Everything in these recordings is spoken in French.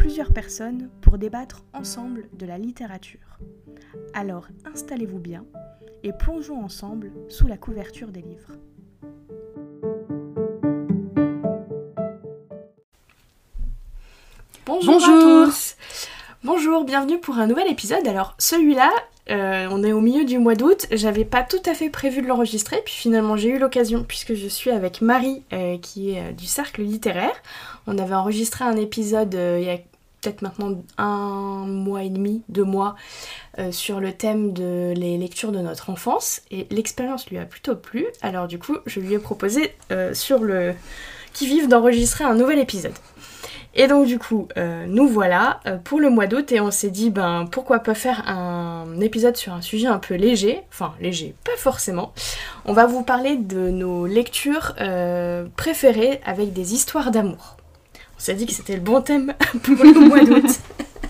plusieurs personnes pour débattre ensemble de la littérature. Alors installez-vous bien et plongeons ensemble sous la couverture des livres. Bonjour, à tous Bonjour, bienvenue pour un nouvel épisode. Alors celui-là, euh, on est au milieu du mois d'août, j'avais pas tout à fait prévu de l'enregistrer, puis finalement j'ai eu l'occasion puisque je suis avec Marie euh, qui est euh, du cercle littéraire. On avait enregistré un épisode il y a peut-être maintenant un mois et demi, deux mois, sur le thème de les lectures de notre enfance et l'expérience lui a plutôt plu. Alors du coup, je lui ai proposé sur le qui vive d'enregistrer un nouvel épisode. Et donc du coup, euh, nous voilà euh, pour le mois d'août et on s'est dit, ben pourquoi pas faire un épisode sur un sujet un peu léger, enfin léger, pas forcément. On va vous parler de nos lectures euh, préférées avec des histoires d'amour. On s'est dit que c'était le bon thème pour le mois d'août.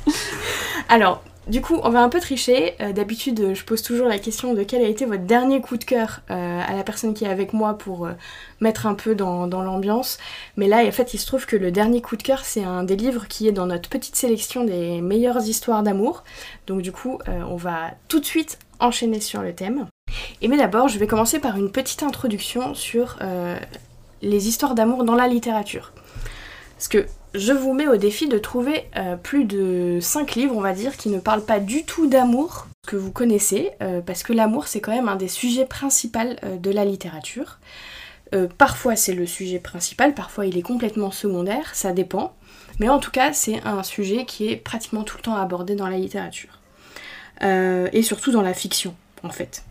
Alors, du coup, on va un peu tricher. Euh, d'habitude, je pose toujours la question de quel a été votre dernier coup de cœur euh, à la personne qui est avec moi pour euh, mettre un peu dans, l'ambiance. Mais là, en fait, il se trouve que le dernier coup de cœur, c'est un des livres qui est dans notre petite sélection des meilleures histoires d'amour. Donc du coup, on va tout de suite enchaîner sur le thème. Et mais d'abord, je vais commencer par une petite introduction sur les histoires d'amour dans la littérature. Parce que je vous mets au défi de trouver euh, plus de 5 livres, on va dire, qui ne parlent pas du tout d'amour, que vous connaissez, euh, parce que l'amour, c'est quand même un des sujets principaux euh, de la littérature. parfois, c'est le sujet principal, parfois, il est complètement secondaire, ça dépend. Mais en tout cas, c'est un sujet qui est pratiquement tout le temps abordé dans la littérature. et surtout dans la fiction, en fait.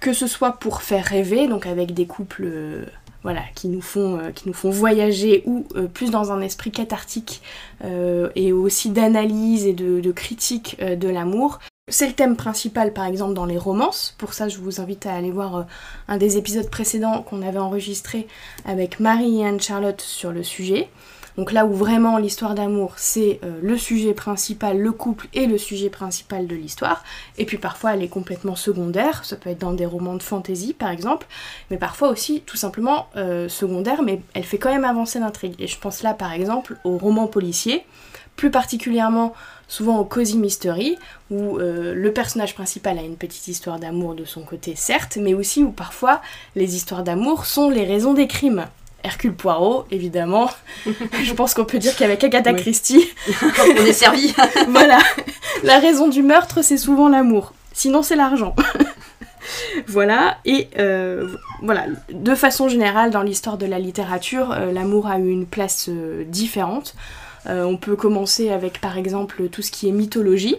que ce soit pour faire rêver, donc avec des couples voilà, qui nous font, euh, qui nous font voyager ou euh, plus dans un esprit cathartique euh, et aussi d'analyse et de, critique de l'amour. C'est le thème principal par exemple dans les romances, pour ça je vous invite à aller voir un des épisodes précédents qu'on avait enregistré avec Marie et Anne-Charlotte sur le sujet. Donc là où vraiment l'histoire d'amour, c'est euh, le sujet principal, le couple et le sujet principal de l'histoire. Et puis parfois elle est complètement secondaire, ça peut être dans des romans de fantasy par exemple, mais parfois aussi tout simplement euh, secondaire, mais elle fait quand même avancer l'intrigue. Et je pense là par exemple aux romans policiers, plus particulièrement souvent au cozy mystery, où euh, le personnage principal a une petite histoire d'amour de son côté certes, mais aussi où parfois les histoires d'amour sont les raisons des crimes. Hercule Poirot, évidemment. Je pense qu'on peut dire qu'avec Agatha Christie, on est servi. voilà. La raison du meurtre, c'est souvent l'amour. Sinon, c'est l'argent. voilà. Et euh, voilà. De façon générale, dans l'histoire de la littérature, euh, l'amour a eu une place euh, différente. on peut commencer avec, par exemple, tout ce qui est mythologie.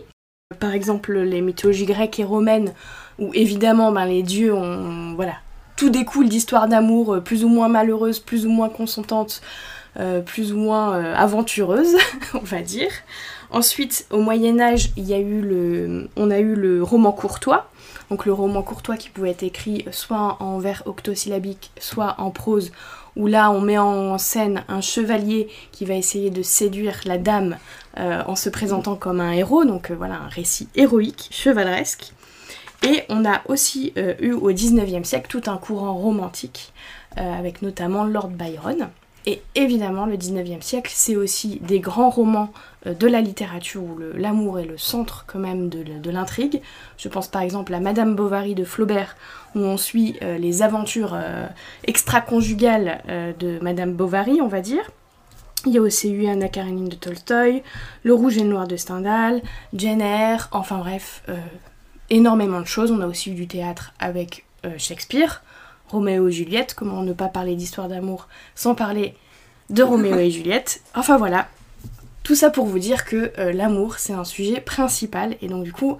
Par exemple, les mythologies grecques et romaines, où évidemment, ben, les dieux ont, voilà, tout découle d'histoires d'amour euh, plus ou moins malheureuses, plus ou moins consentantes, euh, plus ou moins euh, aventureuses, on va dire. Ensuite, au Moyen Âge, il y a eu le, on a eu le roman courtois. Donc le roman courtois qui pouvait être écrit soit en vers octosyllabique, soit en prose, où là on met en scène un chevalier qui va essayer de séduire la dame en se présentant comme un héros, donc voilà un récit héroïque, chevaleresque. Et on a aussi euh, eu au 19e siècle tout un courant romantique, euh, avec notamment Lord Byron. Et évidemment, le 19e siècle, c'est aussi des grands romans euh, de la littérature où l'amour est le centre quand même de, l'intrigue. Je pense par exemple à Madame Bovary de Flaubert, où on suit les aventures extra-conjugales de Madame Bovary, on va dire. Il y a aussi eu Anna Karenine de Tolstoï, Le Rouge et le Noir de Stendhal, Jane Eyre, enfin bref, énormément de choses. On a aussi eu du théâtre avec euh, Shakespeare, Roméo et Juliette, comment ne pas parler d'histoire d'amour sans parler de Roméo et Juliette. Enfin voilà, tout ça pour vous dire que euh, l'amour c'est un sujet principal et donc du coup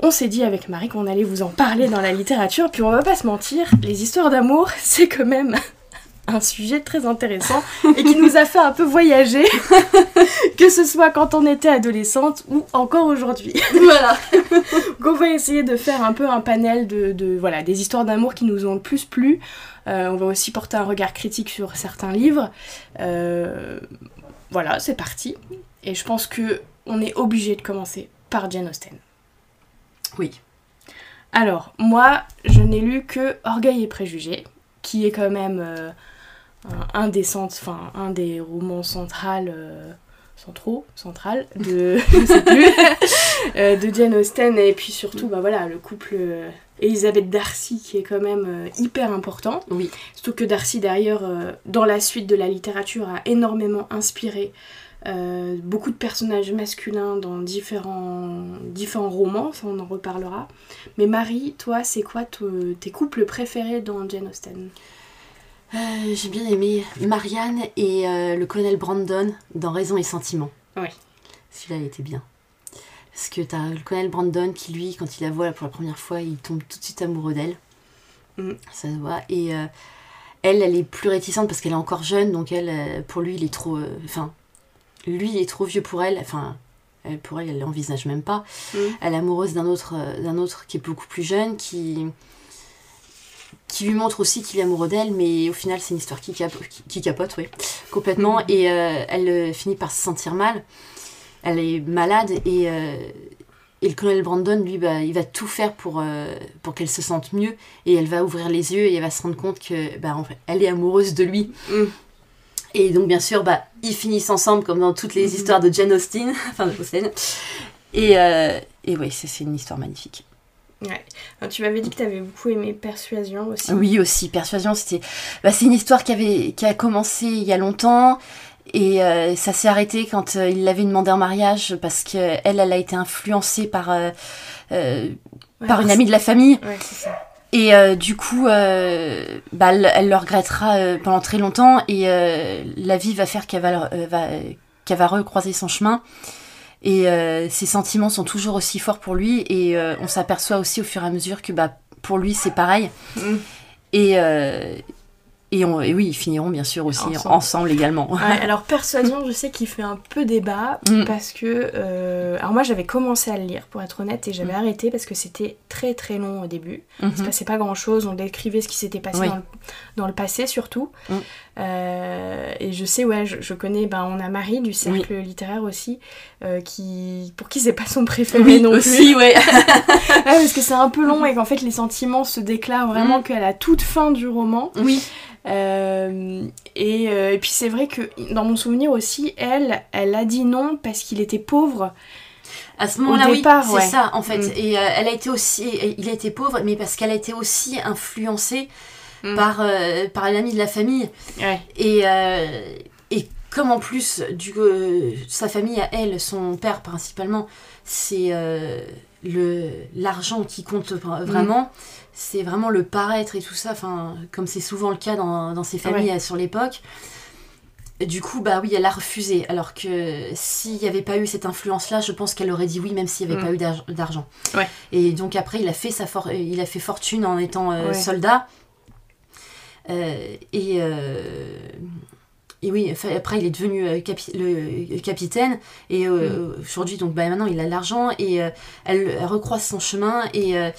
on s'est dit avec Marie qu'on allait vous en parler dans la littérature, puis on va pas se mentir, les histoires d'amour c'est quand même un sujet très intéressant et qui nous a fait un peu voyager, que ce soit quand on était adolescente ou encore aujourd'hui. Voilà. Donc on va essayer de faire un peu un panel de, de- voilà, des histoires d'amour qui nous ont le plus plu. Euh, on va aussi porter un regard critique sur certains livres. Euh, voilà, c'est parti. Et je pense que on est obligé de commencer par Jane Austen. Oui. Alors, moi, je n'ai lu que Orgueil et Préjugés, qui est quand même euh, un, un des cent- enfin, un des romans centrales, euh, centraux, central de, je sais plus, euh, de Jane Austen, et puis surtout, bah voilà, le couple euh, Elisabeth Darcy, qui est quand même euh, hyper important. Oui. Surtout que Darcy, d'ailleurs, euh, dans la suite de la littérature, a énormément inspiré beaucoup de personnages masculins dans différents, différents romans, ça on en reparlera. Mais Marie, toi, c'est quoi te- tes couples préférés dans Jane Austen? Euh, J'ai bien aimé Marianne et euh, le colonel Brandon dans Raison et Sentiment. Oui. Celui-là, il était bien. Parce que t'as le colonel Brandon qui, lui, quand il la voit pour la première fois, il tombe tout de suite amoureux d'elle. Mhm. Ça se voit. Et euh, elle, elle est plus réticente parce qu'elle est encore jeune, donc elle, pour lui, il est trop. Enfin, lui, il est trop vieux pour elle. Enfin, pour elle, elle l'envisage même pas. Mhm. Elle est amoureuse d'un autre, d'un autre qui est beaucoup plus jeune, qui qui lui montre aussi qu'il est amoureux d'elle, mais au final, c'est une histoire qui, qui, qui capote, oui, complètement. Mhm. Et euh, elle euh, finit par se sentir mal. Elle est malade et, euh, et le colonel Brandon, lui, bah, il va tout faire pour, euh, pour qu'elle se sente mieux. Et elle va ouvrir les yeux et elle va se rendre compte que, bah, en fait, elle est amoureuse de lui. Mhm. Et donc, bien sûr, bah, ils finissent ensemble comme dans toutes les Mhm. histoires de Jane Austen, enfin de Austen. Et, et oui, c'est une histoire magnifique. Ouais. Alors, tu m'avais dit que tu avais beaucoup aimé Persuasion aussi. Oui, aussi. Persuasion, c'était. bah, c'est une histoire qui, avait, qui a commencé il y a longtemps. Et euh, ça s'est arrêté quand euh, il l'avait demandé en mariage parce qu'elle, elle a été influencée par, euh, Ouais, par une amie de la famille. Ouais, c'est ça. Et du coup, bah, elle, elle le regrettera pendant très longtemps. Et la vie va faire qu'elle va, va, qu'elle va recroiser son chemin. Et euh, ses sentiments sont toujours aussi forts pour lui. Et euh, on s'aperçoit aussi au fur et à mesure que bah, pour lui, c'est pareil. Mm. Et, euh, et, on- et oui, ils finiront bien sûr aussi Ensemble. ensemble, également. Ouais, alors Persuasion, je sais qu'il fait un peu débat Mm. parce que... euh, Alors moi j'avais commencé à le lire pour être honnête et j'avais Mm. arrêté parce que c'était très très long au début. Il se Mhm. passait pas grand chose, on décrivait ce qui s'était passé Oui. dans, le, dans le passé surtout. Euh, et je sais, ouais, je, je connais, ben, on a Marie du cercle littéraire aussi, euh, qui, pour qui c'est pas son préféré Oui, non plus. aussi, ouais. Ouais, parce que c'est un peu long et qu'en fait les sentiments se déclarent vraiment Mm. qu'à la toute fin du roman. oui. Euh, et, euh, et puis c'est vrai que dans mon souvenir aussi, elle, elle a dit non parce qu'il était pauvre. À ce moment-là, oui, c'est ouais. ça, en fait. Mm. Et euh, elle a été aussi, il a été pauvre, mais parce qu'elle a été aussi influencée Mm. par, euh, par l'ami de la famille. Ouais. Et, euh, et comme en plus, du, euh, sa famille à elle, son père principalement, c'est euh, le l'argent qui compte vra- vraiment. C'est vraiment le paraître et tout ça, enfin, comme c'est souvent le cas dans, dans ces familles sur l'époque. Du coup, bah oui, elle a refusé. Alors que s'il n'y avait pas eu cette influence-là, je pense qu'elle aurait dit oui, même s'il n'y avait Mm. pas eu d'ar- d'argent. Ouais. Et donc après, il a fait sa for- il a fait fortune en étant euh, Ouais. soldat. Euh, et, euh, et oui, après il est devenu euh, capi- le capitaine. Et euh, aujourd'hui donc bah, maintenant il a l'argent et euh, elle, elle recroise son chemin et euh,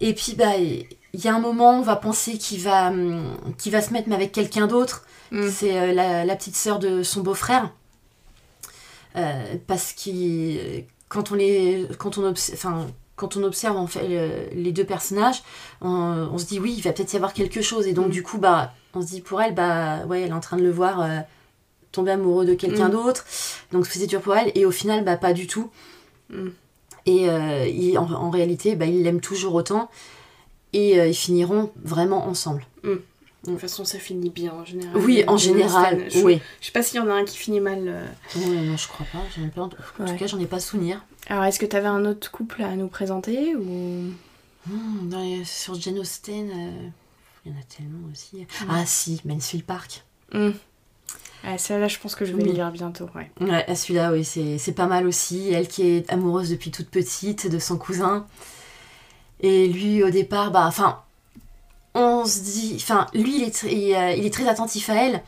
et puis bah il y a un moment on va penser qu'il va hum, qu'il va se mettre mais avec quelqu'un d'autre. Mm. c'est la, la petite sœur de son beau-frère. Parce que quand on les quand on enfin quand on observe en fait le- les deux personnages, on, on se dit oui, il va peut-être y avoir quelque chose. Et donc Mm. du coup, bah, on se dit pour elle, bah ouais, elle est en train de le voir euh, tomber amoureux de quelqu'un Mm. d'autre. Donc c'est dur pour elle. Et au final, bah pas du tout. Mm. Et euh, il- en, en réalité, bah, il l'aime toujours autant. Et euh, ils finiront vraiment ensemble. De toute façon, ça finit bien en général. Oui, en général. Je, oui. je sais pas s'il y en a un qui finit mal. euh. Non, je crois pas. En Ouais. tout cas, j'en ai pas souvenir. Alors, est-ce que tu avais un autre couple à nous présenter ou? Hmm, dans les- sur Jane Austen, euh, il y en a tellement aussi. Ah si, Mansfield Park. Hmm. Ah, Celle-là, je pense que je vais Oui. le lire bientôt. Ouais. Ouais, celui-là, oui, c'est c'est pas mal aussi. Elle qui est amoureuse depuis toute petite de son cousin. Et lui, au départ, bah, enfin, on se dit, enfin, lui, il est, il, euh, il est très attentif à elle,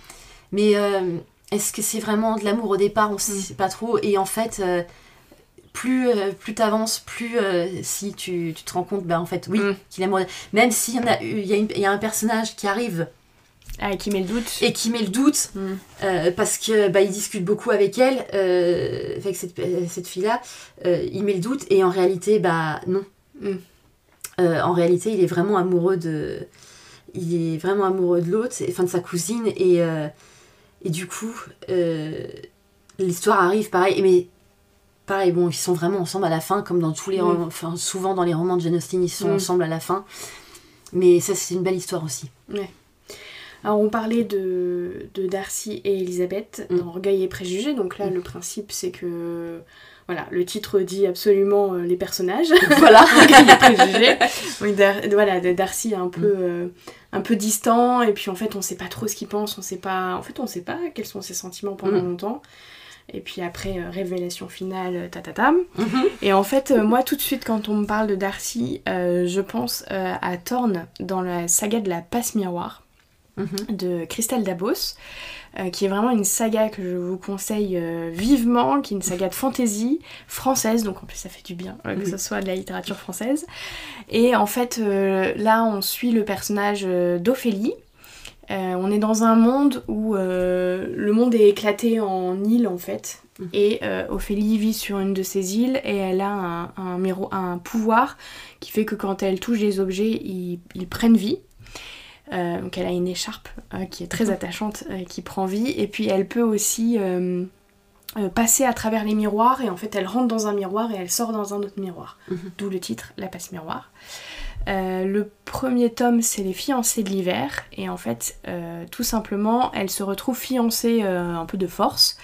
mais euh, est-ce que c'est vraiment de l'amour au départ? On ne sait pas trop. Et en fait, plus, euh, plus t'avances, plus euh, si tu, tu te rends compte, ben en fait, oui, Mm. qu'il est amoureux. Même s'il y en a, y, a une- il y a un personnage qui arrive Ah, qui met le doute. et qui met le doute Mm. euh, parce que bah, il discute beaucoup avec elle, euh, avec cette, cette fille-là, il met le doute et en réalité, bah non. Mm. En réalité, il est vraiment amoureux de, il est vraiment amoureux de l'autre, et- enfin de sa cousine et et du coup, l'histoire arrive pareil, mais pareil bon, ils sont vraiment ensemble à la fin, comme dans tous les, Mm. enfin souvent dans les romans de Jane Austen, ils sont Mm. ensemble à la fin. Mais ça, c'est une belle histoire aussi. Alors on parlait de, de Darcy et Elisabeth Mm. dans Orgueil et Préjugés, donc là le principe c'est que voilà, le titre dit absolument euh, les personnages. voilà. Orgueil et Préjugés. Oui, Dar- voilà, Darcy est un peu, euh, un peu distant et puis en fait on sait pas trop ce qu'il pense, on sait pas, en fait on sait pas quels sont ses sentiments pendant Mm. longtemps. Et puis après, euh, révélation finale, euh, tatatam. Mhm. Et en fait, euh, moi tout de suite, quand on me parle de Darcy, euh, je pense à Thorne dans la saga de la passe miroir Mhm. de Christelle Dabos, qui est vraiment une saga que je vous conseille vivement, qui est une saga de fantasy française, donc en plus ça fait du bien que Oui. ce soit de la littérature française. Et en fait, là on suit le personnage d'Ophélie. Euh, on est dans un monde où euh, le monde est éclaté en îles en fait. Mhm. Et euh, Ophélie vit sur une de ces îles et elle a un, un, méro- un pouvoir qui fait que quand elle touche des objets, ils, ils prennent vie. Donc elle a une écharpe qui est très attachante, euh, qui prend vie. Et puis elle peut aussi passer à travers les miroirs et en fait elle rentre dans un miroir et elle sort dans un autre miroir. Mhm. D'où le titre La passe miroir. Euh, le premier tome, c'est Les fiancés de l'hiver. Et en fait, euh, tout simplement, elle se retrouve fiancée euh, un peu de force.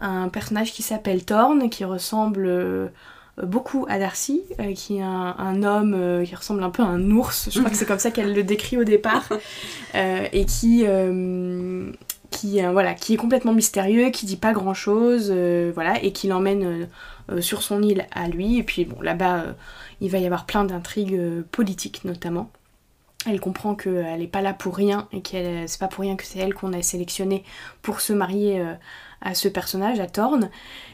à Un personnage qui s'appelle Thorne, qui ressemble beaucoup à Darcy, qui est un, un homme qui ressemble un peu à un ours. Je crois que c'est comme ça qu'elle le décrit au départ. Et qui. qui, voilà, qui est complètement mystérieux, qui dit pas grand chose, voilà, et qui l'emmène sur son île à lui. Et puis bon, là-bas, il va y avoir plein d'intrigues euh, politiques notamment. Elle comprend qu'elle n'est pas là pour rien et que c'est pas pour rien que c'est elle qu'on a sélectionné pour se marier euh, à ce personnage, à Thorne.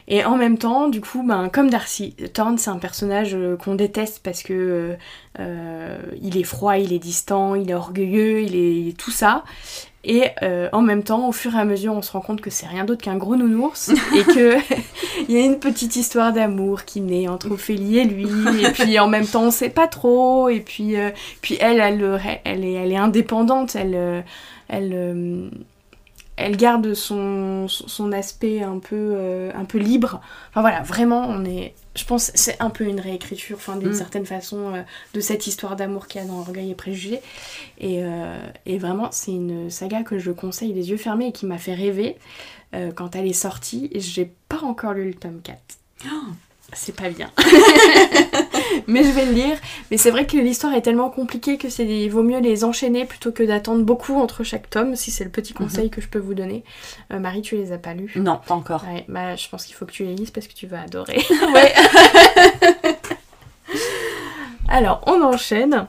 Et en même temps, du coup, ben, comme Darcy, Thorne c'est un personnage euh, qu'on déteste parce que euh, il est froid, il est distant, il est orgueilleux, il est, il est tout ça. Et euh, en même temps, au fur et à mesure, on se rend compte que c'est rien d'autre qu'un gros nounours et que il y a une petite histoire d'amour qui naît entre Ophélie et lui. Et puis en même temps, on sait pas trop. Et puis, euh, puis elle, elle, elle, elle, est, elle est indépendante. Elle, elle, elle garde son, son aspect un peu, euh, un peu libre. Enfin voilà, vraiment, on est. Je pense que c'est un peu une réécriture, enfin d'une Mm. certaine façon, euh, de cette histoire d'amour qu'il y a dans Orgueil et Préjugés. Et, euh, et vraiment, c'est une saga que je conseille les yeux fermés et qui m'a fait rêver quand elle est sortie. J'ai pas encore lu le tome 4. C'est pas bien. mais je vais le lire. Mais c'est vrai que l'histoire est tellement compliquée que c'est il vaut mieux les enchaîner plutôt que d'attendre beaucoup entre chaque tome, si c'est le petit conseil que je peux vous donner. Euh, Marie, tu les as pas lus? Non, pas encore. Ouais, bah, je pense qu'il faut que tu les lises parce que tu vas adorer. Ouais. Alors, on enchaîne.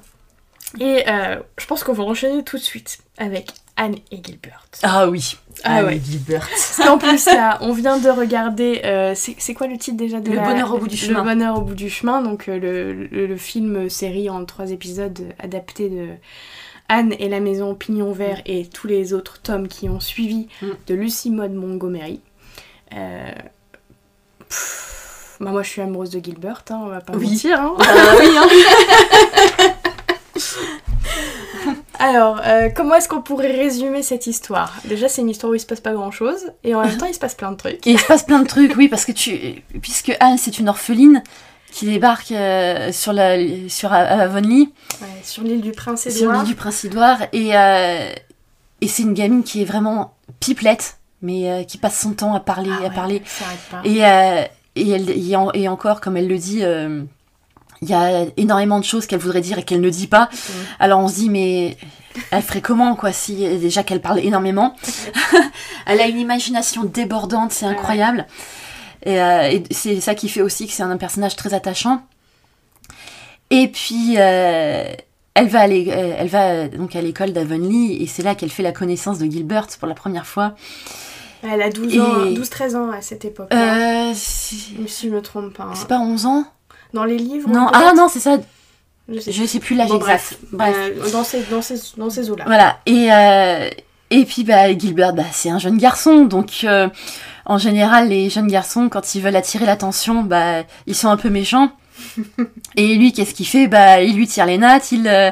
Et euh, je pense qu'on va enchaîner tout de suite avec Anne et Gilbert. Ah oui. Ah Anne ouais. Gilbert. Parce qu'en plus, là, on vient de regarder. euh, c'est quoi le titre déjà de Le la- bonheur au bout du chemin. Le bonheur au bout du chemin, donc euh, le, le- le film série en trois épisodes euh, adapté de Anne et la maison Pignon Vert et tous les autres tomes qui ont suivi Mm. de Lucie Maud Montgomery. Euh, pff, bah moi, je suis amoureuse de Gilbert, hein, on va pas Oui. mentir. hein. Ah oui, hein. Alors, euh, comment est-ce qu'on pourrait résumer cette histoire? Déjà, c'est une histoire où il se passe pas grand-chose, et en même temps, il se passe plein de trucs. Et il se passe plein de trucs, oui, parce que tu, puisque Anne c'est une orpheline qui débarque euh, sur la sur Avonlea, Ouais, sur l'île du Prince sur Édouard. l'île du Prince Édouard, et euh, et c'est une gamine qui est vraiment pipelette, mais euh, qui passe son temps à parler, Ah à ouais, parler, ça pas. et euh, et elle et, en- et encore comme elle le dit. Euh, il y a énormément de choses qu'elle voudrait dire et qu'elle ne dit pas. Alors on se dit, mais elle ferait comment, quoi, si déjà qu'elle parle énormément? Elle a une imagination débordante, c'est Ouais. incroyable. Et, euh, et c'est ça qui fait aussi que c'est un personnage très attachant. Et puis, euh, elle va aller, elle va donc à l'école d'Avonlea et c'est là qu'elle fait la connaissance de Gilbert pour la première fois. Elle a 12 ans, 12-13 ans à cette époque. Euh, si je me trompe pas. C'est pas 11 ans? Dans les livres Non, ah non, c'est ça. Je sais, je sais plus l'âge exact. Bref. Euh, dans ces, dans ces, dans ces eaux-là. Voilà. Et, euh, et puis, bah, Gilbert, bah, c'est un jeune garçon. Donc, euh, en général, les jeunes garçons, quand ils veulent attirer l'attention, bah, ils sont un peu méchants. et lui, qu'est-ce qu'il fait? Bah, il lui tire les nattes, il euh,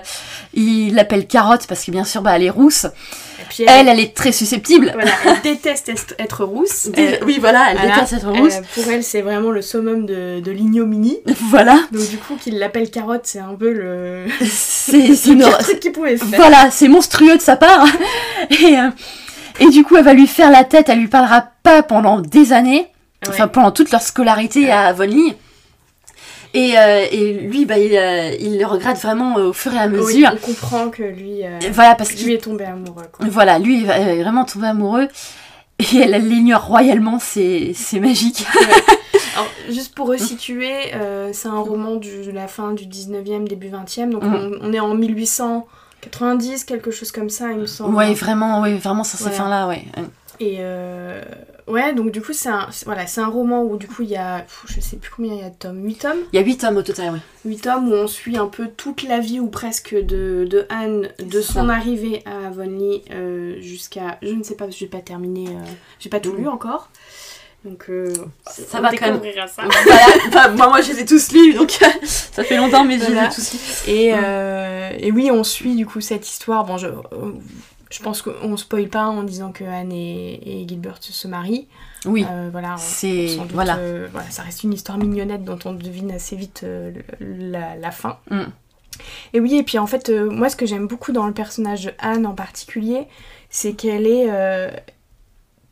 il l'appelle carotte parce que bien sûr, bah, elle est rousse. Elle, elle, est très susceptible. Voilà, elle déteste être rousse. oui, voilà, elle déteste être rousse. pour elle, c'est vraiment le summum de, de l'ignominie. Voilà. Donc du coup, qu'il l'appelle carotte, c'est un peu le. C'est une truc qu'il pouvait faire. Voilà, c'est monstrueux de sa part. et, euh, et du coup, elle va lui faire la tête. Elle lui parlera pas pendant des années. Enfin, pendant toute leur scolarité à Avonlea. Et, euh, et lui, bah, il, euh, il, le regrette vraiment au fur et à mesure. Oui, on comprend que lui, euh, voilà, parce lui est tombé amoureux. Quoi. Voilà, lui est vraiment tombé amoureux. Et elle l'ignore royalement, c'est magique. Alors, juste pour resituer, c'est un roman de la fin du 19e, début 20e. Donc mm. on, est en 1890, quelque chose comme ça, il me semble. Ouais, vraiment, ouais, vraiment sur ces fins-là, ouais. Et Ouais, donc du coup, c'est un, voilà, un roman où du coup il y a, je sais plus combien il y a de tomes, 8 tomes? Il y a 8 tomes au total, ouais. 8 tomes où on suit un peu toute la vie ou presque de, de Anne, de son arrivée à Avonlea euh, jusqu'à, je ne sais pas, je n'ai pas terminé, euh, j'ai pas tout lu encore. Donc euh, ça va quand même. Ça. voilà, moi, moi je les ai tous lus donc ça fait longtemps mais je les ai tous lus. Et, et oui, on suit du coup cette histoire. Bon, je, je pense qu'on spoil pas en disant que Anne et, Gilbert se marient. Oui. Euh, voilà. C'est euh, voilà. Ça reste une histoire mignonnette dont on devine assez vite euh, la, fin. Mm. Et oui, et puis en fait, moi, ce que j'aime beaucoup dans le personnage de Anne en particulier, c'est qu'elle est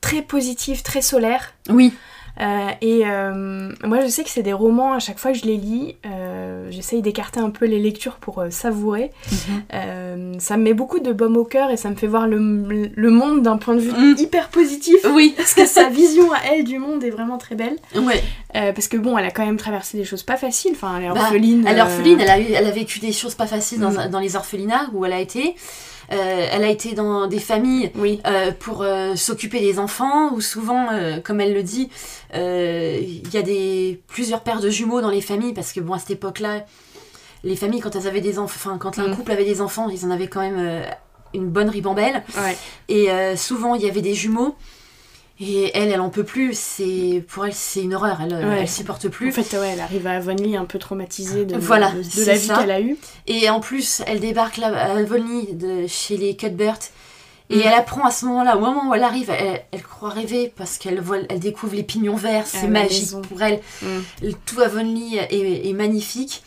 très positive, très solaire. Oui. Euh, et euh, moi, je sais que c'est des romans, à chaque fois que je les lis, euh, j'essaye d'écarter un peu les lectures pour savourer. Mhm. ça me met beaucoup de baume au cœur et ça me fait voir le, le monde d'un point de vue mm. hyper positif. Oui. Parce que sa vision à elle du monde est vraiment très belle. Ouais. parce que bon, elle a quand même traversé des choses pas faciles. Enfin, elle est bah, orpheline. elle est orpheline, elle a, elle a vécu des choses pas faciles dans, mm. dans les orphelinats où elle a été. Euh, elle a été dans des familles euh, pour euh, s'occuper des enfants, où souvent, comme elle le dit, il y a des, plusieurs paires de jumeaux dans les familles, parce que bon, à cette époque-là, les familles, quand elles avaient des enfants, quand un mm. couple avait des enfants, ils en avaient quand même une bonne ribambelle. Et souvent, il y avait des jumeaux. Et elle, elle en peut plus. C'est pour elle, c'est une horreur. Elle, elle supporte plus. En fait, ouais, elle arrive à Avonlea un peu traumatisée de, voilà, de, la vie qu'elle a eue. Et en plus, elle débarque là à Avonlea de chez les Cuthbert. Et mm. elle apprend à ce moment-là, au moment où elle arrive, elle, croit rêver parce qu'elle voit, elle découvre les pignons verts. C'est magique pour elle. Mm. Tout Avonlea est, est, magnifique.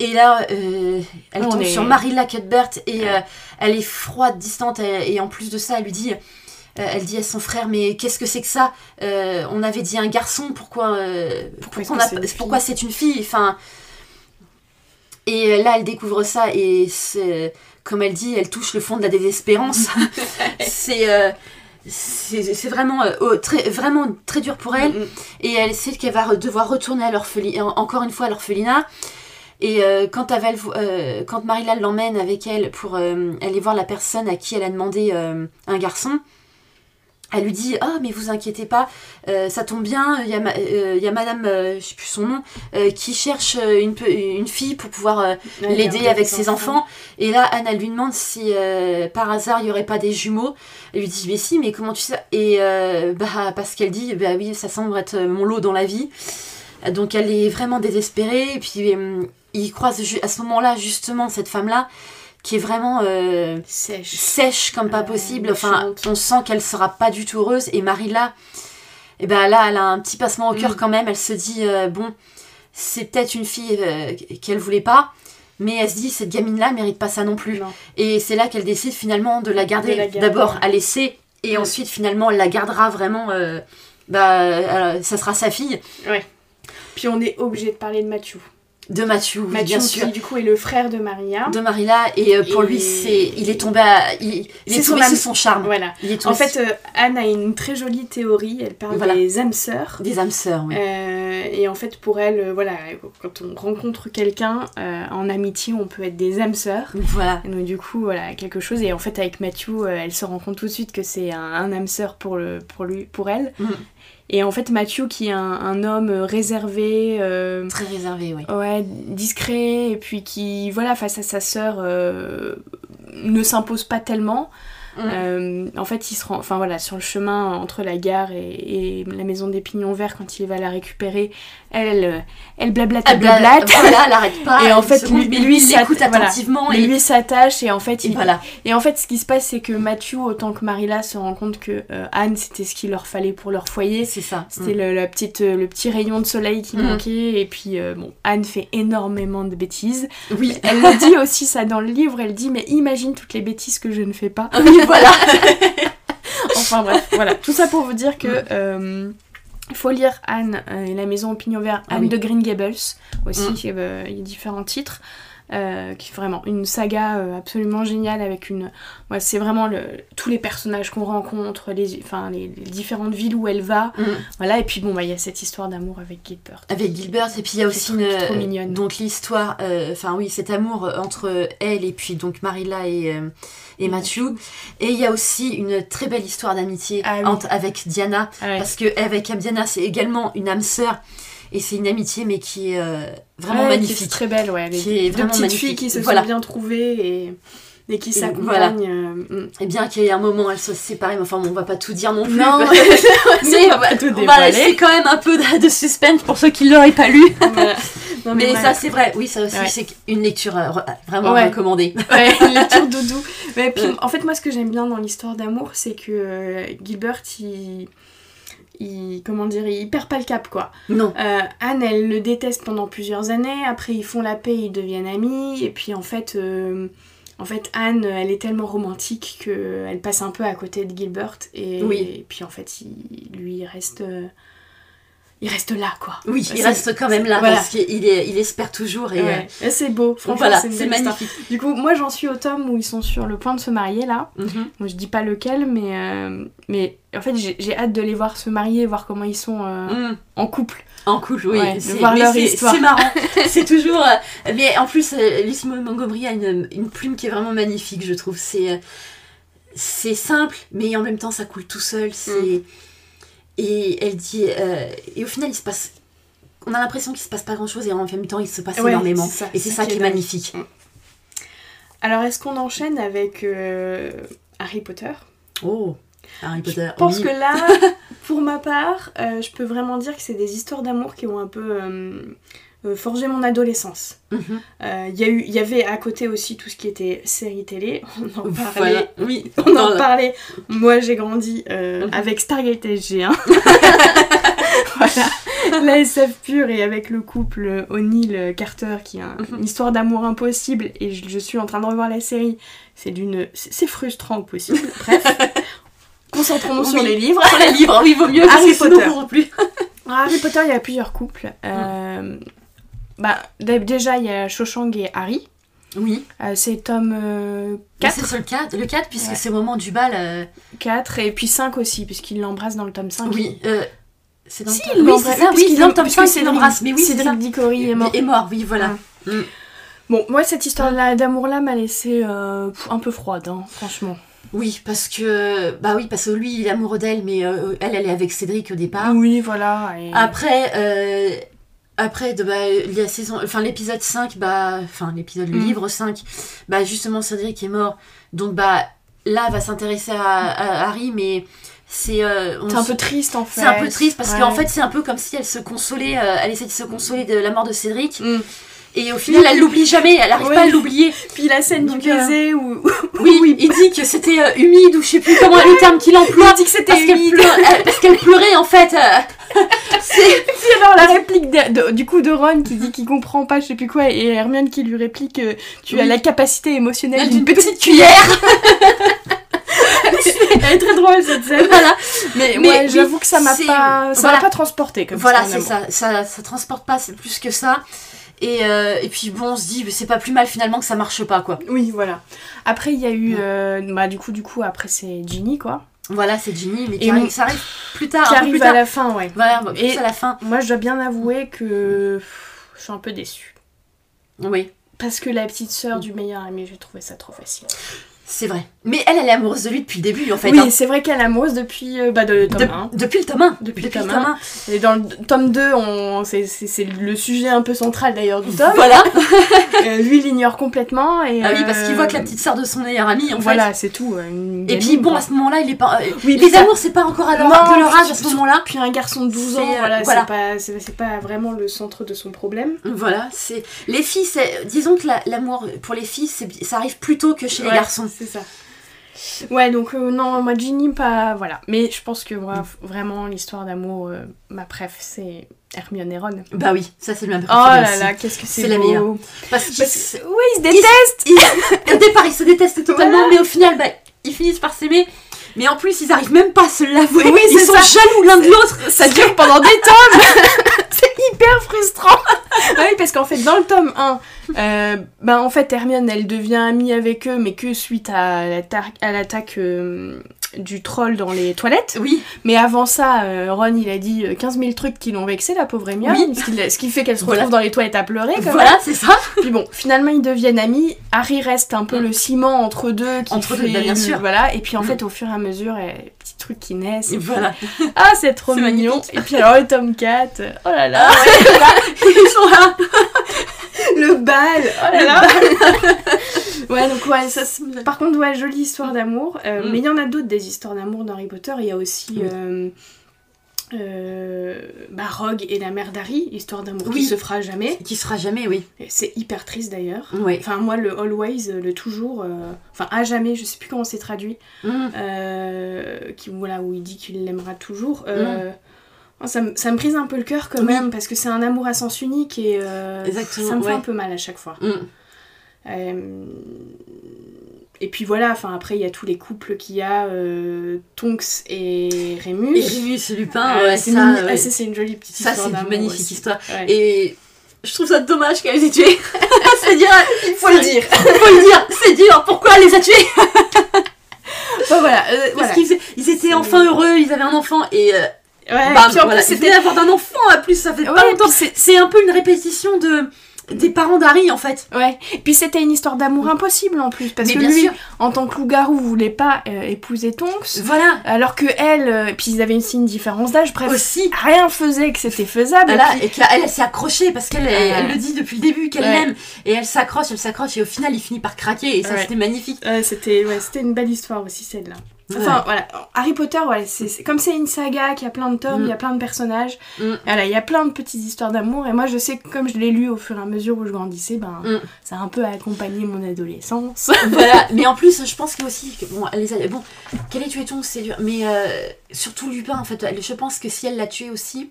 Et là, euh, elle tombe sur Marilla Cuthbert et euh, elle est froide, distante. et en plus de ça, elle lui dit elle dit à son frère mais qu'est-ce que c'est que ça? Euh, On avait dit un garçon, pourquoi euh, pourquoi c'est une fille? Enfin et là elle découvre ça et comme elle dit, elle touche le fond de la désespérance. c'est c'est vraiment, très, vraiment très dur pour elle. Et elle sait qu'elle va devoir retourner à l'orphelinat, encore une fois à l'orphelinat. Et quand, quand Marilla l'emmène avec elle pour aller voir la personne à qui elle a demandé un garçon, elle lui dit Ah, mais vous inquiétez pas, euh, ça tombe bien, il y, a, euh, y a madame, euh, je sais plus son nom, qui cherche une, une fille pour pouvoir l'aider avec ses enfants. Et là, Anne, elle lui demande si par hasard il n'y aurait pas des jumeaux. Elle lui dit Mais si, mais comment tu sais? Et bah, parce qu'elle dit Bah oui, ça semble être mon lot dans la vie. Donc elle est vraiment désespérée. Et puis il croise à ce moment-là, justement, cette femme-là qui est vraiment euh, sèche. sèche comme pas possible. Enfin, on sent qu'elle sera pas du tout heureuse. Et Marilla, et eh ben là, elle a un petit passement au cœur mm. quand même. Elle se dit euh, bon, c'est peut-être une fille euh, qu'elle voulait pas. Mais elle se dit, cette gamine-là mérite pas ça non plus. Et c'est là qu'elle décide finalement de la garder. D'abord à laisser, et mm. ensuite finalement elle la gardera vraiment. bah, ça sera sa fille. Ouais. Puis on est obligé de parler de Mathieu. De Mathieu, Mathieu bien sûr. qui du coup est le frère de Maria. De Marilla, et euh, pour Et- lui, c'est, il est tombé, à- il, il est son tombé sous son charme. Voilà. Il est En fait, euh, Anne a une très jolie théorie. Elle parle Voilà. des âmes sœurs. des âmes sœurs, oui. Euh, et en fait, pour elle, voilà, quand on rencontre quelqu'un euh, en amitié, on peut être des âmes sœurs. Voilà. Et donc du coup, voilà, quelque chose. Et en fait, avec Matthew, euh, elle se rend compte tout de suite que c'est un, un âme sœur pour, le, pour, lui, pour elle. Mhm. Et en fait, Matthew, qui est un, un homme réservé, euh, Très réservé, oui. ouais, discret, et puis qui, voilà, face à sa sœur, euh, ne s'impose pas tellement. Mm. Euh, en fait, il se rend, enfin voilà, sur le chemin entre la gare et, et la maison des Pignons Verts, quand il va la récupérer, elle, euh, elle blablate, elle Elle bla- blablate. Voilà, elle arrête pas. Et en fait, seconde, lui- lui, il écoute voilà. attentivement. Mais et, lui s'attache et en fait, et il, voilà. et en fait, ce qui se passe, c'est que Matthew, autant que Marilla, se rend compte que euh, Anne, c'était ce qu'il leur fallait pour leur foyer. C'est ça. C'était le, la petite, euh, le petit rayon de soleil qui Mm. manquait. Et puis, euh, bon, Anne fait énormément de bêtises. Mm. Oui. Elle le dit aussi ça dans le livre. Elle dit, mais imagine toutes les bêtises que je ne fais pas. Oui, voilà. Enfin bref, voilà. Tout ça pour vous dire que Mm. euh, il faut lire Anne euh, et la maison au pignon vert, Ah Anne oui. de Green Gables aussi. Mm. euh, il y a différents titres. Euh, qui est vraiment une saga euh, absolument géniale avec une ouais, c'est vraiment le, tous les personnages qu'on rencontre les enfin les, les différentes villes où elle va Mm. voilà et puis bon bah il y a cette histoire d'amour avec Gilbert Avec Gilbert, et puis il y a aussi une, trop mignonne. donc l'histoire, euh, enfin oui, cet amour entre elle et puis donc Marilla et, et Matthew. Et il y a aussi une très belle histoire d'amitié Ah oui. avec Diana, Ah ouais. parce que avec Diana, c'est également une âme sœur, et c'est une amitié mais qui est euh, vraiment Ouais, qui est magnifique. très belle ouais les Qui est deux petites magnifique. filles qui se Voilà. sont bien trouvées et, et qui s'accompagnent euh, mm. Et bien qu'il y ait un moment, elles soient séparées, mais enfin on va pas tout dire non plus. Non, mais on va pas tout dévoiler. laisser quand même un peu de, de suspense pour ceux qui l'auraient pas lu. Voilà. Non, Mais, ça c'est vrai, oui ça aussi Ouais. c'est une lecture euh, vraiment Ouais. recommandée. Ouais, une lecture doudou. Mais puis, en fait, moi, ce que j'aime bien dans l'histoire d'amour, c'est que Gilbert, il, il, comment dire, il perd pas le cap, quoi. Non. Euh, Anne, elle le déteste pendant plusieurs années. Après, ils font la paix, ils deviennent amis. Et puis, en fait, euh, en fait, Anne, elle est tellement romantique que elle passe un peu à côté de Gilbert. Et, Oui. et puis, en fait, il, lui, il reste, euh, il reste là, quoi. Oui, il reste quand même là voilà. parce qu'il est, il espère toujours et Ouais. Et c'est beau, euh, franchement, voilà, c'est histoire. magnifique. Du coup, moi, j'en suis au tome où ils sont sur le point de se marier, là. Mhm. Moi, je dis pas lequel, mais, euh, mais en fait, j'ai hâte de les voir se marier, voir comment ils sont euh, Mm. en couple. En couple, oui. Ouais, de voir leur histoire. c'est marrant. c'est toujours. euh, mais en plus, euh, Lucie Montgomery a une, une plume qui est vraiment magnifique, je trouve. C'est, euh, c'est simple, mais en même temps, ça coule tout seul. C'est, Et elle dit. euh, et au final, il se passe. On a l'impression qu'il se passe pas grand chose et en même temps, il se passe Ouais, énormément. ça, et c'est ça qui est magnifique. Alors, est-ce qu'on enchaîne avec euh, Harry Potter? Oh, Harry Potter. Je pense oui. que là, pour ma part, euh, je peux vraiment dire que c'est des histoires d'amour qui ont un peu euh, euh, forgé mon adolescence. Mhm. Euh, Il y, a eu- il y avait à côté aussi tout ce qui était série télé. On en parlait. Voilà. Oui. On en parlait. Moi, j'ai grandi euh, Mhm. avec Stargate SG1. voilà. La SF pure et avec le couple O'Neill-Carter qui a Mhm. une histoire d'amour impossible et je, je suis en train de revoir la série. C'est d'une... C'est frustrant au possible. Bref. Concentrons-nous sur les livres. Sur les livres, oui, vaut mieux parce Harry sinon, Potter. on comprend plus. Harry Potter, il y a plusieurs couples. Euh, bah, déjà, il y a Cho-Chang et Harry. Oui. Euh, c'est tome euh, Bah, 4, C'est sur le 4, le 4 puisque Ouais. c'est au moment du bal. euh, 4 et puis 5 aussi, puisqu'il l'embrasse dans le tome 5. Oui, euh, c'est dans Si, le tome- oui, l'embrasse, c'est ça, oui, qu'il dans le tome parce 5, que il Cédric- l'embrasse, mais oui, c'est. Cédric Diggory est mort. Est mort, oui, voilà. Mm. Bon, moi, cette histoire-là d'amour-là m'a laissé euh, un peu froide, hein, franchement. Oui, parce que bah oui, parce que lui, il est amoureux d'elle, mais euh, elle, elle est avec Cédric au départ. Oui, voilà. et- Après, après de, bah, la saison, enfin l'épisode 5, bah, enfin l'épisode, le Mm. livre 5, bah justement Cédric est mort, donc bah là, elle va s'intéresser à, à Harry, mais c'est euh, un peu triste en fait. C'est un peu triste parce Ouais. qu'en fait c'est un peu comme si elle se consolait, euh, elle essaie de se consoler de la mort de Cédric Mm. Et au final elle l'oublie jamais, elle arrive Ouais. pas à l'oublier. Puis la scène Donc, du euh, baiser où, où Oui, il dit que c'était euh, humide ou je sais plus comment est le terme qu'il emploie. il dit que c'était humide. elle- parce qu'elle pleurait en fait. euh, c'est- Puis alors la réplique de- de- du coup de Ron qui dit qu'il comprend pas je sais plus quoi et Hermione qui lui réplique euh, tu as la capacité émotionnelle d'une d'une petite cuillère. Elle est très drôle cette scène. voilà. Mais, Mais ouais, j'avoue que ça m'a c'est- pas ça voilà. m'a pas transporté comme Voilà, ça. c'est ça, ça. Ça transporte pas, c'est plus que ça. Et, euh, et puis bon, on se dit, c'est pas plus mal finalement que ça marche pas, quoi. Oui, voilà. Après, il y a eu. euh, bah, du coup, du coup, après, c'est Ginny, quoi. Voilà, c'est Ginny, mais qui arrive- ça arrive plus tard, qui plus arrive tard. à la fin, ouais. Voilà, plus Et- à la fin. Moi, je dois bien avouer que pff, je suis un peu déçue. Oui, Parce que la petite sœur du meilleur ami, j'ai trouvé ça trop facile. C'est vrai. Mais elle, elle est amoureuse de lui depuis le début, en fait. oui, hein. c'est vrai qu'elle est amoureuse depuis euh, bah, de, tome De- 1. depuis le tome 1. Depuis le tome 1. Et dans le tome 2, on... c'est c'est- c'est le sujet un peu central d'ailleurs du tome. Voilà. Euh, lui, il ignore complètement. Et, Ah oui, parce qu'il voit que la euh, petite sœur de son meilleur ami, en Voilà, c'est tout. euh, une fait. Et puis bon, à ce moment-là, il est pas. Oui, les amours, c'est pas encore à leur, Non, de leur âge à ce moment-là. Puis un garçon de 12 ans, C'est, voilà, voilà. c'est pas, c'est- c'est pas vraiment le centre de son problème. Voilà, c'est. Les filles, c'est. Disons que la- l'amour pour les filles, c'est- ça arrive plus tôt que chez les garçons. C'est ça. Ouais, donc euh, non, moi Ginny, pas. Voilà. Mais je pense que vraiment, l'histoire d'amour, euh, ma préf, c'est Hermione et Ron. Bah oui, ça c'est le même Oh là là, qu'est-ce que c'est C'est la meilleure. Parce qu'ils Oui, ils se détestent ils- au départ, ils se détestent totalement, Voilà. mais au final, bah, ils finissent par s'aimer. Mais en plus, ils arrivent même pas à se l'avouer. Oui, ils sont ça. jaloux l'un de l'autre. Ça dure pendant des tomes C'est hyper frustrant Ah Oui, parce qu'en fait, dans le tome 1, euh, ben, en fait, Hermione, elle devient amie avec eux, mais que suite à l'attaque à l'attaque, euh, du troll dans les toilettes. Oui, Mais avant ça, euh, Ron, il a dit euh, 15 000 trucs qui l'ont vexé, la pauvre Hermione, Oui. ce, qui, ce qui fait qu'elle se Voilà. retrouve dans les toilettes à pleurer. Quand voilà, c'est ça. Puis bon, finalement, ils deviennent amis. Harry reste un peu le ciment entre deux. Qui Entre deux, fait bah, bien sûr. Voilà. Et puis en Mm. fait, au fur et à mesure, euh, les petits trucs qui naissent. Et voilà. Ah, c'est trop mignon. magnifique. Et puis alors, le tome 4. euh, Oh là là. Ah ouais, là, ils sont là. le bal. Oh là là. ouais, donc ouais, ça, par contre, ouais, jolie histoire d'amour. Euh, Mm. Mais il y en a d'autres des histoires d'amour dans Harry Potter. Il y a aussi. Oui. euh, euh, bah, Rogue et la mère d'Harry, histoire d'amour Oui. qui se fera jamais. Qui sera jamais, oui. C'est hyper triste d'ailleurs. Enfin, moi, le always, le toujours, euh, enfin, à jamais, je sais plus comment c'est traduit, Mm. euh, qui, voilà, où il dit qu'il l'aimera toujours. euh, ça, me- ça me brise un peu le cœur quand même, parce que c'est un amour à sens unique et euh, ça me fait ouais. un peu mal à chaque fois. Mm. Et puis voilà, enfin, après, il y a tous les couples qu'il y a, euh, Tonks et Rémus. Et Rémus Lupin, Euh, ouais, c'est ça, mignon. ouais. Ah, ça, c'est une jolie petite ça histoire c'est une magnifique aussi. histoire. Ouais. Et je trouve ça dommage qu'elle les ait tués. C'est-à-dire, il Faut le dire. faut le dire, c'est dur. Pourquoi elle les a tués? Bon, voilà, euh, Parce voilà. qu'ils ils étaient enfin heureux, ils avaient un enfant et euh, Ouais, puis en voilà. plus, c'était d'avoir un enfant en plus, ça fait pas longtemps. C'est un peu une répétition de des parents d'Harry en fait. Ouais, puis c'était une histoire d'amour impossible en plus, parce Mais que bien lui, sûr. en tant que loup-garou, voulait pas euh, épouser Tonks, Voilà. alors que elle, euh, puis ils avaient aussi une différence d'âge, bref, Aussi. rien faisait que c'était faisable. Voilà, et puis- et qu'elle elle, s'est accrochée parce qu'elle elle, Ouais. elle le dit depuis le début qu'elle Ouais. l'aime et elle s'accroche, elle s'accroche et au final il finit par craquer et ça Ouais. c'était magnifique. C'était ouais, c'était une belle histoire aussi celle-là. Enfin Ouais. voilà, Harry Potter, c'est c'est- comme c'est une saga, qui a plein de tomes, Mm. il y a plein de personnages, Mm. voilà, il y a plein de petites histoires d'amour, et moi je sais que comme je l'ai lu au fur et à mesure où je grandissais, ben Mm. ça a un peu accompagné mon adolescence. voilà, mais en plus, je pense que aussi, que, bon, elle les bon, qu'elle ait tué Tonks, c'est dur, mais euh, surtout Lupin, en fait, je pense que si elle l'a tué aussi,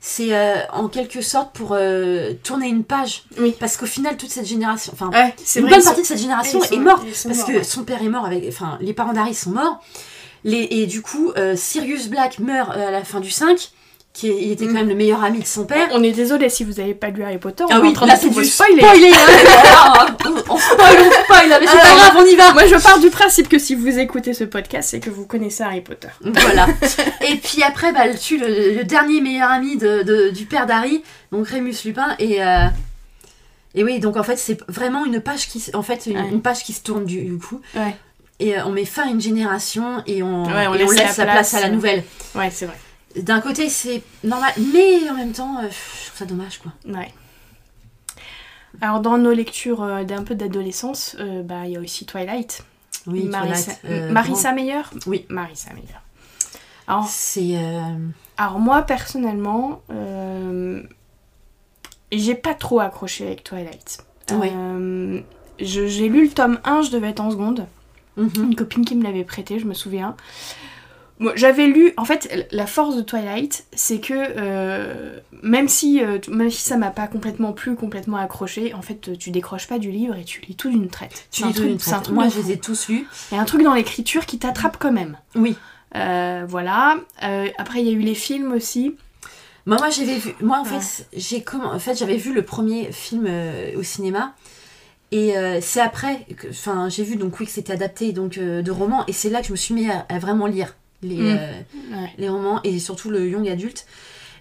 c'est euh, en quelque sorte pour euh, tourner une page, Oui. parce qu'au final, toute cette génération, enfin, Ouais, une bonne sont- partie de cette génération sont- est morte, parce morts, que ouais. son père est mort, avec, enfin, les parents d'Harry sont morts, les, et du coup, euh, Sirius Black meurt euh, à la fin du 5, qui est- il était quand Mm. même le meilleur ami de son père. On est désolé si vous avez pas lu Harry Potter, on Ah est oui, en train là de vous spoiler, spoiler. hein, on, on spoil, on spoil, mais c'est pas grave, on y va Moi, je pars du principe que si vous écoutez ce podcast, c'est que vous connaissez Harry Potter. Voilà. et puis après, bah, tue le, le dernier meilleur ami de, de- du père d'Harry, donc Rémus Lupin, et, euh, et oui, donc en fait, c'est vraiment une page qui, en fait, une, Ouais. une page qui se tourne du, du coup. Ouais. Et euh, on met fin à une génération et on, Ouais, on et on laisse la la place, place, à la nouvelle. Ouais, c'est vrai. D'un côté, c'est normal, mais en même temps, euh, je trouve ça dommage, quoi. Ouais. Alors, dans nos lectures euh, d'un peu d'adolescence, euh, bah, il y a aussi Twilight. Oui, Marissa, Twilight, euh, Marissa Meyer? Oui. Marissa Meyer. Alors, C'est. alors moi, personnellement, j'ai pas trop accroché avec Twilight. Ouais. Je- j'ai lu le tome 1, je devais être en seconde. mhm. Une copine qui me l'avait prêté, je me souviens. Moi, J'avais lu, en fait, la force de Twilight, c'est que euh, même si euh, même si ça m'a pas complètement plu, complètement accroché, en fait, tu décroches pas du livre et tu lis tout d'une traite. Tu lis tout d'une traite. Moi, je les ai tous lus. Il y a un truc dans l'écriture qui t'attrape quand même. Oui. Euh, voilà. Euh, après, il y a eu les films aussi. Moi, moi j'avais vu. Moi, en Ouais. fait, j'ai comm- en fait, j'avais vu le premier film au cinéma. Et euh, c'est après, que- enfin, j'ai vu donc oui que c'était adapté donc euh, de romans, et c'est là que je me suis mis à, à vraiment lire les, Mm. euh, Ouais. les romans et surtout le young adulte.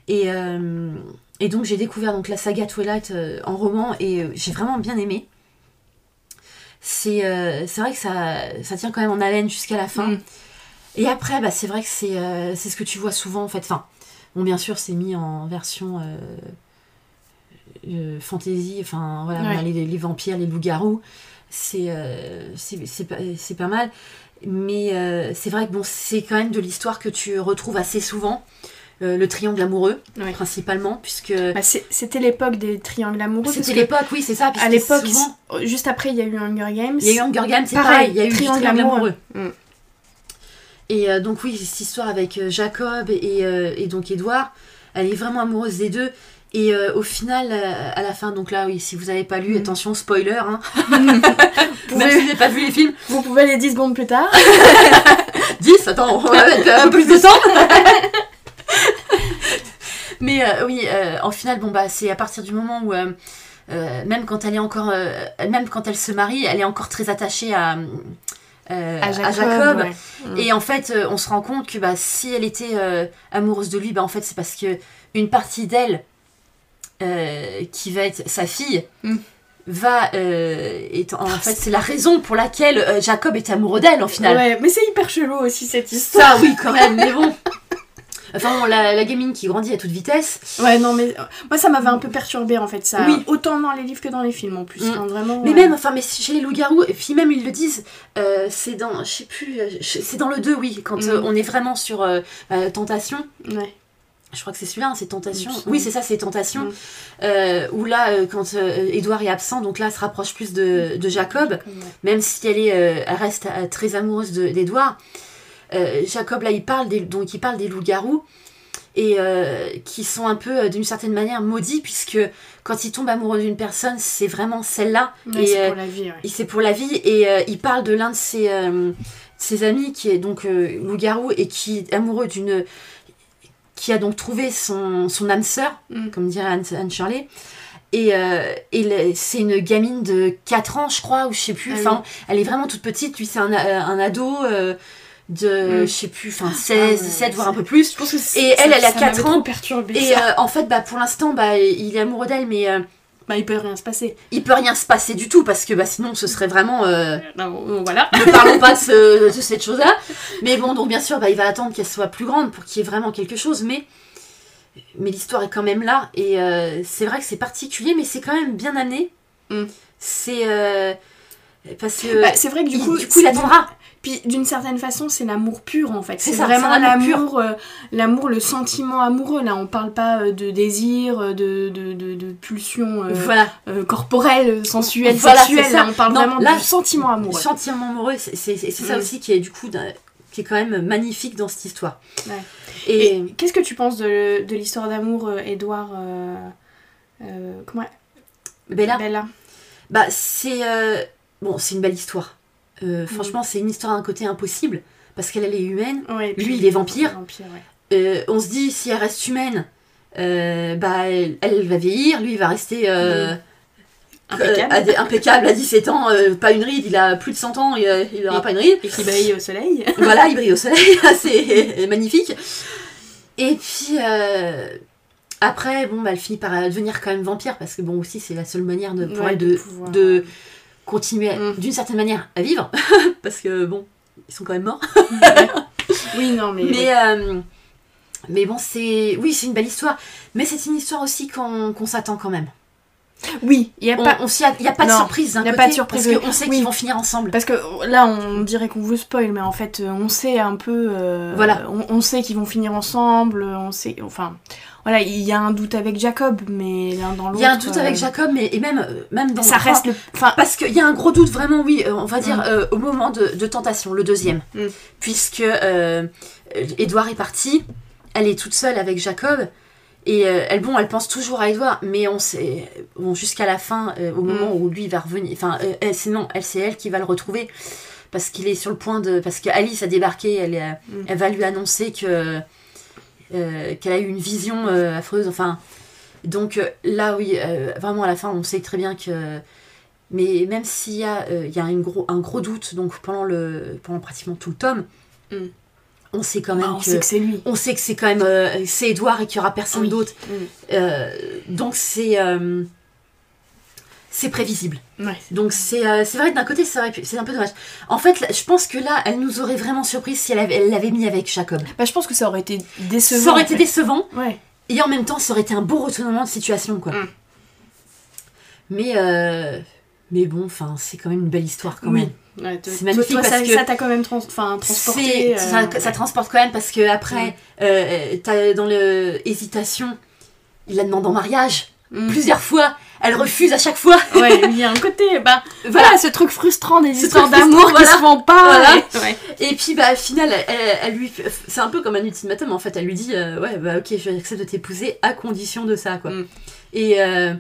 Et, euh, et donc j'ai découvert donc la saga Twilight euh, en roman et j'ai vraiment bien aimé. C'est euh, vrai que ça, ça tient quand même en haleine jusqu'à la fin. Mm. Et après, bah, c'est vrai que c'est euh, ce que tu vois souvent en fait. Enfin, bon, bien sûr, c'est mis en version euh, fantasy. Enfin, voilà, on a Ouais. les, les vampires, les loups-garous. C'est pas, c'est pas mal. Mais euh, c'est vrai que bon, c'est quand même de l'histoire que tu retrouves assez souvent. Euh, le triangle amoureux, principalement, puisque Bah, c'était l'époque des triangles amoureux. c'était que l'époque, oui, c'est ça. À l'époque, souvent, juste après, il y a eu Hunger Games. il y a eu Hunger Games, c'est Pareil, il y a eu triangle triangle amoureux. amoureux. Mm. Et euh, donc oui, cette histoire avec Jacob et, et donc Edouard, elle est vraiment amoureuse des deux. Et euh, au final, euh, à la fin, donc là, oui, si vous n'avez pas lu, Mm. attention, spoiler, hein, Vous même pouvez, si vous n'avez pas vu les films, vous pouvez aller 10 secondes plus tard. 10, attends, on va mettre un peu plus de temps. Mais euh, oui, en final, bon bah c'est à partir du moment où même quand elle est encore, même quand elle se marie, elle est encore très attachée à, euh, À à Jacob. Ouais. Mm. Et en fait, euh, on se rend compte que bah, si elle était euh, amoureuse de lui, bah, en fait, c'est parce que une partie d'elle, euh, qui va être sa fille, Mm. va. euh, est- en fait, c'est la raison pour laquelle euh, Jacob est amoureux d'elle, en final. Ouais, mais c'est hyper chelou aussi cette histoire. Ça, oui, quand même, mais bon. Enfin, bon, la, la gamine qui grandit à toute vitesse. Ouais, non, mais moi ça m'avait un peu perturbé en fait, ça. Oui. Autant dans les livres que dans les films en plus. Mm. Vraiment. Mais ouais. même, enfin, mais chez les loups-garous, et puis même ils le disent, euh, c'est dans, je sais plus, c'est dans le 2, oui, quand Mm. euh, on est vraiment sur euh, Tentation. Ouais. Je crois que c'est celui-là, hein, c'est Tentation. Oui, c'est ça, c'est Tentation. Mm. Euh, où là, euh, quand euh, Edouard est absent, donc là, elle se rapproche plus de, de Jacob, même si elle, est, euh, elle reste très amoureuse de- d'Edouard. Jacob, là, il parle des, donc, il parle des loups-garous. Et qui sont un peu, d'une certaine manière, maudits, puisque quand il tombe amoureux d'une personne, c'est vraiment celle-là. Ouais, et c'est pour la vie, ouais. et c'est pour la vie. Et il parle de l'un de ses, ses amis qui est donc loup-garou et qui est amoureux d'une. Qui a donc trouvé son, son âme sœur, Mm. comme dirait Anne, Anne Shirley. Et, euh, et c'est une gamine de 4 ans, je crois, ou je sais plus. Ah Enfin, elle est vraiment toute petite. Lui, c'est un, a- un ado euh, de, Mm. je sais plus, enfin Ah 16, ouais, 17, voire c'est- un peu plus. Je pense que c'est- Et elle, ça- elle a ça 4 m'avait ans. perturbé. Et euh, en fait, bah, pour l'instant, bah, il est amoureux d'elle, mais euh, Bah, il peut rien se passer. il peut rien se passer du tout parce que bah, sinon, ce serait vraiment. euh, Non, bon, voilà. ne parlons pas de, ce- de cette chose-là. Mais bon, donc bien sûr, bah, il va attendre qu'elle soit plus grande pour qu'il y ait vraiment quelque chose. Mais, mais l'histoire est quand même là. Et euh, c'est vrai que c'est particulier, mais c'est quand même bien amené. Mm. C'est. euh, parce que. Bah, c'est vrai que du il- coup, du coup, il attendra. Puis d'une certaine façon, c'est l'amour pur en fait. C'est vraiment l'amour euh, l'amour, le sentiment amoureux. Là, on parle pas euh, de désir, euh, de, de, de, de pulsion euh, Voilà. euh, corporelle, sensuelle, Voilà, sexuelle. Là, on parle Non, vraiment là, du sentiment amoureux. Sentiment amoureux, c'est c'est- c'est ça Mm. aussi qui est du coup. qui est quand même magnifique dans cette histoire. Ouais. Et, Et qu'est-ce que tu penses de, de l'histoire d'amour euh, euh, comment Bella, Bella. bah c'est bon, c'est une belle histoire. Mm. Euh, Franchement, c'est une histoire d'un côté impossible parce qu'elle elle est humaine. Ouais, Lui, il est vampire. vampire ouais. Euh, on se dit si elle reste humaine, euh, bah elle, elle va vieillir, lui il va rester euh, Impeccable. à impeccable à 17 ans, pas une ride, il a plus de 100 ans, il, il aura Et- pas une ride. Et qui brille au soleil. voilà, il brille au soleil, c'est magnifique. Et puis après, bon, bah, elle finit par devenir quand même vampire parce que bon aussi c'est la seule manière de, pour Ouais, elle de de, pouvoir- de continuer Mm. d'une certaine manière à vivre parce que bon, ils sont quand même morts. oui, non, mais. Mais, euh, mais bon, c'est. Oui, c'est une belle histoire. Mais c'est une histoire aussi qu'on s'attend quand même. Oui, il y a pas. on s'y a- Il n'y a pas de Non, surprise d'un y a côté. pas de surprise, Parce qu'on sait Oui. qu'ils vont finir ensemble. Parce que là, on dirait qu'on vous spoil, mais en fait, euh, on sait un peu. euh, Voilà. On, on sait qu'ils vont finir ensemble. On sait. Enfin, voilà, il y a un doute avec Jacob, mais l'un dans l'autre. Il y a un doute euh, avec Jacob, mais et même, euh, même dans Ça le reste le. Enfin, Parce qu'il y a un gros doute, vraiment, oui, euh, on va dire Mm. euh, au moment de, de tentation, le deuxième. Mm. Puisque euh, Edouard est parti, elle est toute seule avec Jacob. Et euh, elle, bon, elle pense toujours à Edouard, mais on sait, bon, jusqu'à la fin, euh, au Mm. moment où lui va revenir, enfin, euh, elle, c'est elle, qui va le retrouver, parce qu'il est sur le point de, parce que Alice a débarqué, elle, va lui annoncer que euh, qu'elle a eu une vision euh, affreuse. Enfin, donc euh, là, oui, euh, vraiment à la fin, on sait très bien que. Mais même s'il y a, euh, il y a une gros, un gros doute, donc pendant, le, pendant pratiquement tout le tome, Mm. on sait quand même Bah, on que. sait que c'est lui. on sait que c'est quand même. euh, c'est Edouard et qu'il n'y aura personne Oui. d'autre. Mm. Euh, donc c'est. Euh, c'est prévisible. Ouais. Donc c'est euh, vrai que d'un côté c'est un peu dommage. En fait, là, je pense que là, elle nous aurait vraiment surpris si elle avait- elle l'avait mis avec Jacob. Bah, je pense que ça aurait été décevant. ça aurait été fait. décevant Ouais. et en même temps ça aurait été un beau retournement de situation quoi. Mm. Mais euh, mais bon, enfin c'est quand même une belle histoire quand Oui. même. Ouais, C'est magnifique toi, parce ça, que ça t'a quand même trans- transporté. Euh, ça, ça transporte quand même parce que après, euh, t'as dans le hésitation, il la demande en mariage mm. plusieurs fois. Elle refuse à chaque fois. Ouais, il y a un côté, bah, Voilà. voilà, ce truc frustrant des histoires d'amour frustrant, qui voilà. se font pas. Voilà. et- ouais. Et puis bah au final, elle, elle lui, c'est un peu comme un ultimatum en fait. Elle lui dit euh, ouais bah ok, j'accepte de t'épouser à condition de ça quoi. Mm. Et euh,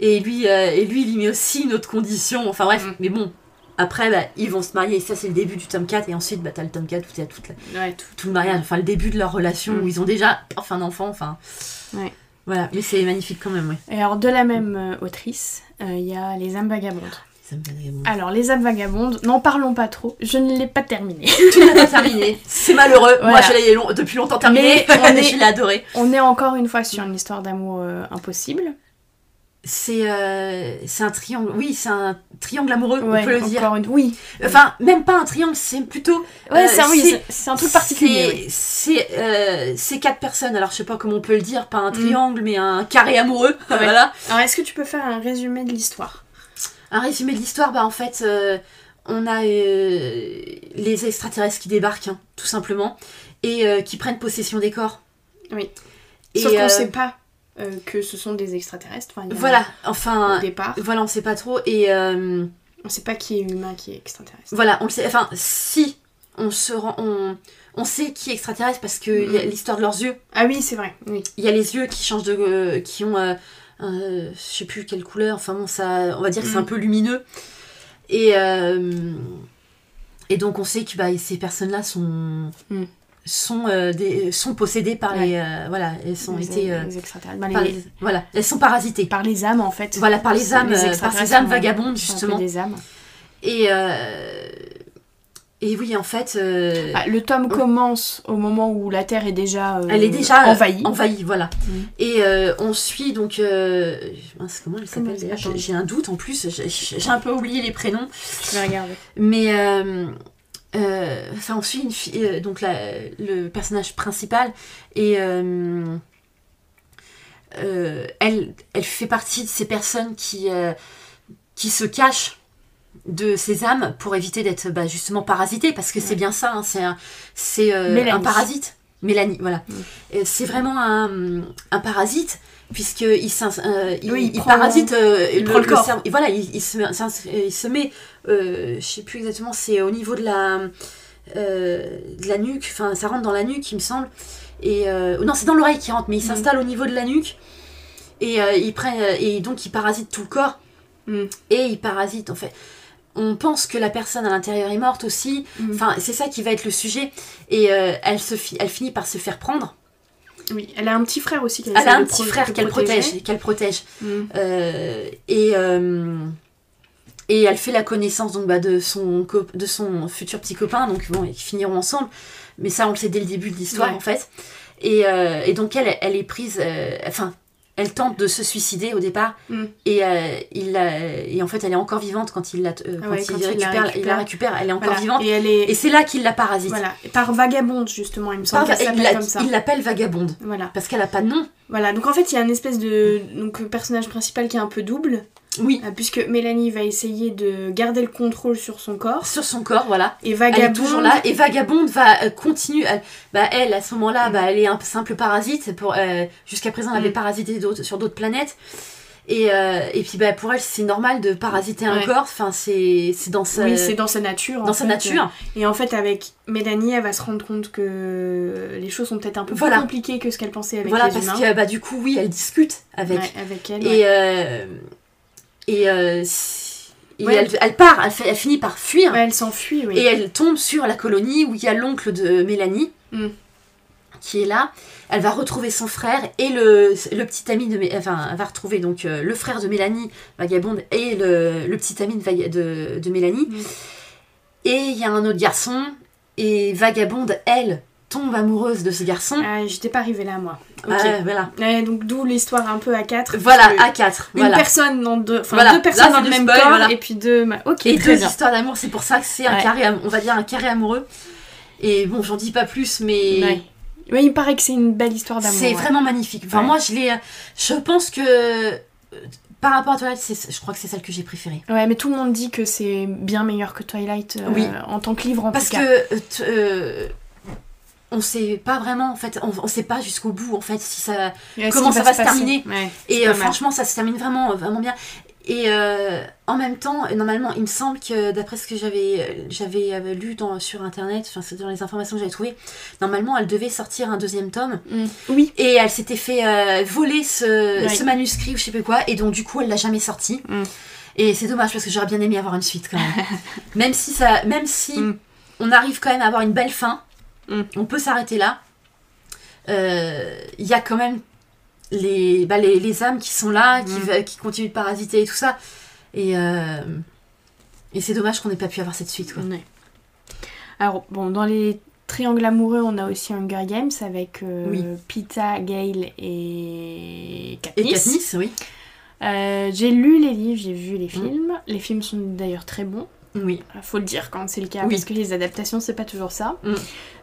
et lui euh, et lui il y met aussi une autre condition. Enfin bref, Mm. mais bon. Après, bah, ils vont se marier, et ça c'est le début du tome 4, et ensuite bah, t'as le tome 4 où t'as toute la- Ouais, tout. tout le mariage, enfin le début de leur relation Mm. où ils ont déjà enfin un enfant, enfin. Ouais. Voilà, mais c'est magnifique quand même, ouais. Et alors, de la même euh, autrice, euh, il y a Les âmes vagabondes. Alors, Les âmes vagabondes, n'en parlons pas trop, je ne l'ai pas terminé. Tu l'as pas terminé, c'est malheureux. Moi je l'ai long- depuis longtemps terminé, Mais on est- je l'ai adoré. On est encore une fois sur une histoire d'amour euh, impossible. C'est euh, c'est un triangle, oui, c'est un triangle amoureux, Ouais, on peut le dire. une... Oui, Enfin, même pas un triangle, c'est plutôt. ouais, Euh, c'est oui, un truc particulier. C'est euh, c'est quatre personnes, alors je sais pas comment on peut le dire, pas un Mm. triangle, mais un carré amoureux. Ouais. voilà. Alors, est-ce que tu peux faire un résumé de l'histoire? Un résumé de l'histoire, bah en fait, on a les extraterrestres qui débarquent, hein, tout simplement, et qui prennent possession des corps. Oui. Et Sauf qu'on sait pas euh, que ce sont des extraterrestres. Enfin, Voilà, enfin, Au départ, voilà, on sait pas trop, et. euh, on sait pas qui est humain, qui est extraterrestre. Voilà, on le sait. Enfin, si on se rend, on, on sait qui est extraterrestre parce que il y a Mhm. l'histoire de leurs yeux. Ah oui, c'est vrai. Oui. Il y a les yeux qui changent de, euh, qui ont, euh, je sais plus quelle couleur. Enfin bon, ça, on va dire que c'est un Mhm. peu lumineux. Et et donc on sait que bah, ces personnes-là sont Mhm. Sont des, des- sont possédées par les, euh, voilà, elles sont les, été, euh, les extraterrestres. Bah, par les- voilà, elles sont parasitées. par les âmes en fait. Voilà, par les âmes, euh, par ces âmes vagabondes justement. des âmes. Et euh, et oui, en fait. euh, Bah, le tome commence au moment où la Terre est déjà, euh, Elle est déjà euh, envahie. envahie, voilà. Mhm. Et euh, on suit donc. euh, comment elle s'appelle d'ailleurs J'ai un doute en plus, j'ai- j'ai un peu oublié les prénoms. Je vais regarder. Mais. Euh, Enfin, on suit une fille, euh, donc la- le personnage principal, et euh, elle, elle fait partie de ces personnes qui, qui se cachent de ces âmes pour éviter d'être bah, justement parasitées, parce que c'est bien ça, hein, c'est un, c'est, euh, Mélanie. un parasite. Mélanie, voilà. Mm. C'est vraiment un, un parasite, puisqu'il euh, il, Oui, il parasite euh, il prend le corps. cerveau. Et voilà, il, se, met- s'ins- il se met, je sais plus exactement, c'est au niveau de la, euh, de la nuque, enfin ça rentre dans la nuque, il me semble. Et euh, non, c'est dans l'oreille qui rentre, mais il Mm. s'installe au niveau de la nuque. Et, euh, il prend, et donc il parasite tout le corps. Mm. Et il parasite, en fait. On pense que la personne à l'intérieur est morte aussi. Mm. Enfin, c'est ça qui va être le sujet. Et euh, elle, se fi- elle finit par se faire prendre. Oui, elle a un petit frère aussi. Elle a un petit frère qu'elle protège. Qu'elle protège. Euh, et, euh, et elle fait la connaissance donc, bah, de, son de son futur petit copain. Donc bon, ils finiront ensemble. Mais ça, on le sait dès le début de l'histoire, Ouais. en fait. Et, euh, et donc, elle, elle est prise. euh, enfin, elle tente de se suicider au départ. Mm. Et, euh, il et en fait, elle est encore vivante quand il la, Ah quand ouais, il quand il la récupère, il la récupère. Elle est encore Voilà. vivante. Et elle est. Et c'est là qu'il la parasite. Voilà. Par vagabonde, justement, il me semble Par- qu'elle il s'appelle la- comme ça. il l'appelle vagabonde. Voilà. Parce qu'elle a pas de nom. Voilà. Donc en fait, il y a une espèce de donc, personnage principal qui est un peu double, Oui. euh, puisque Mélanie va essayer de garder le contrôle sur son corps. Sur son corps, voilà. Et Elle Vagabonde. est toujours là et Vagabonde va euh, continuer. Elle, bah, elle à ce moment-là, bah, elle est un simple parasite. Pour euh, jusqu'à présent, elle avait Mm. parasité d'autres- sur d'autres planètes. Et, euh, et puis bah, pour elle, c'est normal de parasiter un Ouais. corps. Enfin, c'est c'est dans sa Oui, c'est dans sa nature. dans sa fait. nature. Et en fait, avec Mélanie, elle va se rendre compte que les choses sont peut-être un peu Voilà. plus compliquées que ce qu'elle pensait avec voilà, les parce que bah, du coup, oui, elle discute avec. Ouais, avec elle. Et, euh, et, euh, si- et Ouais. elle, elle part, elle, fait- elle finit par fuir. Ouais, elle s'enfuit, oui. Et elle tombe sur la colonie où il y a l'oncle de Mélanie, Mm. qui est là. Elle va retrouver son frère et le, le petit ami de... Mé- Enfin, elle va retrouver donc euh, le frère de Mélanie, vagabonde, et le, le petit ami de, Vaga- de, de Mélanie. Mm. Et il y a un autre garçon, et vagabonde, elle, tombe amoureuse de ce garçon. Ah, J'étais pas arrivée là, moi. Ah, voilà. Ouais, donc d'où l'histoire un peu à 4. Voilà, A4. Une Voilà. personne dans deux, enfin Voilà, deux personnes là, dans le même spoil, corps voilà. et puis deux. Ok, et très deux bien. histoires d'amour, c'est pour ça que c'est un carré, on va dire un carré amoureux. Et bon, j'en dis pas plus, mais Ouais. Ouais, il me paraît que c'est une belle histoire d'amour. c'est ouais. vraiment magnifique. Enfin, moi, je l'ai. Je pense que euh, par rapport à Twilight, je crois que c'est celle que j'ai préférée. Ouais, mais tout le monde dit que c'est bien meilleur que Twilight euh, Oui. en tant que livre en Parce tout que cas. euh, t- euh, on sait pas vraiment, en fait, on, on sait pas jusqu'au bout, en fait, si ça. Comment ça va se terminer. Ouais, Et euh, franchement, ça se termine vraiment, vraiment bien. Et euh, en même temps, euh, normalement, il me semble que d'après ce que j'avais, j'avais euh, lu dans, sur internet, enfin, c'est dans les informations que j'avais trouvées, normalement, elle devait sortir un deuxième tome. Mm. Oui. Et elle s'était fait euh, voler ce, Ouais. ce manuscrit ou je sais pas quoi, et donc du coup, elle l'a jamais sorti. Mm. Et c'est dommage parce que j'aurais bien aimé avoir une suite quand même. même si ça, même si Mm. on arrive quand même à avoir une belle fin, Mm. on peut s'arrêter là. Euh, Il y a quand même les, bah, les, les âmes qui sont là, qui, Mm. qui continuent de parasiter et tout ça. Et, euh, et c'est dommage qu'on n'ait pas pu avoir cette suite. Quoi. Ouais. Alors, bon, dans les triangles amoureux, on a aussi Hunger Games avec euh, Oui. Pita, Gale et Et Katniss. Katniss, oui. Euh, j'ai lu les livres, j'ai vu les films. Les films sont d'ailleurs très bons. Oui. Euh, Faut le dire quand c'est le cas, Oui. parce que les adaptations, c'est pas toujours ça. Mm.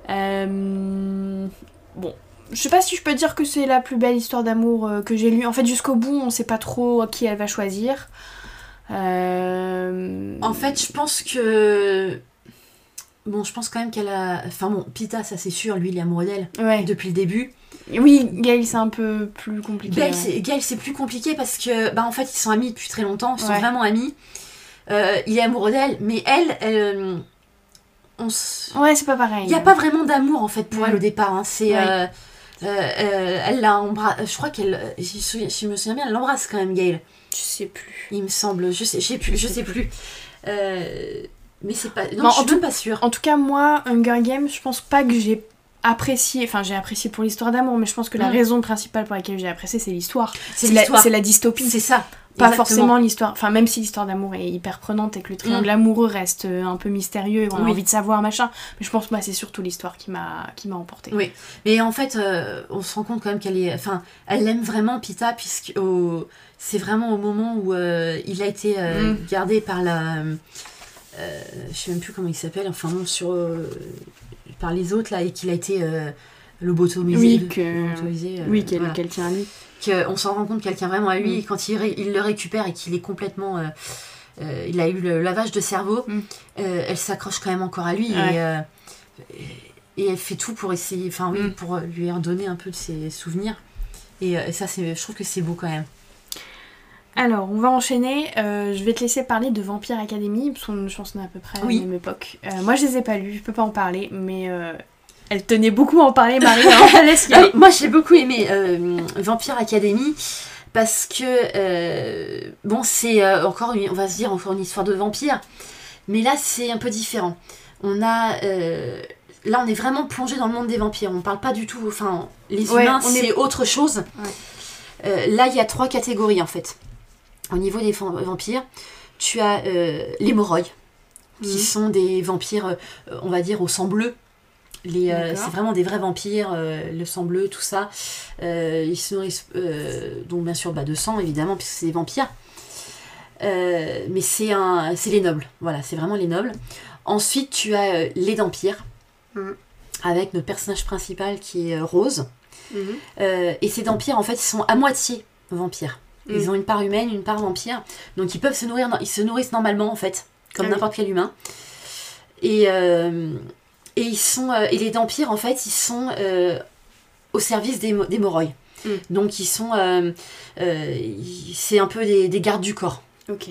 Euh, Bon, je sais pas si je peux dire que c'est la plus belle histoire d'amour euh, que j'ai lue. En fait, jusqu'au bout, on sait pas trop qui elle va choisir. Euh, En fait, je pense que. Bon, je pense quand même qu'elle a. Enfin bon, Pita, ça c'est sûr, lui il est amoureux d'elle ouais. depuis le début. Oui, Gail, c'est un peu plus compliqué. Gail, ouais. c'est plus compliqué parce que, bah en fait, ils sont amis depuis très longtemps, ils sont Ouais. vraiment amis. Euh, il est amoureux d'elle, mais elle, elle, euh, on s- Ouais, c'est pas pareil. il n'y a pas vraiment d'amour en fait pour Mm. elle au départ. hein. C'est, Ouais. euh, euh, euh, elle l'a embrassé. Je crois qu'elle, je, je me souviens bien, elle l'embrasse quand même, Gail. Je sais plus. Il me semble, je sais, je sais plus, je sais plus. Mais c'est pas, non, je suis en tout- même pas sûre. En tout cas, moi, Hunger Games, je pense pas que j'ai apprécié. Enfin, j'ai apprécié pour l'histoire d'amour, mais je pense que la Mm. raison principale pour laquelle j'ai apprécié, c'est l'histoire. C'est la- l'histoire. C'est la dystopie. C'est ça. Pas exactement. forcément l'histoire. Enfin, même si l'histoire d'amour est hyper prenante et que le triangle amoureux reste euh, un peu mystérieux et qu'on a Oui. envie de savoir, machin. Mais je pense que bah, c'est surtout l'histoire qui m'a qui m'a emporté. Oui. Mais en fait, euh, on se rend compte quand même qu'elle est. Enfin, elle l'aime vraiment, Pita, puisque au- c'est vraiment au moment où euh, il a été euh, Mm. gardé par la. je sais même plus comment il s'appelle, enfin bon, sur. par les autres, là, et qu'il a été lobotomisé. Oui, que- lobotomisé, Oui, qu'elle voilà. qu'elle tient à lui. Qu'on s'en rend compte quelqu'un vraiment à lui Mm. et quand il, le récupère et qu'il est complètement euh, euh, il a eu le lavage de cerveau Mm. euh, elle s'accroche quand même encore à lui Ouais. et, et elle fait tout pour essayer enfin oui Mm. pour lui redonner un peu de ses souvenirs et, et ça c'est je trouve que c'est beau quand même Alors, on va enchaîner. Euh, je vais te laisser parler de Vampire Academy, parce qu'on je pense qu'on est à peu près à Oui. la même époque. Euh, moi, je les ai pas lus, je peux pas en parler, mais euh, elle tenait beaucoup à en parler, Marie. Alors, aller. Alors, moi j'ai beaucoup aimé euh, Vampire Academy parce que euh, bon c'est euh, encore une- on va se dire encore une histoire de vampire mais là c'est un peu différent on a euh, là on est vraiment plongé dans le monde des vampires on parle pas du tout enfin les Ouais, humains est- c'est autre chose Ouais. Euh, là il y a trois catégories en fait au niveau des vampires tu as euh, les moroi qui Mhm. sont des vampires euh, on va dire au sang bleu les, euh, c'est vraiment des vrais vampires, euh, le sang bleu, tout ça. Euh, ils se nourrissent, donc bien sûr, bah, de sang, évidemment, puisque c'est des vampires. Mais c'est un, c'est les nobles, voilà, c'est vraiment les nobles. Ensuite, tu as les vampires, Mhm. avec notre personnage principal qui est Rose. Euh, et ces vampires, en fait, ils sont à moitié vampires. Ils Mhm. ont une part humaine, une part vampire. Donc ils peuvent se nourrir, ils se nourrissent normalement, en fait, comme Ah oui. n'importe quel humain. Et, et ils sont euh, et les vampires en fait ils sont euh, au service des, des moroi. Mm. Donc ils sont euh, c'est un peu des, des gardes du corps. Ok.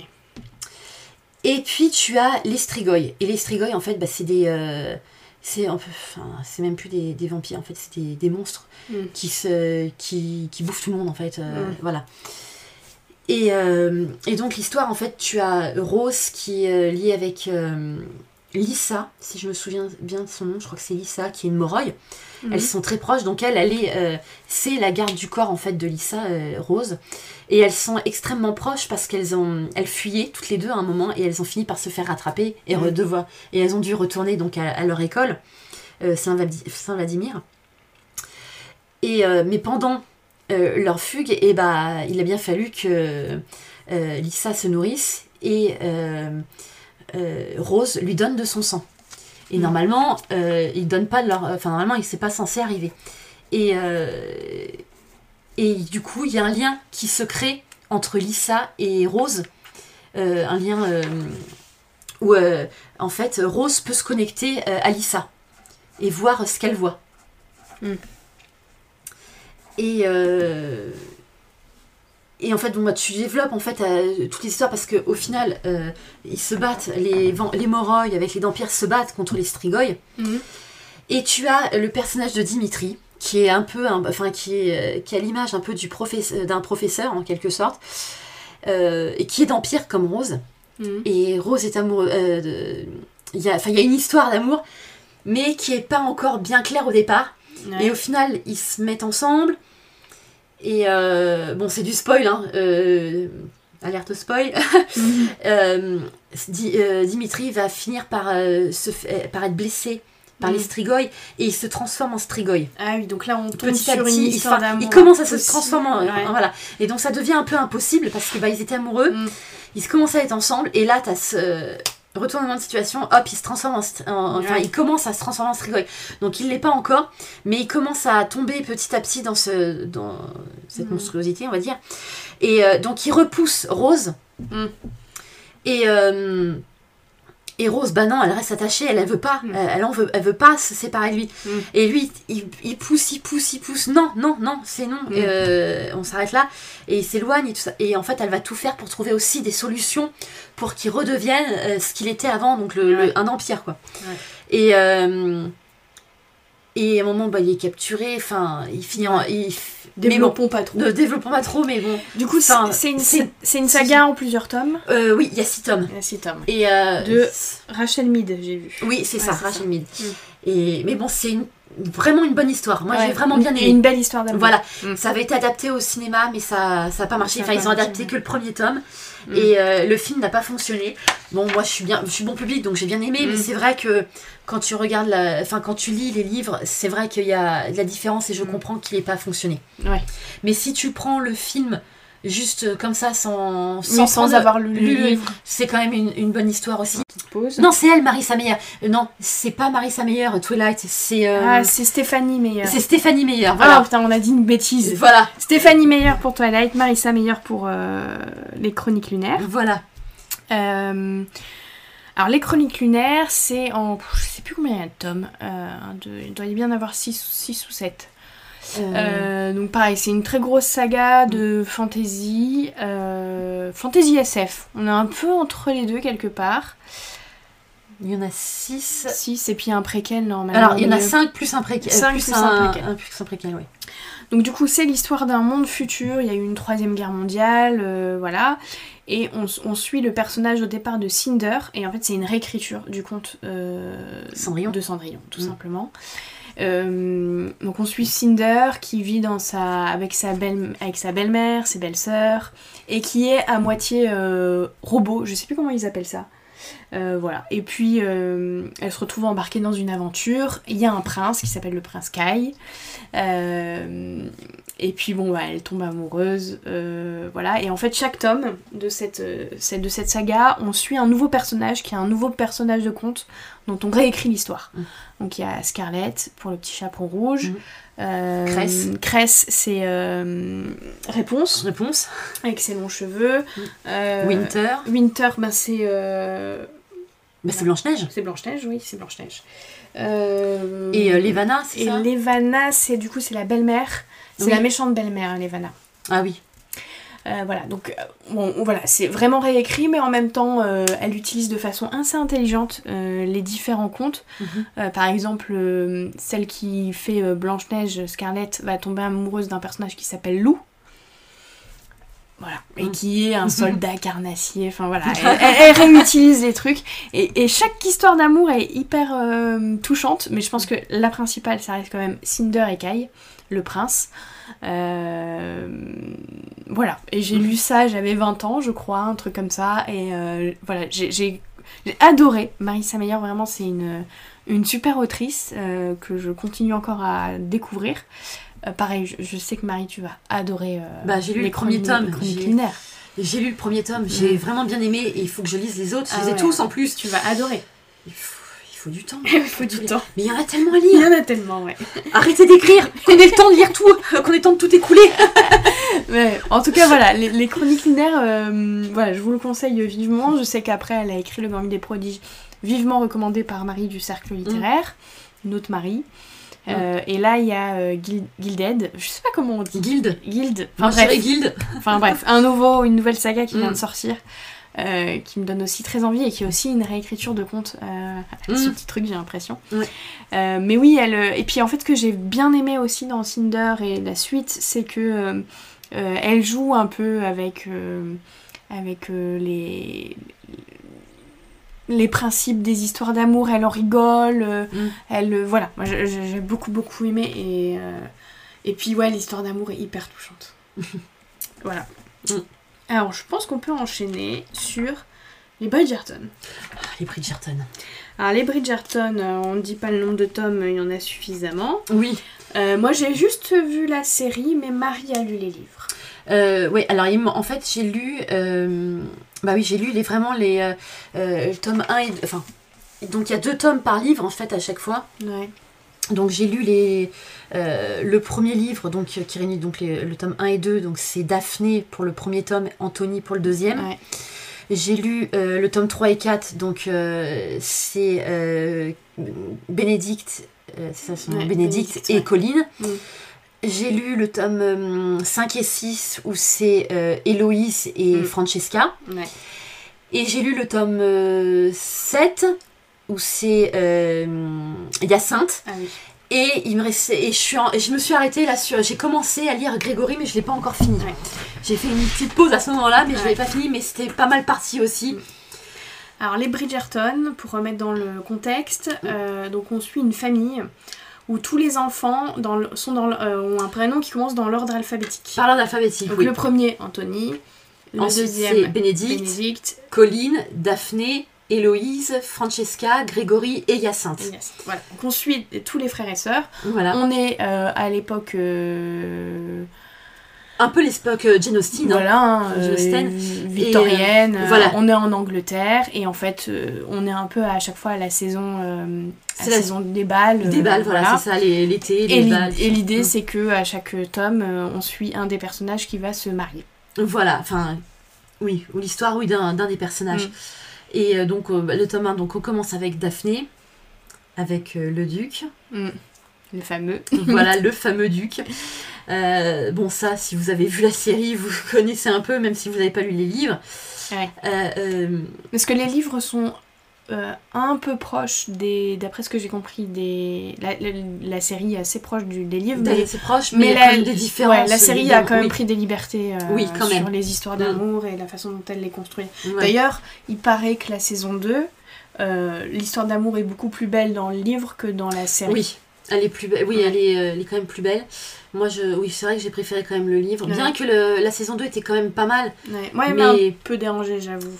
Et puis tu as les strigoi. Et les strigoi en fait bah, c'est des c'est un peu enfin, c'est même plus des, des vampires en fait c'est des, des monstres Mm. qui se qui, qui bouffent tout le monde en fait euh, Mm. voilà. Et, euh, et donc l'histoire en fait tu as Rose qui est liée avec euh, Lisa, si je me souviens bien de son nom, je crois que c'est Lisa, qui est une Moroi. Mhm. Elles sont très proches, donc elle, elle est, euh, c'est la garde du corps en fait de Lisa, euh, Rose. Et elles sont extrêmement proches parce qu'elles ont, elles fuyaient toutes les deux à un moment et elles ont fini par se faire rattraper et Mhm. redevoir. Et elles ont dû retourner donc à, à leur école, euh, Saint-Vladi- Saint-Vladimir. Et mais pendant leur fugue, et bah, il a bien fallu que Lisa se nourrisse et Rose lui donne de son sang. Et Mhm. normalement, euh, ils donnent pas de leur. Enfin, normalement, il s'est pas censé arriver. Et, euh, et du coup, il y a un lien qui se crée entre Lisa et Rose. Euh, un lien euh, où, euh, en fait, Rose peut se connecter euh, à Lisa et voir ce qu'elle voit. Mm. Et. euh, et en fait, bon, bah, tu développes en fait euh, toutes les histoires parce qu'au final, euh, ils se battent, les, les Moroi avec les Dampires se battent contre les Strigoi. Mhm. Et tu as le personnage de Dimitri, qui est un peu, un- enfin, qui, est, euh, qui a l'image un peu du professe- d'un professeur en quelque sorte, euh, et qui est d'Empire comme Rose. Mhm. Et Rose est amoureux. de- Il y, a, enfin, il y a une histoire d'amour, mais qui est pas encore bien claire au départ. Ouais. Et au final, ils se mettent ensemble. Et euh, bon, c'est du spoil, hein. euh, alerte au spoil. Mhm. Euh, Di- euh, Dimitri va finir par, se par être blessé par Mhm. les Strigoi et il se transforme en Strigoi. Ah oui, donc là on tombe Petit à sur petit, une il, histoire d'amour. il commence à se transformer en, Ouais. en- voilà. Et donc ça devient un peu impossible parce que bah, ils étaient amoureux, Mm. ils commencent à être ensemble et là t'as ce retournement de situation, hop, il se transforme en, enfin Ouais. il commence à se transformer en Strigoi. Donc il l'est pas encore, mais il commence à tomber petit à petit dans ce dans cette Mm. monstruosité, on va dire. Et euh, donc il repousse Rose. Mm. Et euh, et Rose, bah non, elle reste attachée, elle, elle veut pas, Mm. elle, en veut, elle veut pas se séparer de lui. Mm. Et lui, il, il pousse, il pousse, il pousse. Non, non, non, c'est non. Mm. Euh, on s'arrête là. Et il s'éloigne et tout ça. Et en fait, elle va tout faire pour trouver aussi des solutions pour qu'il redevienne euh, ce qu'il était avant, donc le, Ouais. le- un empire, quoi. Ouais. Et, euh, et à un moment, bah, il est capturé. Enfin, il finit en. Il, bon, Développons pas trop. ne développons pas trop, mais bon. Du coup, c'est Enfin, c'est une, saga en plusieurs tomes? Euh, oui, il y a six tomes. Il y a six tomes. Et euh, De- Rachel Mead, j'ai vu. Oui, c'est ça, Ouais, Rachel ça. Mead. Mm. Et mais bon, c'est une- vraiment une bonne histoire. Moi, j'ai vraiment bien aimé. une belle histoire d'amour. Voilà, Mm. ça avait été adapté au cinéma, mais ça ça a pas marché. Ça a Enfin, pas ils ont adapté que le premier tome. Mm. Et euh, le film n'a pas fonctionné. Bon, moi, je suis bien, je suis bon public, donc j'ai bien aimé. Mais Mm. c'est vrai que quand tu regardes, la... enfin, quand tu lis les livres, c'est vrai qu'il y a de la différence et je Mm. comprends qu'il n'ait pas fonctionné. Ouais. Mais si tu prends le film juste comme ça, sans sans, avoir lu le livre. c'est quand même une, une bonne histoire aussi. Pause. Non, c'est elle, Marissa Meyer. Euh, non, c'est pas Marissa Meyer, Twilight, c'est euh, Ah, c'est Stéphanie Meyer. c'est Stéphanie Meyer. Ah Voilà. putain, on a dit une bêtise. Voilà, Stéphanie Meyer pour Twilight, Marissa Meyer pour euh, les Chroniques lunaires. voilà. Euh, alors les Chroniques lunaires, c'est en... Je sais plus combien il y a de tomes. Euh, il doit y bien avoir 6 ou 7. Euh, donc pareil, c'est une très grosse saga de fantasy, euh, fantasy SF. On est un peu entre les deux quelque part. il y en a 6. 6 et puis un préquel normalement. Alors, il y en a au milieu. 5 plus un préquel. Cinq plus, plus un, un préquel. un plus un préquel, oui. Donc du coup, c'est l'histoire d'un monde futur. Il y a eu une troisième guerre mondiale, euh, voilà. Et on, on suit le personnage au départ de Cinder. Et en fait, c'est une réécriture du conte euh, Cendrillon. de Cendrillon, tout Mm. simplement. Euh, donc on suit Cinder qui vit sa, avec sa belle avec sa belle-mère, ses belles-sœurs, et qui est à moitié euh, robot. Je sais plus comment ils appellent ça. Euh, voilà. Et puis elle se retrouve embarquée dans une aventure. Il y a un prince qui s'appelle le prince Kai. Et puis bon, bah, elle tombe amoureuse. euh, voilà. Et en fait, chaque tome de cette, euh, de cette saga, on suit un nouveau personnage qui est un nouveau personnage de conte dont on réécrit l'histoire. Mm. Donc il y a Scarlett pour le petit chaperon rouge. Mm. Euh, Cress. Cress, c'est euh, Réponse, Réponse. avec ses longs cheveux. Mm. Winter. Winter, ben, c'est Bah, c'est Blanche-Neige. c'est Blanche-Neige, oui, c'est Blanche-Neige. Et Levana, c'est et ça? Levana, c'est du coup c'est la belle-mère. C'est Oui. la méchante belle-mère, Levana. Ah oui. Euh, voilà, donc euh, bon, voilà, c'est vraiment réécrit, mais en même temps, euh, elle utilise de façon assez intelligente euh, les différents contes. Mhm. Par exemple, celle qui fait Blanche-Neige, Scarlett, va tomber amoureuse d'un personnage qui s'appelle Lou. Voilà. Et Mm. qui est un soldat carnassier. Enfin voilà. Elle, elle- elle réutilise les trucs. Et, et chaque histoire d'amour est hyper touchante. Mais je pense que la principale, ça reste quand même Cinder et Kai, le prince. Euh, voilà. Et j'ai lu ça, j'avais 20 ans, je crois, un truc comme ça. Et euh, voilà, j'ai adoré. Marissa Meyer, vraiment, c'est une, une super autrice euh, que je continue encore à découvrir. Pareil, je, je sais que Marie, tu vas adorer Bah, j'ai lu les le premier tome, j'ai- lu le premier tome, j'ai Mm. vraiment bien aimé et il faut que je lise les autres. Je Ah les ai ouais. tous en plus. Tu vas adorer. Il faut, il faut du temps. Il faut du temps. Mais il y en a tellement à Il lire. y en a tellement, ouais. Arrêtez d'écrire, qu'on ait le temps de lire tout, qu'on ait le temps de tout écouler. Ouais, en tout cas, voilà, les, les chroniques linéaires, euh, voilà, je vous le conseille vivement. Je sais qu'après, elle a écrit Le Gang des Prodiges, vivement recommandé par Marie du Cercle littéraire, une autre Marie. Euh, et là, il y a euh, Guild- Gilded, je sais pas comment on dit. Guild. Guild, enfin bref, Guild. enfin bref, un nouveau, une nouvelle saga qui vient Mm. de sortir, euh, qui me donne aussi très envie et qui est aussi une réécriture de contes, euh, ce Mm. petit truc j'ai l'impression. Euh, mais oui, elle, euh, et puis en fait ce que j'ai bien aimé aussi dans Cinder et la suite, c'est que elle joue un peu avec, avec les les principes des histoires d'amour, elle en rigole, Mm. elle voilà, moi j'ai beaucoup beaucoup aimé et et puis ouais l'histoire d'amour est hyper touchante. voilà. Mm. Alors je pense qu'on peut enchaîner sur les Bridgerton. Ah, les Bridgerton. Alors les Bridgerton, euh, on ne dit pas le nombre de tomes, il y en a suffisamment. Oui. Euh, moi j'ai juste vu la série, mais Marie a lu les livres. Euh, oui, alors en fait, j'ai lu. euh, bah oui, j'ai lu les, vraiment les euh, euh, le tome 1 et. Enfin. Donc il y a deux tomes par livre en fait à chaque fois. Ouais. Donc j'ai lu les, euh, le premier livre donc, euh, qui réunit donc les- le tome 1 et 2. Donc c'est Daphné pour le premier tome, Anthony pour le deuxième. Ouais. J'ai lu euh, le tome 3 et 4, donc euh, c'est euh, Bénédicte, euh, c'est ça son nom, Ouais, Bénédicte Bénédicte, et ouais. Colline. J'ai lu le tome euh, 5 et 6 où c'est euh, Héloïse et Mm. Francesca. Et j'ai lu le tome euh, 7 où c'est euh, Hyacinthe. Ah oui. Et, il me restait, et je, suis en- et je me suis arrêtée là sur. J'ai commencé à lire Grégory, mais je ne l'ai pas encore fini. Ouais. J'ai fait une petite pause à ce moment-là, mais je ne l'ai pas fini, mais c'était pas mal parti aussi. Alors les Bridgerton, pour remettre dans le contexte, euh, donc on suit une famille où tous les enfants dans le- sont dans le- euh, ont un prénom qui commence dans l'ordre alphabétique. Parlant d'alphabétique, Donc oui. le premier, Anthony. Le Ensuite, deuxième, Bénédicte, Bénédicte. Colline, Daphné, Héloïse, Francesca, Grégory et Hyacinthe. et Yes. Voilà. Donc on suit tous les frères et sœurs. Voilà. On est euh, à l'époque euh, Un peu l'époque euh, Jane Austen. hein. voilà, hein, euh, victorienne. Et, voilà. On est en Angleterre et en fait on est un peu à chaque fois à la saison, à C'est la la- saison des balles. Des balles, voilà, c'est ça, l'été, les Et l'i- balles. et l'idée, c'est que à chaque tome, on suit un des personnages qui va se marier. Voilà, enfin, oui, ou l'histoire, oui, d'un d'un des personnages. Mm. Et euh, donc, euh, bah, le tome 1, donc on commence avec Daphné, avec euh, le duc. Le fameux. voilà, le fameux duc. Euh, bon, ça, si vous avez vu la série, vous connaissez un peu, même si vous n'avez pas lu les livres. Ouais. Euh, euh, Parce que les livres sont euh, un peu proches des. D'après ce que j'ai compris, des. La, la- la série est assez proche du, des livres, mais. c'est proche, mais, Mais la, quand même des différences. ouais, la série a quand même Oui. pris des libertés euh, Oui, quand sur même. les histoires d'amour et la façon dont elle les construit. Ouais. D'ailleurs, il paraît que la saison 2, euh, l'histoire d'amour est beaucoup plus belle dans le livre que dans la série. Oui, elle est plus belle. Oui, elle est, elle est quand même plus belle. Moi, je, oui, c'est vrai que j'ai préféré quand même le livre. Ouais. Bien que le- la saison 2 était quand même pas mal. Ouais, Moi, elle Mais- m'a un peu dérangée, j'avoue.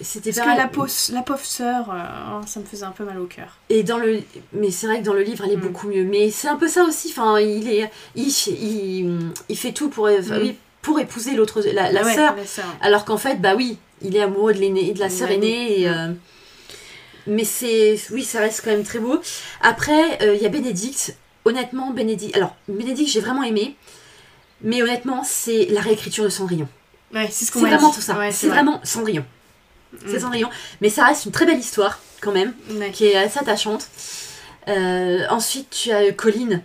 C'était Parce pas que la, pauvre- la pauvre sœur, euh, oh, ça me faisait un peu mal au cœur. Et dans le, mais c'est vrai que dans le livre, elle est Mm. beaucoup mieux. Mais c'est un peu ça aussi. Enfin, il est, il, il, il fait tout pour, enfin, Mm. oui, pour épouser l'autre, la, la Ah ouais, sœur. la sœur. Alors qu'en fait, bah oui, il est amoureux de l'aîné, de la sœur aînée. Et, Mm. euh, mais c'est, oui, ça reste quand même très beau. Après, euh, il y a Bénédicte. Honnêtement, Bénédicte. Alors, Bénédicte, j'ai vraiment aimé. Mais honnêtement, c'est la réécriture de Cendrillon. Ouais, c'est ce qu'on vraiment dit. tout ça. Ouais, c'est vrai. vraiment Cendrillon. C'est Mm. Cendrillon. Mais ça reste une très belle histoire, quand même Ouais. qui est assez attachante. Euh, ensuite, tu as euh, Colline.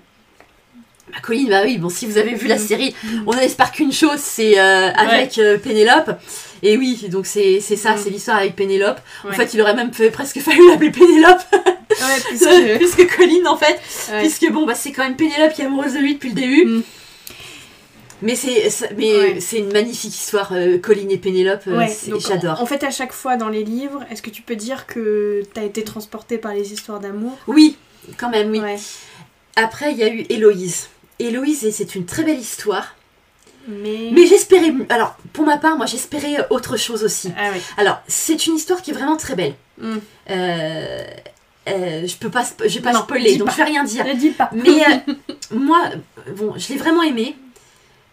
Bah, Colline, bah oui, bon, si vous avez vu la Mhm. série, on espère qu'une chose, c'est euh, avec euh, Pénélope. Et oui, donc c'est c'est ça, Mhm. c'est l'histoire avec Pénélope. En fait, il aurait même fait- presque fallu l'appeler Pénélope, puisque- puisque Colline, en fait, puisque bon, bah c'est quand même Pénélope qui est amoureuse de lui depuis le début. Mais c'est c'est- mais Ouais. c'est une magnifique histoire, euh, Colline et Pénélope, euh, Ouais, j'adore. En fait, à chaque fois dans les livres, est-ce que tu peux dire que t'as été transportée par les histoires d'amour? Oui, quand même, oui. Ouais. Après, il y a eu Héloïse. Héloïse, c'est une très belle histoire. Mais. Mais j'espérais. Alors, pour ma part, moi, j'espérais autre chose aussi. Ah oui. Alors, c'est une histoire qui est vraiment très belle. Mm. Euh, euh, je peux pas, je vais pas Non, spoiler, donc pas. je vais rien dire. Ne dis pas. Mais euh, moi, bon, je l'ai vraiment aimé.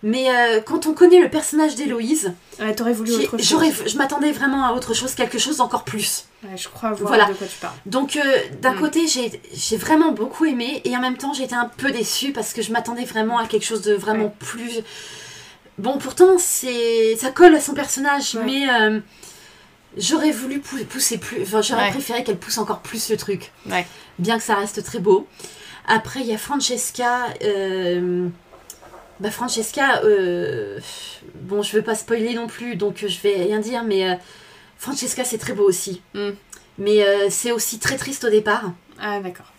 Mais euh, quand on connaît le personnage d'Héloïse, Ouais, t'aurais voulu j'ai- autre chose. j'aurais, je m'attendais vraiment à autre chose, quelque chose d'encore plus. Ouais, je crois voir Voilà. de quoi tu parles. Donc euh, d'un Mm. côté, j'ai, j'ai vraiment beaucoup aimé et en même temps, j'étais un peu déçue parce que je m'attendais vraiment à quelque chose de vraiment Ouais. plus. Bon, pourtant, c'est, ça colle à son personnage, Ouais. mais euh, j'aurais voulu pou- pousser plus. Enfin, j'aurais préféré qu'elle pousse encore plus le truc. Ouais. Bien que ça reste très beau. Après, il y a Francesca. Bah, Francesca, euh, bon, je veux pas spoiler non plus, donc euh, je vais rien dire, mais euh, Francesca, c'est très beau aussi. Mm. Mais euh, c'est aussi très triste au départ. Ah, d'accord.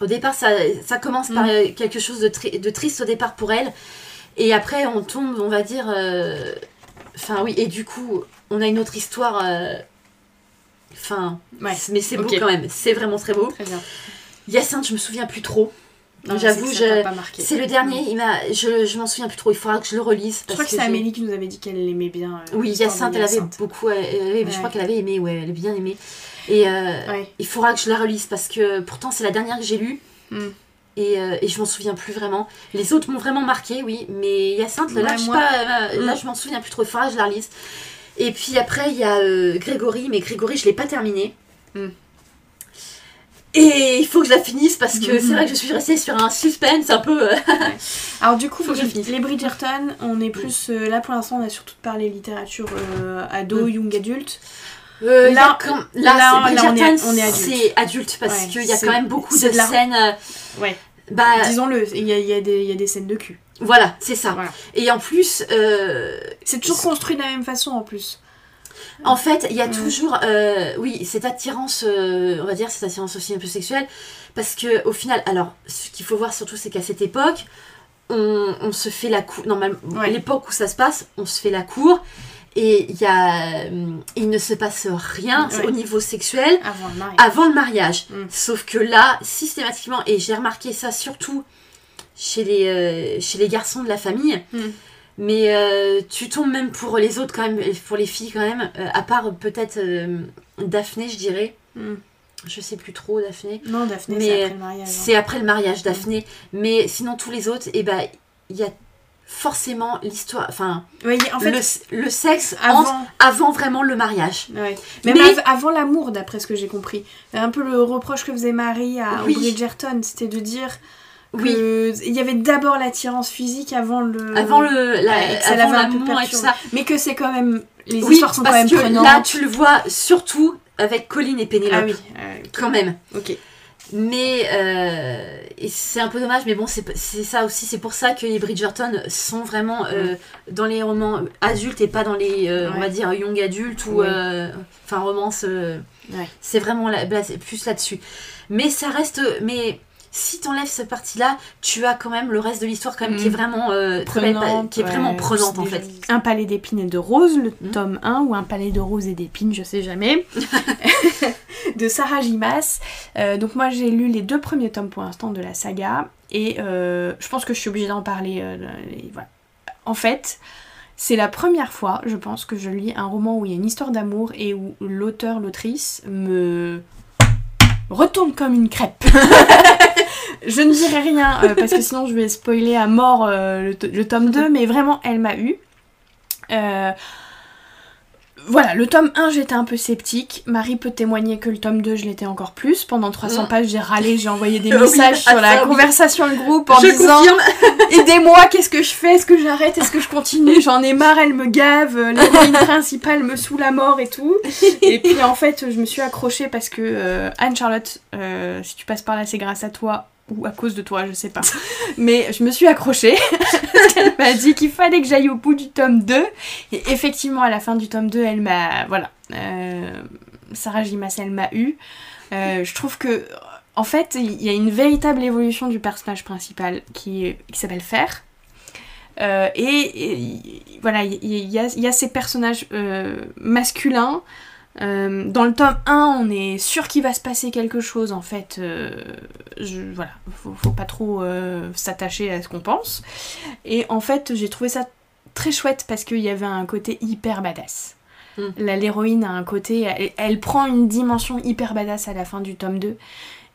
Au départ, ça, ça commence par Mm. quelque chose de, tri- de triste au départ pour elle. Et après, on tombe, on va dire. Enfin, oui, et du coup, on a une autre histoire. Enfin, Ouais. mais c'est beau quand même. C'est vraiment très beau. Très bien. Hyacinthe, je me souviens plus trop. Non, J'avoue, c'est le dernier, il m'a, je, je m'en souviens plus trop. Il faudra que je le relise. Je crois que c'est Amélie qui nous avait dit qu'elle aimait bien. euh, Oui, Hyacinthe, elle avait beaucoup. elle avait- Je crois qu'elle avait aimé, ouais, elle a bien aimé. Et euh, Ouais. il faudra que je la relise parce que pourtant, c'est la dernière que j'ai lue. Mm. Et, euh, et je m'en souviens plus vraiment. Les autres m'ont vraiment marqué, oui. Mais Hyacinthe, là, Ouais, je sais moi- pas, euh, là, Mm. je m'en souviens plus trop. Il faudra que je la relise. Et puis après, il y a euh, Grégory. Mais Grégory, je l'ai pas terminé. Mm. Et il faut que je la finisse parce que Mhm. c'est vrai que je suis restée sur un suspense un peu. euh, Alors du coup, Faut que je finisse. les Bridgerton, on est plus euh, là pour l'instant, on a surtout parlé littérature euh, ado, Mm. young adulte. Euh, Là- quand- là, là, c'est là, on est- on est adulte. adulte parce Ouais, qu'il y a quand même beaucoup de, c'est de la- scènes. euh, Ouais. Bah, Disons-le, il y a, y a y a des scènes de cul. voilà, c'est ça. Voilà. Et en plus, euh, C'est toujours construit de la même façon en plus. En fait, il y a toujours, euh, oui, cette attirance, euh, on va dire, cette attirance aussi un peu sexuelle, parce que au final, alors, ce qu'il faut voir surtout, c'est qu'à cette époque, on, on se fait la cour. Normalement, Ouais. l'époque où ça se passe, on se fait la cour. Et il y a, euh, il ne se passe rien Ouais. au niveau sexuel Avant le mariage. avant le mariage. Mm. Sauf que là, systématiquement, et j'ai remarqué ça surtout chez les, euh, chez les garçons de la famille, Mm. Mais euh, tu tombes même pour les autres quand même, pour les filles quand même, euh, à part peut-être euh, Daphné, je dirais. Mm. Je sais plus trop, Daphné. Non, Daphné, c'est après le mariage. hein. C'est après le mariage, Daphné. Mais sinon, tous les autres, et ben, il y a forcément l'histoire, enfin, Ouais, en fait, le, le sexe entre avant. avant vraiment le mariage. Ouais. Même Mais- av- avant l'amour, d'après ce que j'ai compris. Un peu le reproche que faisait Marie à Oui. Bridgerton, c'était de dire Oui. qu'il y avait d'abord l'attirance physique avant le. Avant le, la, Ouais, ça avant l'amour et tout ça. Mais que c'est quand même. Les Oui, histoires sont quand parce même que prenantes. là, tu le vois surtout avec Colline et Pénélope. Ah oui, euh, Quand même. ok. Mais euh, c'est un peu dommage, mais bon, c'est ça aussi. C'est pour ça que les Bridgerton sont vraiment euh, dans les romans adultes et pas dans les, euh, on va dire, young adultes ou Ouais. enfin romance. Ouais. C'est vraiment la, plus là-dessus. Mais ça reste. Mais si t'enlèves cette partie-là, tu as quand même le reste de l'histoire quand même qui est Mm. vraiment euh, Prenante, qui est vraiment ouais, prenante en fait. Un palais d'épines et de roses, le Mm. tome 1, ou un palais de roses et d'épines, je sais jamais, de Sarah Gimas. Euh, donc moi j'ai lu les deux premiers tomes pour l'instant de la saga, et euh, je pense que je suis obligée d'en parler. et voilà. En fait, c'est la première fois, je pense, que je lis un roman où il y a une histoire d'amour et où l'auteur, l'autrice me retourne comme une crêpe. je ne dirai rien euh, parce que sinon je vais spoiler à mort euh, le, to- le tome 2, mais vraiment elle m'a eu. Euh, voilà, le tome 1 j'étais un peu sceptique. Marie peut témoigner que le tome 2 je l'étais encore plus. Pendant 300 Mm. pages j'ai râlé, j'ai envoyé des messages sur la ça, oui. conversation de groupe en Je disant. Aidez-moi, qu'est-ce que je fais? Est-ce que j'arrête? Est-ce que je continue? J'en ai marre, elle me gave, euh, l'héroïne principale me saoule à mort et tout. Et puis en fait, je me suis accrochée parce que euh, Anne-Charlotte, euh, si tu passes par là, c'est grâce à toi ou à cause de toi, je sais pas. Mais je me suis accrochée parce qu'elle m'a dit qu'il fallait que j'aille au bout du tome 2. Et effectivement, à la fin du tome 2, elle m'a. Voilà. Euh, Sarah Gimas, elle m'a eu. Euh, je trouve que. En fait, il y a une véritable évolution du personnage principal qui, qui s'appelle Fer. Euh, et, voilà, il y, a, ces personnages masculins. Euh, dans le tome 1, on est sûr qu'il va se passer quelque chose en fait. je, voilà, faut, faut pas trop s'attacher à ce qu'on pense. Et en fait, j'ai trouvé ça très chouette parce qu'il y avait un côté hyper badass. Mm. L'héroïne a un côté, elle, elle, prend une dimension hyper badass à la fin du tome 2.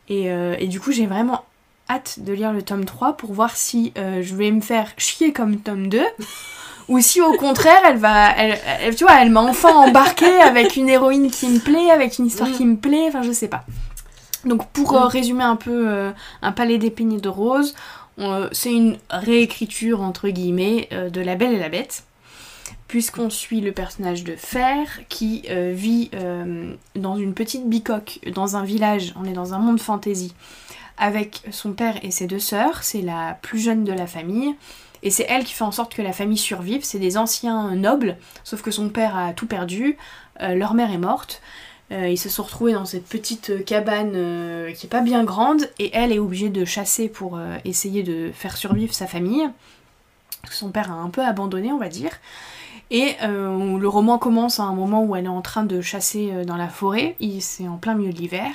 Et, euh, et du coup, j'ai vraiment hâte de lire le tome 3 pour voir si euh, je vais me faire chier comme tome 2 ou si au contraire elle va elle, elle tu vois elle m'a enfin embarqué avec une héroïne qui me plaît avec une histoire mm. qui me plaît enfin je sais pas. Donc pour euh, résumer un peu euh, un palais d'épines de rose c'est une réécriture entre guillemets de la belle et la bête puisqu'on suit le personnage de Fer qui euh, vit euh, dans une petite bicoque, dans un village, on est dans un monde fantasy, avec son père et ses deux sœurs, c'est la plus jeune de la famille, et c'est elle qui fait en sorte que la famille survive, c'est des anciens nobles, sauf que son père a tout perdu, euh, leur mère est morte, ils se sont retrouvés dans cette petite cabane qui est pas bien grande, et elle est obligée de chasser pour essayer de faire survivre sa famille. Son père a un peu abandonné, on va dire. Et euh, le roman commence à un moment où elle est en train de chasser euh, dans la forêt, c'est en plein milieu de l'hiver,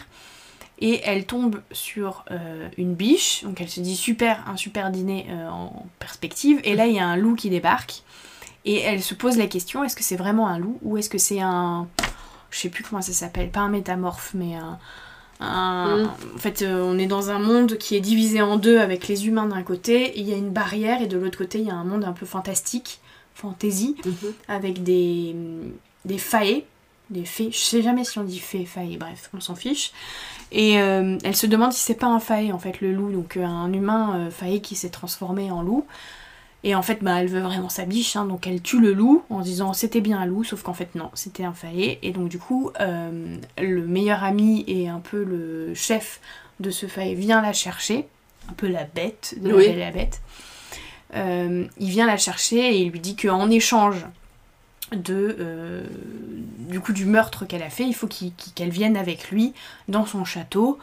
et elle tombe sur euh, une biche, donc elle se dit super, un super dîner en perspective, et là il y a un loup qui débarque, et elle se pose la question, est-ce que c'est vraiment un loup, ou est-ce que c'est un... je sais plus comment ça s'appelle, pas un métamorphe, mais un... Un... Mm. En fait, on est dans un monde qui est divisé en deux avec les humains d'un côté, il y a une barrière et de l'autre côté il y a un monde un peu fantastique fantasy, mhm. avec des, des faées, des fées, je sais jamais si on dit fées, faées, bref, on s'en fiche. Et euh, elle se demande si c'est pas un faé en fait, le loup, donc euh, un humain euh, faé qui s'est transformé en loup. Et en fait, bah, elle veut vraiment sa biche, hein, donc elle tue le loup en disant c'était bien un loup, sauf qu'en fait non, c'était un faé. Et donc du coup, le meilleur ami et un peu le chef de ce faé vient la chercher, un peu la bête de la la bête. Euh, il vient la chercher et il lui dit qu'en échange de, euh, du coup du meurtre qu'elle a fait, il faut qu'elle vienne avec lui dans son château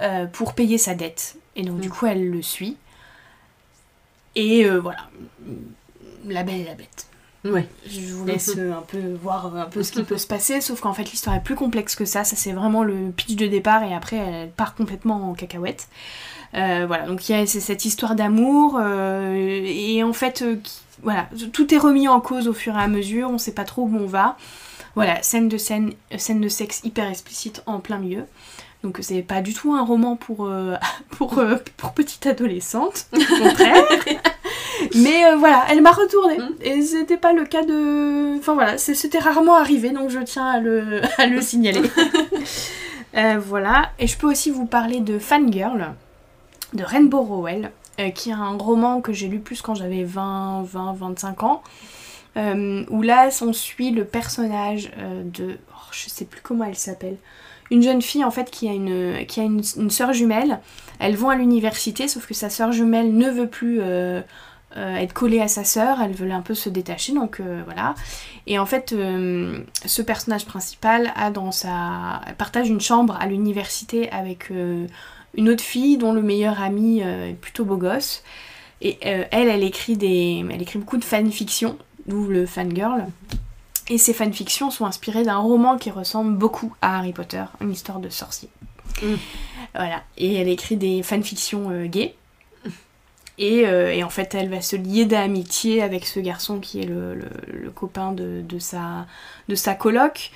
euh, pour payer sa dette. Et donc du mm. coup elle le suit. Et voilà, la belle et la bête. Ouais. Je vous laisse un peu voir un peu ce qui peut se passer, sauf qu'en fait l'histoire est plus complexe que ça. Ça c'est vraiment le pitch de départ et après elle part complètement en cacahuète. Euh, voilà, donc il y a cette histoire d'amour, euh, et en fait, euh, voilà, tout est remis en cause au fur et à mesure, on sait pas trop où on va. Voilà, scène de scène, scène de sexe hyper explicite en plein milieu. Donc c'est pas du tout un roman pour, pour, pour petite adolescente, au contraire. Mais voilà, elle m'a retourné. Mm. Et c'était pas le cas de... Enfin voilà, c'était rarement arrivé, donc je tiens à le, à le signaler. voilà, et je peux aussi vous parler de Fangirl de Rainbow Rowell, euh, qui est un roman que j'ai lu plus quand j'avais 20, 20, 25 ans. Euh, où là on suit le personnage euh, de. Oh, je sais plus comment elle s'appelle. Une jeune fille en fait qui a une, qui a une, une soeur jumelle. Elles vont à l'université, sauf que sa soeur jumelle ne veut plus être collée à sa sœur, elle veut un peu se détacher, donc voilà. Et en fait, ce personnage principal a dans sa. partage une chambre à l'université avec une autre fille dont le meilleur ami euh, est plutôt beau gosse. Et euh, elle, elle écrit, des, elle écrit beaucoup de fanfictions, d'où le fangirl. Et ces fanfictions sont inspirées d'un roman qui ressemble beaucoup à Harry Potter, une histoire de sorcier. Mm. Voilà. Et elle écrit des fanfictions euh, gays. Et, et, en fait, elle va se lier d'amitié avec ce garçon qui est le, le, copain de, de, sa, de sa coloc.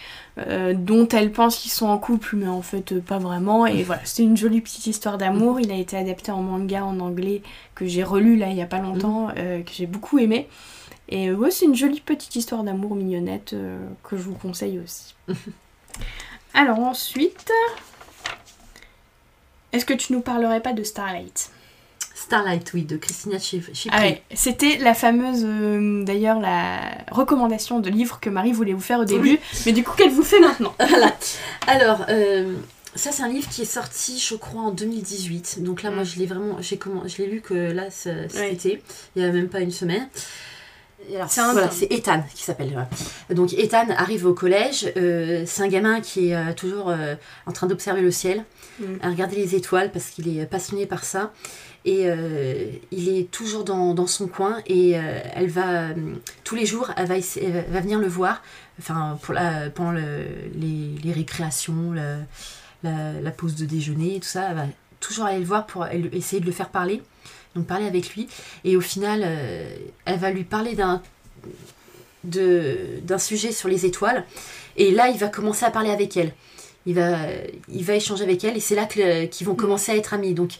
Euh, dont elle pense qu'ils sont en couple, mais en fait euh, pas vraiment. Et voilà, c'est une jolie petite histoire d'amour. Il a été adapté en manga en anglais que j'ai relu là il y a pas longtemps, mm. euh, que j'ai beaucoup aimé. Et ouais, c'est une jolie petite histoire d'amour mignonnette que je vous conseille aussi. Alors ensuite, est-ce que tu nous parlerais pas de Starlight? Starlight, oui, de Christina Chipri. Ah C'était la fameuse, euh, d'ailleurs, la recommandation de livre que Marie voulait vous faire au début, mais du coup, qu'elle vous fait maintenant Voilà. Alors, euh, ça, c'est un livre qui est sorti, je crois, en 2018. Donc là, moi, mm. je l'ai vraiment, j'ai comment, je l'ai lu que là, cet été, il n'y a même pas une semaine. C'est Ethan qui s'appelle. Donc Ethan arrive au collège. Euh, c'est un gamin qui est toujours en train d'observer le ciel, mm. à regarder les étoiles parce qu'il est passionné par ça. Et euh, il est toujours dans, dans son coin et euh, elle va, euh, tous les jours, elle va, elle va venir le voir, enfin, pour la, pendant le- les, les récréations, la, la- la pause de déjeuner et tout ça, elle va toujours aller le voir pour elle- essayer de le faire parler, donc parler avec lui. Et au final, euh, elle va lui parler d'un de- d'un sujet sur les étoiles. Et là, il va commencer à parler avec elle. Il va, il va échanger avec elle et c'est là qu'ils vont commencer à être amis. Donc,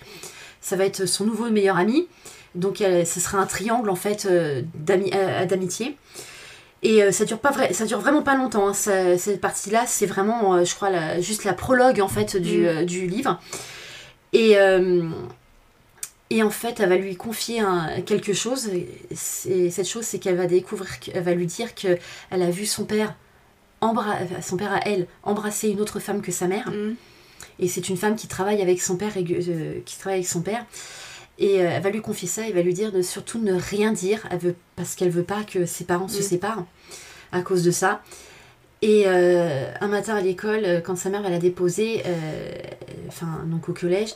ça va être son nouveau meilleur ami. Donc, elle- ce sera un triangle en fait euh, euh, d'amitié. Et euh, ça dure pas vrai, ça dure vraiment pas longtemps. hein. Ça- cette partie-là, c'est vraiment, euh, je crois, la- juste la prologue en fait du, Mm. euh, du livre. Et euh, et en fait, elle va lui confier un- quelque chose. Et cette chose, c'est qu'elle va découvrir, qu'elle va lui dire que elle a vu son père, son père à elle, embrasser une autre femme que sa mère. Mm. Et c'est une femme qui travaille avec son père, euh, qui travaille avec son père. Et euh, elle va lui confier ça, elle va lui dire de surtout ne rien dire, elle veut, parce qu'elle veut pas que ses parents se Mm. séparent à cause de ça. Et euh, un matin à l'école, quand sa mère va la déposer, euh, enfin donc au collège,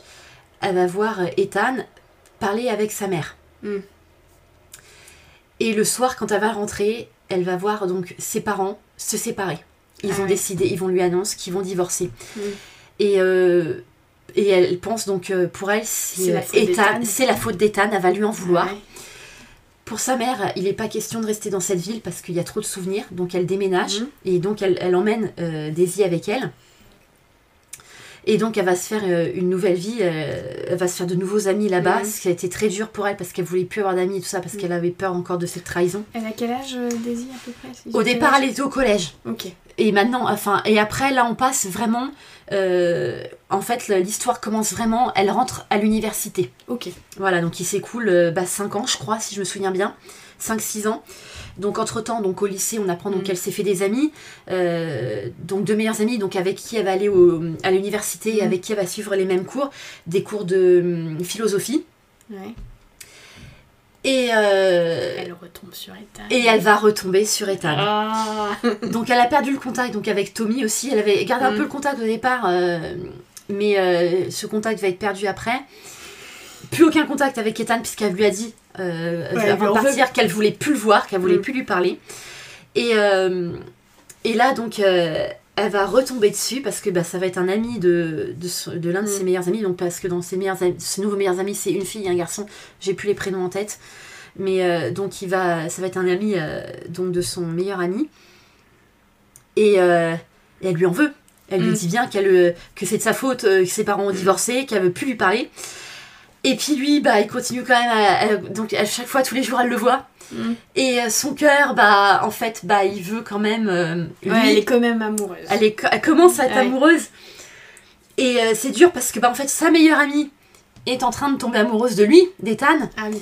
elle va voir Ethan parler avec sa mère. Mm. Et le soir, quand elle va rentrer, elle va voir donc ses parents se séparer. Ils Ah ont ouais. décidé, ils vont lui annoncer qu'ils vont divorcer. Mm. Et, euh, et elle pense donc euh, pour elle, C'est c'est la euh, faute Ethan, d'Ethan. c'est la faute d'Ethan, elle va lui en vouloir. Ouais. Pour sa mère, il n'est pas question de rester dans cette ville parce qu'il y a trop de souvenirs, donc elle déménage Mhm. et donc elle, elle emmène euh, Daisy avec elle. Et donc elle va se faire euh, une nouvelle vie, euh, elle va se faire de nouveaux amis là-bas, Mhm. ce qui a été très dur pour elle parce qu'elle voulait plus avoir d'amis et tout ça parce Mhm. qu'elle avait peur encore de cette trahison. Elle a quel âge, Daisy, à peu près Au départ, elle était au collège. Ok. Et maintenant, enfin, et après, là, on passe vraiment. Euh, en fait, l'histoire commence vraiment. Elle rentre à l'université. Ok. Voilà, donc il s'écoule 5 ans, je crois, si je me souviens bien. 5-6 ans. Donc, entre-temps, donc, au lycée, on apprend donc Mm. qu'elle s'est fait des amis. euh, donc, deux meilleurs amis, donc avec qui elle va aller au- à l'université, Mm. avec qui elle va suivre les mêmes cours, des cours de hum, philosophie. Ouais. Et, euh, Elle retombe sur Ethan. et elle va retomber sur Ethan. Ah. Donc elle a perdu le contact donc avec Tommy aussi. Elle avait gardé un Mm. peu le contact au départ, euh, mais euh, ce contact va être perdu après. Plus aucun contact avec Ethan puisqu'elle lui a dit euh, Ouais, avant de partir qu'elle voulait plus le voir, qu'elle voulait Mm. plus lui parler. Et, euh, et là donc euh, elle va retomber dessus parce que bah, ça va être un ami de, de, son- de l'un de Mm. ses meilleurs amis. Donc parce que dans ses, meilleurs amis, ses nouveaux meilleurs amis c'est une fille et un garçon. J'ai plus les prénoms en tête. Mais euh, donc il va, ça va être un ami euh, donc de son meilleur ami. Et, euh, et elle lui en veut. Elle lui Mm. dit bien qu'elle, que c'est de sa faute, que ses parents ont divorcé, qu'elle veut plus lui parler. Et puis lui, bah, il continue quand même à, à- donc à chaque fois, tous les jours, elle le voit. Mm. Et euh, son cœur, bah, en fait, bah, il veut quand même. euh, lui, Ouais, elle est quand même amoureuse. elle, est- elle commence à être Ouais. amoureuse. Et euh, c'est dur parce que, bah, en fait, sa meilleure amie est en train de tomber amoureuse de lui, d'Ethan. Ah oui.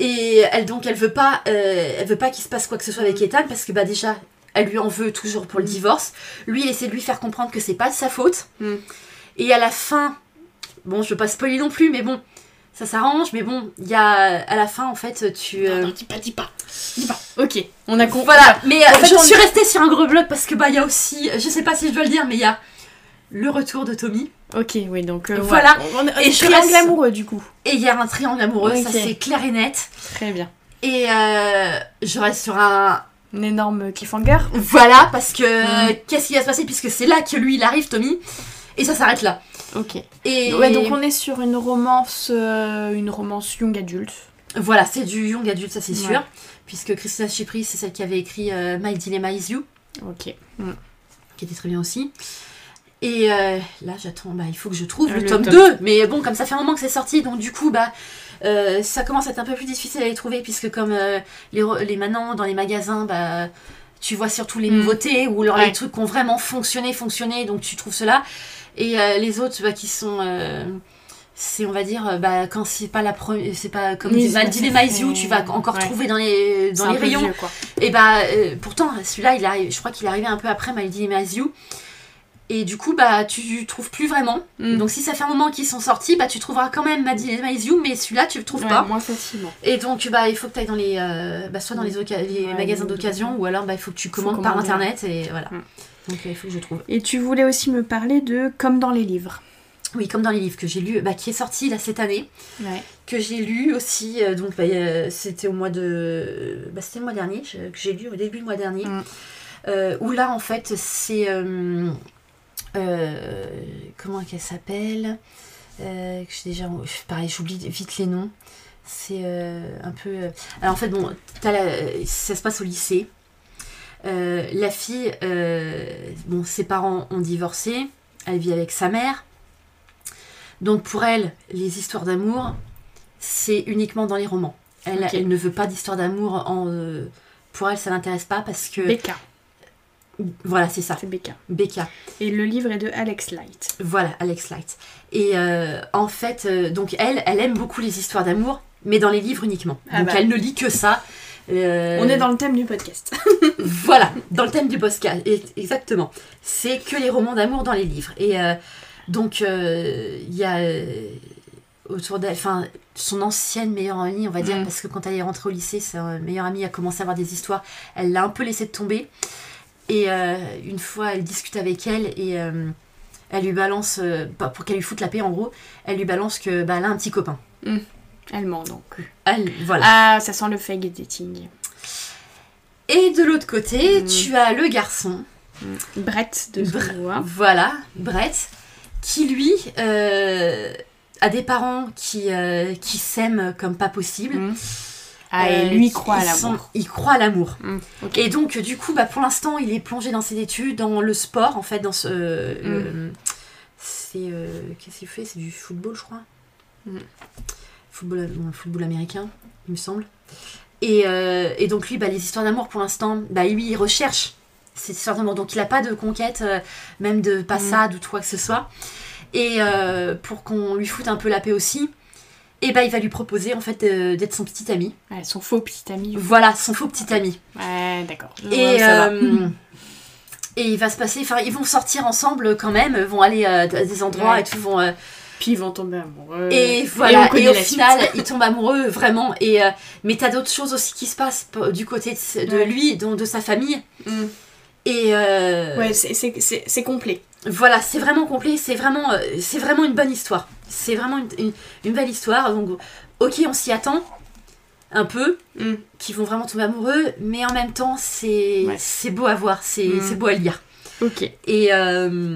Et elle donc elle veut pas euh, elle veut pas qu'il se passe quoi que ce soit avec Ethan parce que bah déjà elle lui en veut toujours pour le Mm. divorce. Lui il essaie de lui faire comprendre que c'est pas de sa faute. Mm. Et à la fin bon je veux pas spoiler non plus mais bon ça s'arrange mais bon il y a à la fin en fait tu Non, euh, non, dis pas, dis pas. Dis pas. Ok. On a compris. voilà mais euh, En fait, je on- suis restée sur un gros bloc parce que bah il y a aussi je sais pas si je dois le dire mais il y a le retour de Tommy Ok, oui, donc euh, Voilà. On, on- Et je triangle reste- amoureux du coup. et il y a un triangle amoureux ça Ok. c'est clair et net Très bien. et euh, je reste sur un Un énorme cliffhanger. Voilà, parce que Mm. qu'est-ce qui va se passer puisque c'est là que lui il arrive, Tommy, et ça s'arrête là. Ok. Et Ouais, donc on est sur une romance, euh, une romance young adulte. voilà, c'est du young adulte, ça c'est Ouais. sûr, puisque Christina Chipri c'est celle qui avait écrit euh, My Dilemma Is You, Ok. qui était très bien aussi. Et euh, là j'attends, bah il faut que je trouve le, le tome tome. 2, mais bon comme ça fait un moment que c'est sorti, donc du coup bah euh, ça commence à être un peu plus difficile à les trouver puisque comme euh, les, les maintenant dans les magasins bah tu vois surtout les Mm. nouveautés ou alors Ouais. les trucs qui ont vraiment fonctionné, fonctionné, donc tu trouves cela. Et euh, les autres bah, qui sont euh, c'est on va dire euh, bah quand c'est pas la première c'est pas comme Oui, Is You fait- tu vas encore ouais. trouver dans les dans les rayons vieux, quoi. et bah euh, pourtant celui-là il arrive je crois qu'il est arrivé un peu après My Dilemma Is You et du coup bah tu trouves plus vraiment Mm. donc si ça fait un moment qu'ils sont sortis bah tu trouveras quand même My Dilemma Is You mais celui-là tu le trouves Ouais, pas Moins facilement. et donc bah il faut que tu ailles dans les euh, bah, soit dans les, les Ouais, magasins les- d'occasion ou alors bah il faut que tu commandes par internet et voilà Mm. Donc il faut que je trouve Et tu voulais aussi me parler de Comme dans les livres. Oui, comme dans les livres que j'ai lus, bah, qui est sorti là cette année, Ouais. que j'ai lu aussi, euh, donc bah, euh, c'était au mois de. Bah, c'était le mois dernier, je- que j'ai lu au début du mois dernier, Mm. euh, où là en fait c'est. comment qu'elle s'appelle que j'ai déjà. Pareil, j'oublie vite les noms. C'est un peu. Alors en fait, bon, la- ça se passe au lycée. Euh, la fille, euh, bon, ses parents ont divorcé, elle vit avec sa mère. Donc pour elle, les histoires d'amour, c'est uniquement dans les romans. Elle, ne veut pas d'histoire d'amour en. euh, pour elle, ça l'intéresse pas parce que. Becca, Voilà, c'est ça. c'est Becca. Becca. Et le livre est de Alex Light. Voilà, Alex Light. Et euh, en fait, euh, donc elle, elle aime beaucoup les histoires d'amour, mais dans les livres uniquement. Ah donc bah. elle ne lit que ça. Euh, On est dans le thème du podcast. Voilà, dans le thème du podcast, exactement. C'est que les romans d'amour dans les livres. Et euh, donc, euh, il y a autour d'elle, enfin, son ancienne meilleure amie, on va dire, Mm. parce que quand elle est rentrée au lycée, sa meilleure amie a commencé à avoir des histoires. Elle l'a un peu laissé tomber. Et une fois, elle discute avec elle et elle lui balance, pas- pour qu'elle lui foute la paix en gros, elle lui balance que bah, elle a un petit copain. Elle ment donc. Elle, voilà. Ah, ça sent le fake dating. Et de l'autre côté, Mm. tu as le garçon. Brett de Zoulois. Voilà, Brett, qui lui euh, a des parents qui, euh, qui s'aiment comme pas possible. Mm. Ah, et Euh, lui il croit à l'amour. Il croit à l'amour. Mm. Et donc, du coup, bah, pour l'instant, il est plongé dans ses études, dans le sport, en fait, dans ce. euh, Mm. c'est. euh, Qu'est-ce qu'il fait? C'est du football, je crois. Mm. Football, football américain, il me semble. Et, euh, et donc, lui, bah, les histoires d'amour, pour l'instant, bah, lui, il recherche ces histoires d'amour. Donc, il n'a pas de conquête, euh, même de passade ou de quoi que ce soit. Et euh, pour qu'on lui foute un peu la paix aussi, et bah, il va lui proposer, en fait, d'être son petit ami. Ouais, son faux petit ami. Voilà, son faux petit ami. Ouais, d'accord. Et, et il va se passer, enfin ils vont sortir ensemble quand même, vont aller à des endroits Ouais. et tout, vont, Puis ils vont tomber amoureux. et voilà, et, au final suite. ils tombent amoureux vraiment. Et euh, mais t'as d'autres choses aussi qui se passent du côté de, de Ouais. lui, donc de sa famille. Mm. Et euh, Ouais, c'est- c'est c'est- c'est complet. voilà, c'est vraiment complet, c'est vraiment, euh, c'est vraiment une bonne histoire. C'est vraiment une, une- une belle histoire. Donc ok, on s'y attend un peu, Mm. qui vont vraiment tomber amoureux, mais en même temps c'est Ouais. c'est beau à voir, c'est Mm. c'est beau à lire. Ok. Et, euh,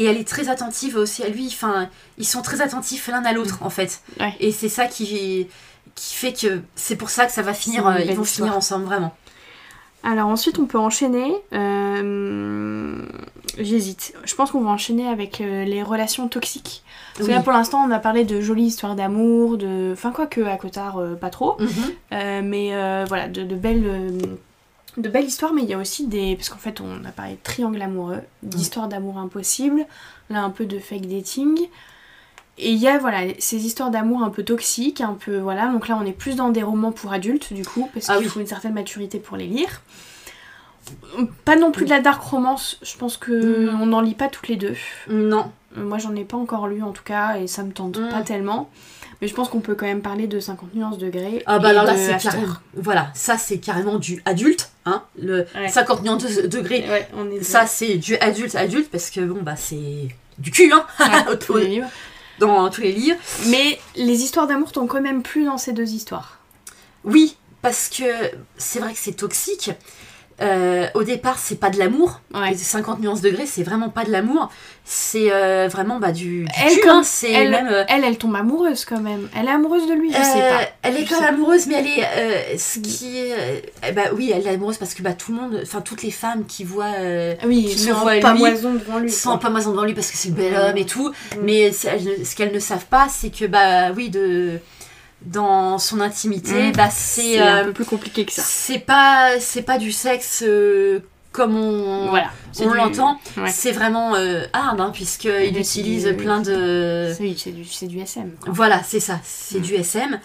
et elle est très attentive aussi à lui. Enfin, ils sont très attentifs l'un à l'autre, en fait. Ouais. Et c'est ça qui, qui fait que c'est pour ça que ça va finir. Euh, ils vont histoire. finir ensemble, vraiment. Alors ensuite, on peut enchaîner. euh, J'hésite. Je pense qu'on va enchaîner avec euh, les relations toxiques. Parce que là, pour l'instant, on a parlé de jolies histoires d'amour, de... Enfin, quoi que à Cotard, euh, pas trop. Mhm. Mais voilà, de, de belles... de belles histoires, mais il y a aussi des... Parce qu'en fait, on a parlé de triangle amoureux, d'histoires d'amour impossibles, là, un peu de fake dating. Et il y a, voilà, ces histoires d'amour un peu toxiques, un peu... Voilà, donc là, on est plus dans des romans pour adultes, du coup, parce Ah qu'il oui. faut une certaine maturité pour les lire. Pas non plus de la dark romance, je pense que Mm. on n'en lit pas toutes les deux. Non. Euh, Moi, j'en ai pas encore lu en tout cas, et ça me tente Mm. pas tellement. Mais je pense qu'on peut quand même parler de 50 nuances degrés. Ah bah alors là, c'est carrément. Voilà, ça c'est carrément du adulte. Hein, le Ouais. 50 millions de degrés. Ouais, on est Ça c'est du adulte adulte parce que bon bah c'est du cul hein Ouais, au- tous les livres. dans tous les livres. Mais les histoires d'amour t'ont quand même plu dans ces deux histoires. Oui, parce que c'est vrai que c'est toxique. Euh, au départ, c'est pas de l'amour. Ouais. Les 50 nuances degrés, c'est vraiment pas de l'amour. C'est euh, vraiment bah, du, du Elle, cul, hein. C'est Elle, même. euh, elle, elle tombe amoureuse quand même. Elle est amoureuse de lui, je sais pas. Elle est quand même amoureuse, mais elle est. ce qui est. eh bah oui, elle est amoureuse parce que bah, tout le monde. Enfin, toutes les femmes qui voient. oui, qui sont voient pas lui, moison devant lui. quoi. pas moison devant lui parce que c'est le bel Mm. homme et tout. Mm. Mais ce qu'elles ne savent pas, c'est que, bah oui, de, dans son intimité, Mm. bah c'est. Un euh, peu plus compliqué que ça. c'est pas, c'est pas du sexe euh, comme on, Voilà. on l'entend. Ouais. C'est vraiment euh, hard, hein, puisqu'il Et là, utilise c'est du- plein de. Oui, c'est du, c'est du SM. quoi. Voilà, c'est ça, c'est Mm. du SM.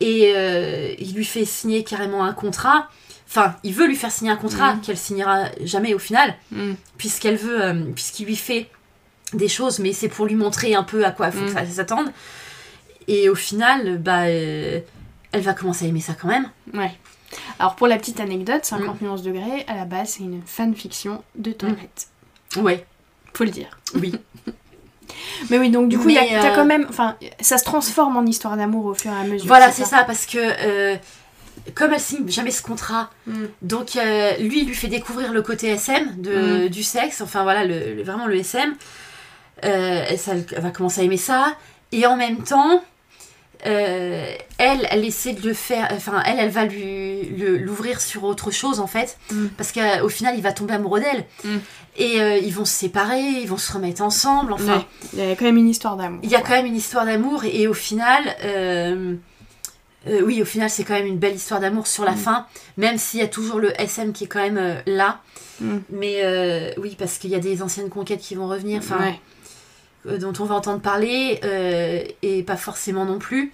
Et il lui fait signer carrément un contrat. Enfin, il veut lui faire signer un contrat Mm. qu'elle signera jamais au final, Mm. puisqu'elle veut, puisqu'il lui fait des choses, mais c'est pour lui montrer un peu à quoi il faut que ça s'attende. Et au final, bah, euh, elle va commencer à aimer ça quand même. Ouais. Alors pour la petite anecdote, Mm. 50 nuances degrés, à la base, c'est une fanfiction de Twilight. Ouais, Faut le dire. oui. Mais oui, donc du coup, y a- euh, quand même. Enfin, ça se transforme en histoire d'amour au fur et à mesure. Voilà, c'est ça, parce que euh, comme elle signe jamais ce contrat, Mm. donc euh, lui, il lui fait découvrir le côté SM de, Mm. du sexe, enfin voilà, le, le- vraiment le SM. Euh, ça- elle va commencer à aimer ça, et en même temps, euh, elle, elle essaie de le faire, enfin, elle, elle va lui l'ouvrir sur autre chose en fait, Mm. parce qu'au final, il va tomber amoureux d'elle. Mm. Et euh, ils vont se séparer, ils vont se remettre ensemble, enfin. Ouais, il y a quand même une histoire d'amour. Il y a quand même une histoire d'amour et, au final, euh, euh, oui, au final, c'est quand même une belle histoire d'amour sur la Mm. fin, même s'il y a toujours le SM qui est quand même euh, là. Mais euh, oui, parce qu'il y a des anciennes conquêtes qui vont revenir, enfin, Ouais. Euh, dont on va entendre parler, euh, et pas forcément non plus,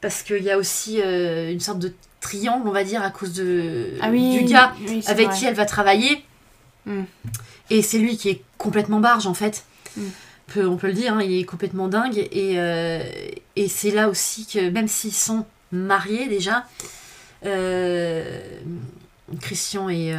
parce qu'il y a aussi euh, une sorte de triangle, on va dire, à cause de, Ah oui, du gars oui, avec vrai. qui elle va travailler. Mm. Et c'est lui qui est complètement barge en fait. Mm. Peu- on peut le dire, hein, il est complètement dingue. Et, et c'est là aussi que même s'ils sont mariés déjà, Christian et...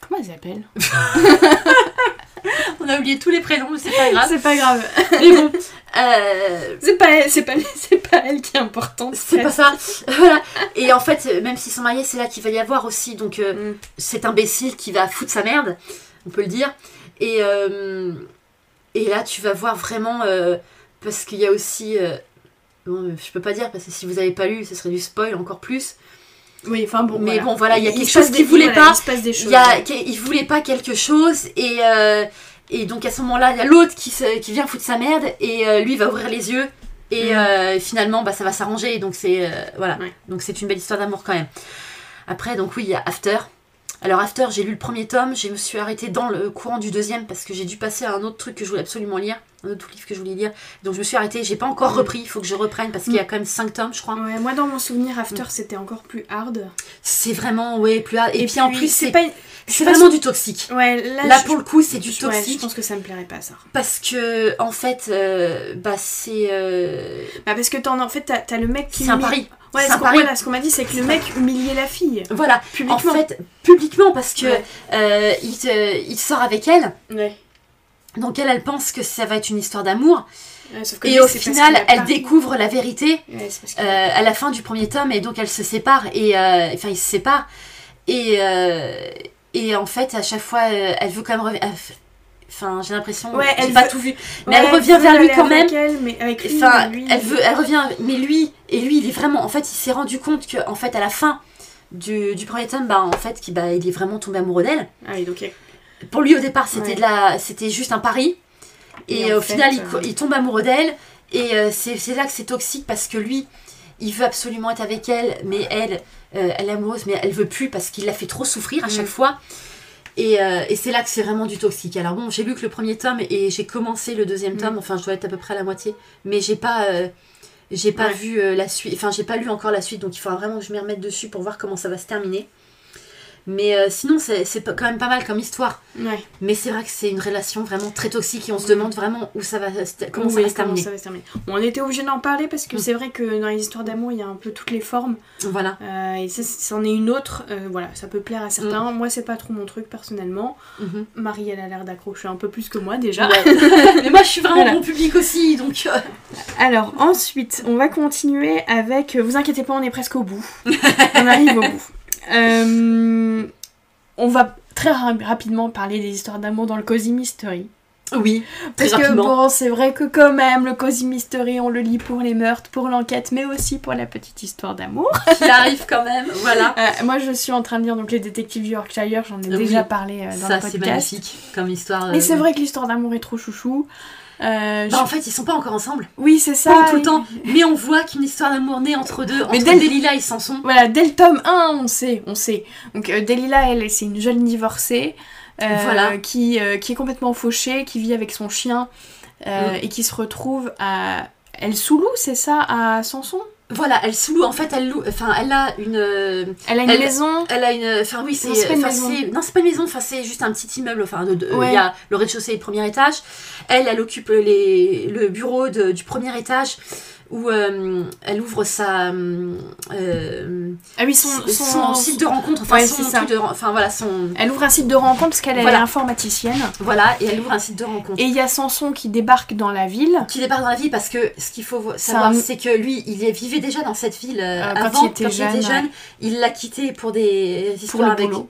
Comment elle s'appelle? on a oublié tous les prénoms, mais c'est pas grave. C'est pas grave. mais bon, euh, C'est pas pas, c'est pas elle qui est importante. c'est pas ça. voilà. Et en fait, même s'ils sont mariés, c'est là qu'il va y avoir aussi donc euh, Mm. cet imbécile qui va foutre sa merde, on peut le dire. Et, euh, et là, tu vas voir vraiment, euh, parce qu'il y a aussi... bon, je peux pas dire, parce que si vous avez pas lu, ce serait du spoil encore plus. Oui, enfin bon. Mais bon, voilà, il y a quelque se chose qu'il voulait voilà, pas. Il se passe des choses. Il, y a, il voulait pas quelque chose, et, euh, et donc à ce moment-là, il y a l'autre qui, se- qui vient foutre sa merde, et euh, lui va ouvrir les yeux. Et Mm. euh, finalement, bah, ça va s'arranger. Donc c'est voilà. Ouais. Donc c'est une belle histoire d'amour quand même. Après, donc oui, il y a After. Alors After, j'ai lu le premier tome, je me suis arrêtée dans le courant du deuxième parce que j'ai dû passer à un autre truc que je voulais absolument lire, un autre livre que je voulais lire. Donc je me suis arrêtée, j'ai pas encore Mm. repris, il faut que je reprenne parce qu'il y a quand même 5 tomes, je crois. Ouais, moi dans mon souvenir, After Mm. c'était encore plus hard. C'est vraiment ouais, plus hard. Et, puis, en plus c'est pas. vraiment du toxique. Ouais, là, Là je- pour le coup, c'est du ouais, toxique je pense que ça me plairait pas ça. parce que en fait euh, bah c'est euh, Bah parce que t'en en fait t'as le mec qui c'est un pari. Ouais, ce qu'on pari. voilà, ce qu'on m'a dit c'est que le mec humiliait la fille Voilà, publiquement. en fait publiquement parce que Ouais. euh, il, te- il sort avec elle. Ouais. Donc elle, elle pense que ça va être une histoire d'amour. Ouais, Et lui, au final, elle découvre la vérité Ouais, euh, à la fin du premier tome et donc elle se sépare. Et euh, enfin, ils se séparent. Et, euh, et en fait, à chaque fois, elle veut quand même revenir. Enfin, j'ai l'impression. Ouais, elle pas tout vu. Mais elle elle revient vers lui quand même. elle, mais avec lui, Enfin, lui, elle veut, elle revient, mais lui, et lui, il est vraiment, en fait, il s'est rendu compte que, en fait, à la fin du, du premier tome, bah, en fait, bah, il est vraiment tombé amoureux d'elle. Ah oui, donc il y a- Pour lui, au départ, c'était Ouais. de la, c'était juste un pari, et, Et en au fait, final, il, euh, il tombe amoureux d'elle, et euh, c'est, là que c'est toxique parce que lui, il veut absolument être avec elle, mais elle, euh, elle est amoureuse, mais elle veut plus parce qu'il la fait trop souffrir à Mm. chaque fois. Et, euh, et c'est là que c'est vraiment du toxique. Alors bon, j'ai lu que le premier tome et j'ai commencé le deuxième Mm. tome, enfin je dois être à peu près à la moitié, mais j'ai pas, euh, j'ai pas Ouais. vu euh, la suite, enfin j'ai pas lu encore la suite, donc il faudra vraiment que je m'y remette dessus pour voir comment ça va se terminer. Mais euh, sinon, c'est quand même pas mal comme histoire. Ouais. Mais c'est vrai que c'est une relation vraiment très toxique et on se demande vraiment où ça va, comment ça va se terminer. ça va se terminer. Bon, on était obligé d'en parler parce que Mm. c'est vrai que dans les histoires d'amour, il y a un peu toutes les formes. Voilà. Euh, et ça, c'en est une autre. euh, voilà, ça peut plaire à certains. Mm. Moi, c'est pas trop mon truc personnellement. Mhm. Marie, elle a l'air d'accrocher un peu plus que moi déjà. Ouais. Mais moi, je suis vraiment Voilà. bon public aussi, donc. Alors, ensuite, on va continuer avec. Vous inquiétez pas, on est presque au bout. on arrive au bout. Euh, on va très ra- rapidement parler des histoires d'amour dans le Cozy Mystery. Oui, très Parce que bon, c'est vrai que quand même, le Cozy Mystery, on le lit pour les meurtres, pour l'enquête, mais aussi pour la petite histoire d'amour. Qui arrive quand même, voilà. Euh, moi, je suis en train de lire donc les détectives du Yorkshire, j'en ai Oui. déjà parlé euh, dans Ça, le c'est podcast. magnifique comme histoire. Et c'est vrai que l'histoire d'amour est trop chouchou. Euh, Bah, je- en fait, ils sont pas encore ensemble. Oui, c'est ça. Pas tout le temps. Mais on voit qu'une histoire d'amour naît entre deux. Mais entre dès Delilah et Samson. Voilà, dès le tome 1, on sait, on sait. Donc euh, Delilah, elle, c'est une jeune divorcée euh, Voilà. qui, euh, qui est complètement fauchée, qui vit avec son chien Mm. et qui se retrouve à... Elle sous loue, c'est ça, à Samson? Voilà, elle sous En fait, elle loue. Enfin, elle a une. euh, Elle a une Elle- maison. Elle a une. Enfin, oui, c'est. Non, c'est pas une maison. c'est- Non, c'est pas une maison. Enfin, c'est juste un petit immeuble. Enfin, de- de- il y a le rez-de-chaussée et le premier étage. Elle, elle occupe les, le bureau de- du premier étage où euh, elle ouvre sa euh, Ah oui, son, son, son- site de rencontre, enfin Ouais, son c'est ça. truc de, ren- enfin voilà son, Elle ouvre un site de rencontre parce qu'elle Voilà. est informaticienne. voilà, et elle ouvre un site de rencontre. Et il y a Samson qui débarque dans la ville. qui débarque dans la ville parce que ce qu'il faut savoir un- c'est que lui il vivait déjà dans cette ville euh, quand avant il était jeune, ouais. il l'a quitté pour des Pour histoires le avec boulot.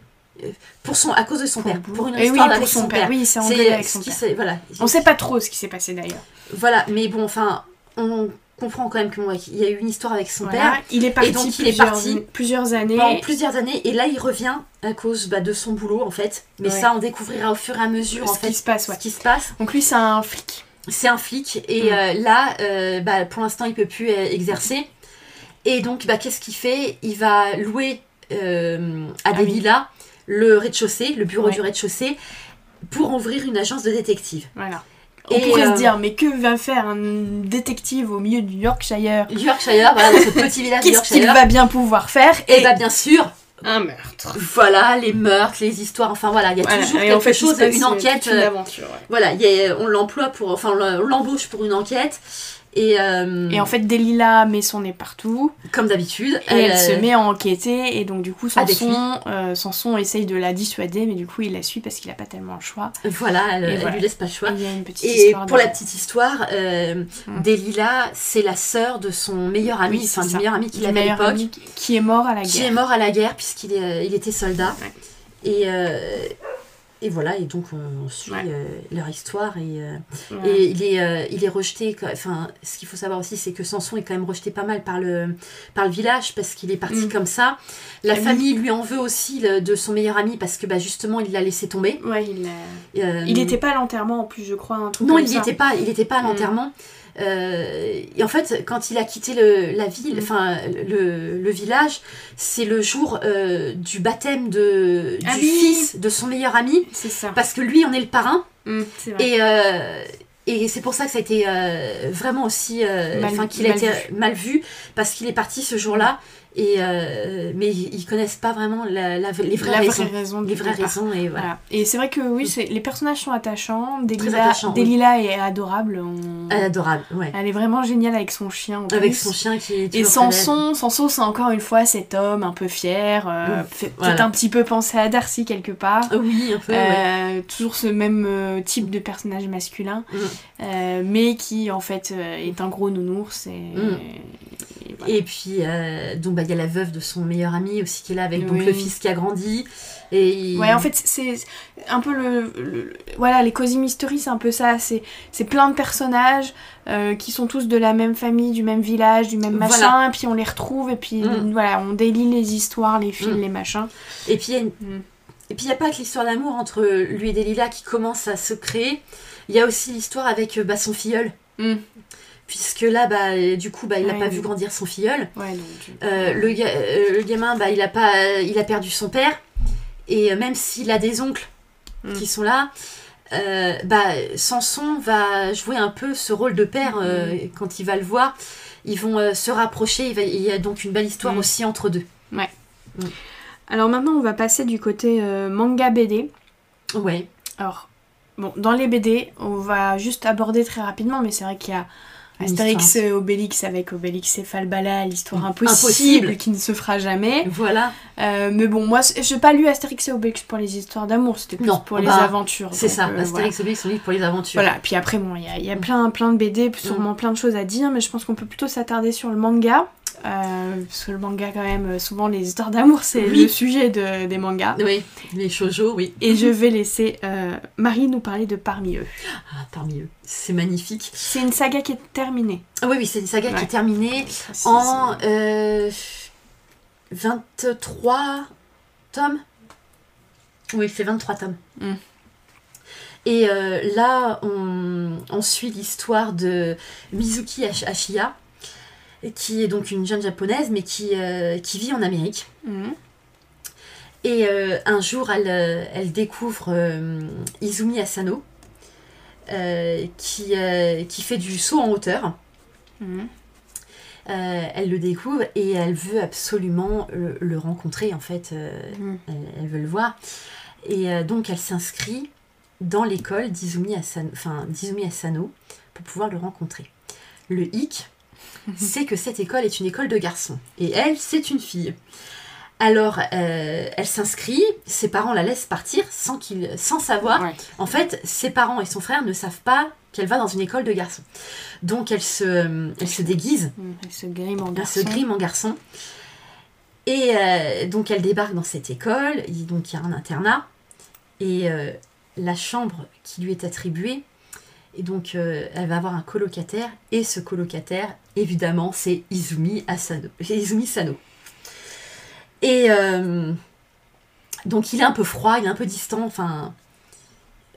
pour son à cause de son Pour père le pour une oui, histoire pour avec son son père. père Oui, c'est engueulé avec son père. voilà On sait pas trop ce qui s'est passé d'ailleurs. voilà mais bon enfin on comprend quand même qu'il y a eu une histoire avec son Voilà. père Il est parti, donc, il est plusieurs, parti plusieurs années. pendant plusieurs années et là il revient à cause bah, de son boulot en fait mais Ouais. ça on découvrira au fur et à mesure en ce fait qui se passe, ouais. ce qui se passe Donc lui, c'est un flic. c'est un flic et euh, là euh, bah, pour l'instant il peut plus euh, exercer et donc bah, qu'est-ce qu'il fait? Il va louer à Ah des villas le rez-de-chaussée le bureau Ouais. du rez-de-chaussée pour ouvrir une agence de détective Voilà. On Et, pourrait euh, se dire, mais que va faire un détective au milieu du Yorkshire Yorkshire voilà dans ce petit village Qu'est-ce qu'il va bien pouvoir faire et bah bien sûr un meurtre. voilà les meurtres les histoires enfin voilà il y a Voilà. toujours Et quelque en fait, chose une euh, enquête une euh, aventure, ouais. voilà il y a- on l'emploie pour enfin on l'embauche pour une enquête et, euh, Et en fait, Delilah met son nez partout. comme d'habitude Et elle euh, se met à enquêter, et donc du coup, lui. Samson, euh, Samson essaye de la dissuader, mais du coup, il la suit parce qu'il a pas tellement le choix. Voilà, elle, elle voilà. lui laisse pas le choix. Et il y a une petite Et histoire. pour de- la petite histoire, euh, Mm. Delilah, c'est la sœur de son meilleur ami, Oui, enfin du meilleur ami qu'il avait à l'époque, qui est mort à la qui guerre. est mort à la guerre puisqu'il euh, il était soldat. Ouais. Et, euh, et voilà, et donc on, on suit Ouais. euh, leur histoire et, euh, et il est, euh, il est rejeté. Enfin, ce qu'il faut savoir aussi, c'est que Samson est quand même rejeté pas mal par le, par le village parce qu'il est parti Mm. comme ça. La oui. famille lui en veut aussi le- de son meilleur ami parce que bah, justement il l'a laissé tomber. Ouais, il, a- Euh, il était pas à l'enterrement en plus, je crois, un truc Non, comme il n'était pas, il était pas à Mm. l'enterrement. Euh, et en fait, quand il a quitté le, la ville, enfin le, le village, c'est le jour euh, du baptême de, du Ah fils de son meilleur ami, C'est ça. parce que lui, on est le parrain, Mm, c'est vrai. et, euh, et c'est pour ça que ça a été vraiment aussi, enfin qu'il a été mal vu, parce qu'il est parti ce jour-là, et euh, mais ils connaissent pas vraiment la, la- les vraies la raisons, vraie raison du les vraies départ. raisons, et voilà. Voilà. Et c'est vrai que oui, c'est les personnages sont attachants. Delilah, attachants, oui. Delilah est adorable. on- Elle est adorable, ouais. Elle est vraiment géniale avec son chien. en Avec plus. son chien qui est Et. Samson, Samson, c'est encore une fois cet homme un peu fier, euh, fait Voilà. un petit peu penser à Darcy quelque part. Oui, un peu, ouais. Euh, toujours ce même euh, type de personnage masculin, Mm. euh, mais qui en fait euh, est un gros nounours. Et, Mm. et voilà. Et puis, euh, donc, bah, y a la veuve de son meilleur ami aussi qui est là avec donc, le fils qui a grandi. Et il- Ouais, en fait, c'est un peu le, le- Voilà, les Cozy Mystery, c'est un peu ça. C'est c'est plein de personnages euh, qui sont tous de la même famille, du même village, du même Voilà. machin, et puis on les retrouve, et puis Mm. voilà, on délie les histoires, les fils, Mm. les machins. Et puis, il y a une- Mm. et puis, il n'y a pas que l'histoire d'amour entre lui et Delilah qui commence à se créer. Il y a aussi l'histoire avec euh, bah, son filleul. Mm. Puisque là, bah, du coup, bah, il n'a Ouais, pas oui. vu grandir son filleul. Ouais, donc. Euh, le, ga- euh, le gamin, bah, il, a pas, il a perdu son père. Et euh, même s'il a des oncles Mm. qui sont là, bah, Samson va jouer un peu ce rôle de père Mm. quand il va le voir. Ils vont se rapprocher. Il, va- il y a donc une belle histoire Mm. aussi entre deux. Alors maintenant, on va passer du côté manga BD. Ouais. Alors, bon, dans les BD, on va juste aborder très rapidement, mais c'est vrai qu'il y a Astérix et Obélix avec Obélix et Falbala, l'histoire impossible, Impossible. qui ne se fera jamais. Voilà. Euh, mais bon, moi, c- j'ai pas lu Astérix et Obélix pour les histoires d'amour, c'était plus Non, pour bah, les aventures. C'est ça. euh, voilà. Astérix Obélix sont livres pour les aventures. Voilà, puis après, bon, il y a, il y a plein, plein de BD, sûrement plein de choses à dire, mais je pense qu'on peut plutôt s'attarder sur le manga. Euh, parce que le manga, quand même, euh, souvent les histoires d'amour, c'est Oui. le sujet de- des mangas. Oui, les shoujo, oui. Et je vais laisser euh, Marie nous parler de Parmi eux. Ah, parmi eux. C'est magnifique. C'est une saga qui est terminée. Ah oui, oui, c'est une saga qui est terminée en euh, 23 tomes. Oui, c'est 23 tomes. Mm. Et là, on, on suit l'histoire de Mizuki Ash- Ashiya, qui est donc une jeune japonaise, mais qui, euh, qui vit en Amérique. Mhm. Et euh, un jour, elle, euh, elle découvre euh, Izumi Asano, qui, qui fait du saut en hauteur. Mhm. Elle le découvre et elle veut absolument le, le rencontrer, en fait. Mhm. elle, elle veut le voir. Et donc, elle s'inscrit dans l'école d'Izumi Asano, enfin, Asano pour pouvoir le rencontrer. Le hic, c'est que cette école est une école de garçons. Et elle, c'est une fille. Alors, euh, elle s'inscrit, ses parents la laissent partir sans, qu'il, sans savoir. Ouais. En fait, ses parents et son frère ne savent pas qu'elle va dans une école de garçons. Donc, elle se, elle se déguise, Mm, Elle se grime en elle garçon. se grime en garçon. Et euh, donc, elle débarque dans cette école. Il- Donc, il y a un internat. Et euh, la chambre qui lui est attribuée, et donc, euh, elle va avoir un colocataire. Et ce colocataire, évidemment, c'est Izumi Asano. Izumi Sano. Et euh, donc, il est un peu froid, il est un peu distant. Enfin,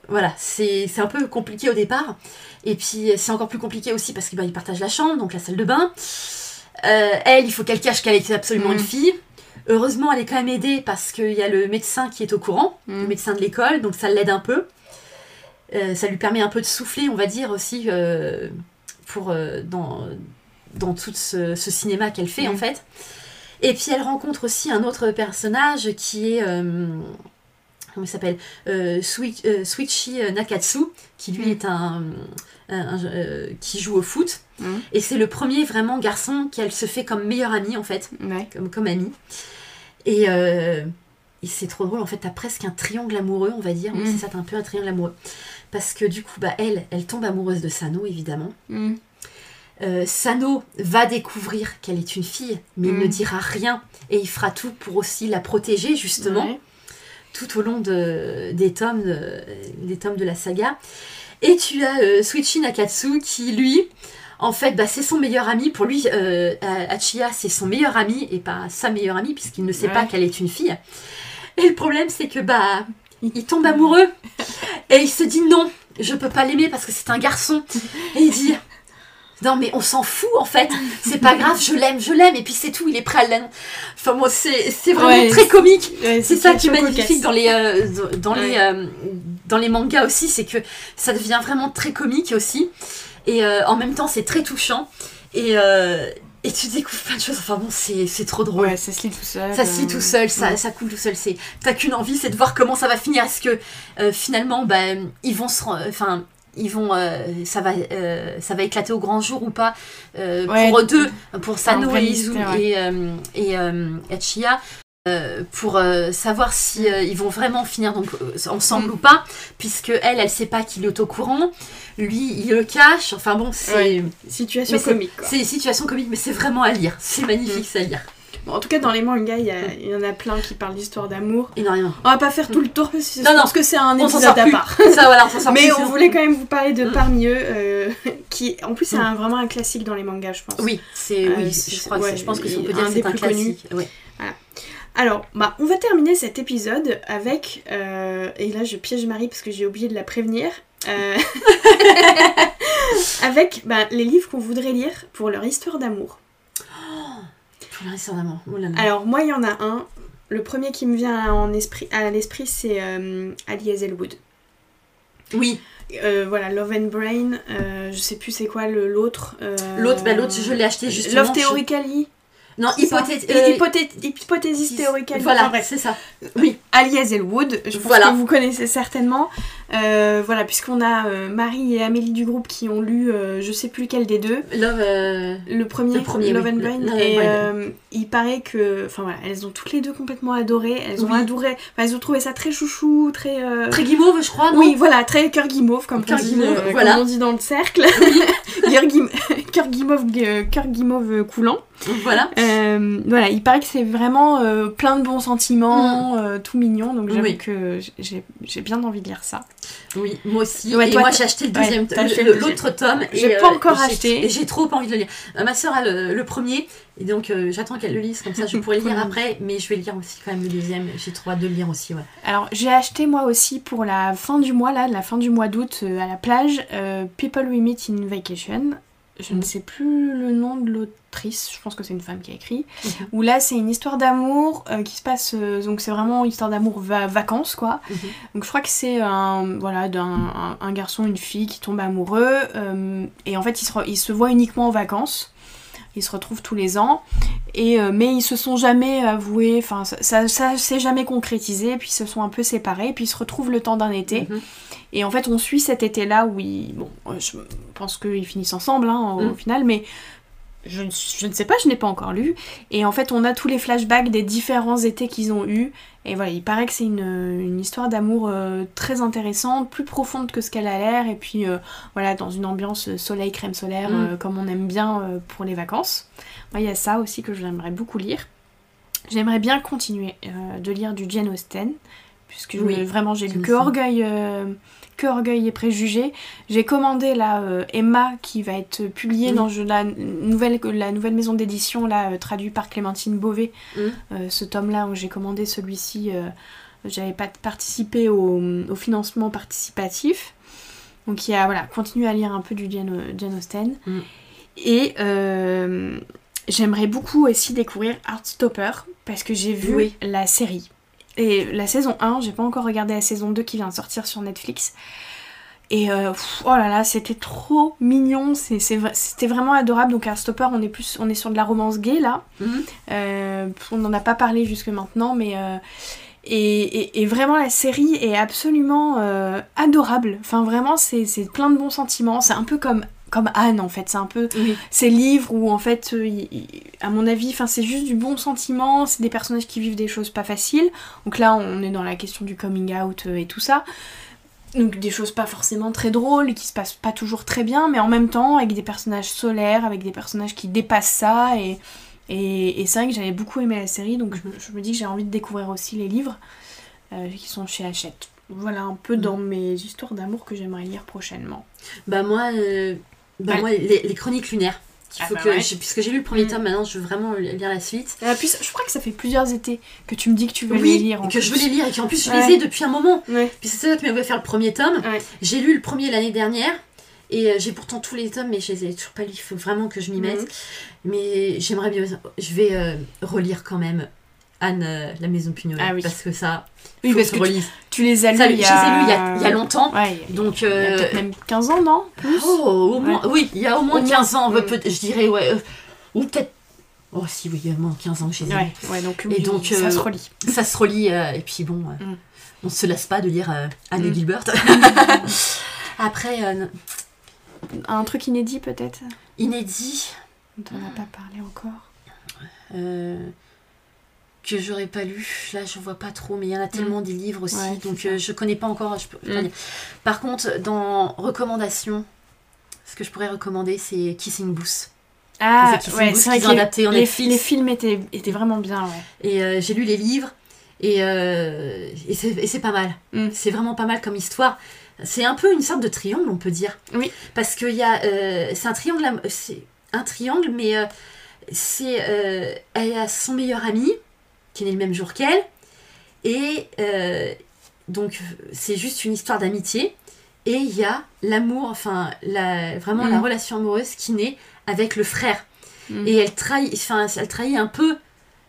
voilà, c'est un peu compliqué au départ. Et puis, c'est encore plus compliqué aussi parce qu'il partage la chambre, donc la salle de bain. Euh, elle, il faut qu'elle cache qu'elle est absolument Mm. une fille. Heureusement, elle est quand même aidée parce qu'il y a le médecin qui est au courant, Mm. le médecin de l'école, donc ça l'aide un peu. Euh, ça lui permet un peu de souffler, on va dire aussi, euh, pour, euh, dans, dans tout ce, ce cinéma qu'elle fait en fait. Et puis elle rencontre aussi un autre personnage qui est. comment il s'appelle Sui- Suichi Nakatsu, qui lui Mm. est un. un- un- qui joue au foot. Mm. Et c'est le premier vraiment garçon qu'elle se fait comme meilleur ami en fait, Ouais. comme, comme ami. Et, et c'est trop drôle, en fait, t'as presque un triangle amoureux, on va dire. C'est ça, t'as un peu un triangle amoureux. Parce que du coup, bah, elle, elle tombe amoureuse de Sano, évidemment. Mm. Euh, Sano va découvrir qu'elle est une fille, mais il Mm. ne dira rien. Et il fera tout pour aussi la protéger, justement Ouais. tout au long de, des, tomes de, des tomes de la saga. Et tu as euh, Suichi Nakatsu qui, lui, en fait, bah, c'est son meilleur ami. Pour lui, euh, Hachiya, c'est son meilleur ami et pas sa meilleure amie, puisqu'il ne sait Ouais. pas qu'elle est une fille. Et le problème, c'est que bah, il tombe amoureux et il se dit non, je peux pas l'aimer parce que c'est un garçon. Et il dit non mais on s'en fout en fait, c'est pas grave, je l'aime, je l'aime et puis c'est tout, il est prêt à l'aimer. Enfin c'est c'est vraiment Ouais, très comique. Ouais, C'est ça qui est magnifique cocasse. dans les, euh, dans, les, Ouais. euh, dans les mangas aussi, c'est que ça devient vraiment très comique aussi. Et euh, en même temps, c'est très touchant. Et, et tu découvres plein de choses. Enfin bon, c'est c'est trop drôle. Ouais, ça se lit tout seul. Ça se lit euh, tout seul, ça, ouais. ça coule tout seul. C'est t'as qu'une envie, c'est de voir comment ça va finir. Est-ce que euh, finalement, bah, ils vont se, enfin, ils vont, euh, ça va, euh, ça va éclater au grand jour ou pas euh, Ouais. pour eux deux, pour Sano et Izu ouais. et euh, et euh, Hachiya, euh, pour euh, savoir si euh, ils vont vraiment finir donc euh, ensemble Mm. ou pas, puisque elle, elle sait pas qu'il est au courant, lui, il le cache. Enfin bon, c'est Ouais. Situation Mais comique. c'est une situation comique, mais c'est vraiment à lire. C'est magnifique, Mm. c'est à lire. Bon, en tout cas, dans les mangas, il y, a- il y en a plein qui parlent d'histoire d'amour. Énormément. On va pas faire tout le tour parce que Non, non. que c'est un On s'en épisode sort à part. Ça, voilà, on Mais plus, on voulait quand même vous parler de Mm. parmi eux, euh, qui en plus c'est Mm. vraiment un classique dans les mangas, je pense. Oui, c'est Euh, oui, je crois ouais, je pense que si on peut dire un que des c'est un plus connus. classique. Ouais. Alors, bah, on va terminer cet épisode avec, euh, et là je piège Marie parce que j'ai oublié de la prévenir, euh, avec bah, les livres qu'on voudrait lire pour leur histoire d'amour. Pour le reste d'amour. Oh là là. Alors moi il y en a un. Le premier qui me vient en esprit, à l'esprit c'est euh, Ali Hazelwood. Oui, Euh, voilà, Love and Brain, euh, je sais plus c'est quoi l'autre. euh, l'autre, bah, l'autre, je l'ai acheté justement. Love Theoretically. Non, ça hypothèse. Et hypothé- Hypothesis Theoretically. Voilà, c'est ça. Oui, Ali Hazelwood, je pense Voilà. que vous connaissez certainement. Euh, voilà, puisqu'on a euh, Marie et Amélie du groupe qui ont lu, euh, je sais plus lequel des deux, Love. euh, le premier, Le premier, Love oui. and Brain. Et il paraît que, enfin voilà, elles ont toutes les deux complètement adoré. Elles ont Oui. adoré, enfin, elles ont trouvé ça très chouchou, très. Très guimauve, je crois, non oui, voilà, très cœur guimauve, comme, Cœur on dit, guimauve, voilà. comme on dit dans le cercle. cœur guim- cœur guimauve, cœur guimauve coulant. Voilà. Voilà, il paraît que c'est vraiment plein de bons sentiments, tout mignon, donc j'avoue. Oui. que j'ai bien envie de lire ça. Oui, moi aussi. Ouais, et toi, moi, j'ai acheté le ouais, deuxième, le l'autre tome. J'ai euh, pas encore j'ai- acheté. et J'ai trop envie de le lire. Euh, ma soeur a le, le premier, et donc euh, j'attends qu'elle le lise, comme ça je pourrais le lire après, mais je vais lire aussi quand même le deuxième. J'ai trop hâte de le lire aussi, ouais. Alors j'ai acheté moi aussi pour la fin du mois, là, la fin du mois d'août euh, à la plage, euh, People We Meet in Vacation. Je ne sais plus le nom de l'autrice, je pense que c'est une femme qui a écrit. Mhm. Où là c'est une histoire d'amour euh, qui se passe, euh, donc c'est vraiment une histoire d'amour va vacances quoi. Mhm. Donc je crois que c'est un voilà d'un un, un garçon une fille qui tombe amoureux euh, et en fait ils se, ils se voient uniquement en vacances. Ils se retrouvent tous les ans et euh, mais ils se sont jamais avoués. Enfin ça ça, ça s'est jamais concrétisé. Puis ils se sont un peu séparés. Puis ils se retrouvent le temps d'un été. Mhm. Et en fait on suit cet été là où ils bon euh, je pense qu'ils finissent ensemble hein, au, Mm. final mais je, ne- je ne sais pas, je n'ai pas encore lu. Et en fait, on a tous les flashbacks des différents étés qu'ils ont eus. Et voilà, il paraît que c'est une, une histoire d'amour euh, très intéressante, plus profonde que ce qu'elle a l'air. Et puis euh, voilà, dans une ambiance soleil, crème solaire, Mm. euh, comme on aime bien euh, pour les vacances. Moi, il y a ça aussi que j'aimerais beaucoup lire. J'aimerais bien continuer euh, de lire du Jane Austen, puisque Oui, vraiment j'ai lu que. Orgueil, euh, que Orgueil et Préjugés. J'ai commandé là euh, Emma qui va être publiée dans la nouvelle, la nouvelle maison d'édition là euh, traduit par Clémentine Beauvais. Mm. Euh, ce tome là où j'ai commandé celui-ci, j'avais pas participé au, au financement participatif. Donc il y a voilà, continuer à lire un peu du Jane, Jane Austen. Mm. Et j'aimerais beaucoup aussi découvrir Heartstopper parce que j'ai vu Oui. la série. Et la saison 1, j'ai pas encore regardé la saison 2 qui vient de sortir sur Netflix. Et euh, pff, oh là là, c'était trop mignon, c'était vraiment adorable. Donc Heartstopper, on est plus, on est sur de la romance gay là. Mhm. Euh, on n'en a pas parlé jusque maintenant, mais euh, et, et- et vraiment la série est absolument adorable. Enfin vraiment, c'est plein de bons sentiments. C'est un peu comme comme Anne en fait. C'est un peu Oui. ces livres où en fait, euh, il- il- à mon avis, enfin c'est juste du bon sentiment. C'est des personnages qui vivent des choses pas faciles. Donc là, on est dans la question du coming out euh, et tout ça. Donc des choses pas forcément très drôles, qui se passent pas toujours très bien, mais en même temps avec des personnages solaires, avec des personnages qui dépassent ça. Et, et, et c'est vrai que j'avais beaucoup aimé la série, donc je, je me dis que j'ai envie de découvrir aussi les livres euh, qui sont chez Hachette. Voilà un peu dans mes histoires d'amour que j'aimerais lire prochainement. Bah moi, euh, bah Ouais. moi les, les chroniques lunaires. Ah faut bah que, ouais. j'ai- puisque j'ai lu le premier Mm. tome, maintenant je veux vraiment lire la suite. Euh, puis je crois que ça fait plusieurs étés que tu me dis que tu veux les lire. en que je veux les lire et qu'en plus je Ouais. les ai depuis un moment. Ouais. Puis c'est ça que m'avait faire le premier tome. Ouais. J'ai lu le premier l'année dernière. Et euh, j'ai pourtant tous les tomes, mais je les ai toujours pas lus. Il faut vraiment que je m'y mette. Mhm. Mais j'aimerais bien. Je vais euh, relire quand même Anne, euh, la maison Pugnolet. Ah oui. Parce que ça. Oui, parce que tu, tu les as lus il y a... il y a, il y a longtemps. Ouais, a- Donc. il y a euh, peut-être même 15 ans, non Plus Oh, au moins, oui, il y a au moins Au moins. 15 ans, peut- je dirais, ouais. euh, ou peut-être. Oh, si, oui, il y a au moins 15 ans que je les ai Ouais, ouais, donc, Et oui, donc, ça euh, se relie. Ça se relie, et puis bon, Mm. on se lasse pas de lire Anne Mm. Gilbert. Après, Un truc inédit peut-être inédit, on n'a pas parlé encore. euh, que j'aurais pas lu. Là, je vois pas trop, mais il y en a tellement des livres aussi, Mm. Ouais, c'est donc euh, je connais pas encore. Je peux pas Mm. Par contre, dans recommandations, ce que je pourrais recommander, c'est Kissing Booth. Ah, Les Kissing ouais, Booth c'est vrai qu'ils que ont les, adapté en les, Netflix. les films étaient, étaient vraiment bien, ouais. Et euh, j'ai lu les livres et, euh, et c'est c'est pas mal. Mm. C'est vraiment pas mal comme histoire. C'est un peu une sorte de triangle, on peut dire. Oui. Parce qu'il y a. euh, c'est un triangle, c'est un triangle, mais c'est. elle a son meilleur ami, qui est né le même jour qu'elle. Et euh, donc, c'est juste une histoire d'amitié. Et il y a l'amour, enfin, la, vraiment Mm. la relation amoureuse qui naît avec le frère. Mm. Et elle trahit, enfin, elle trahit un peu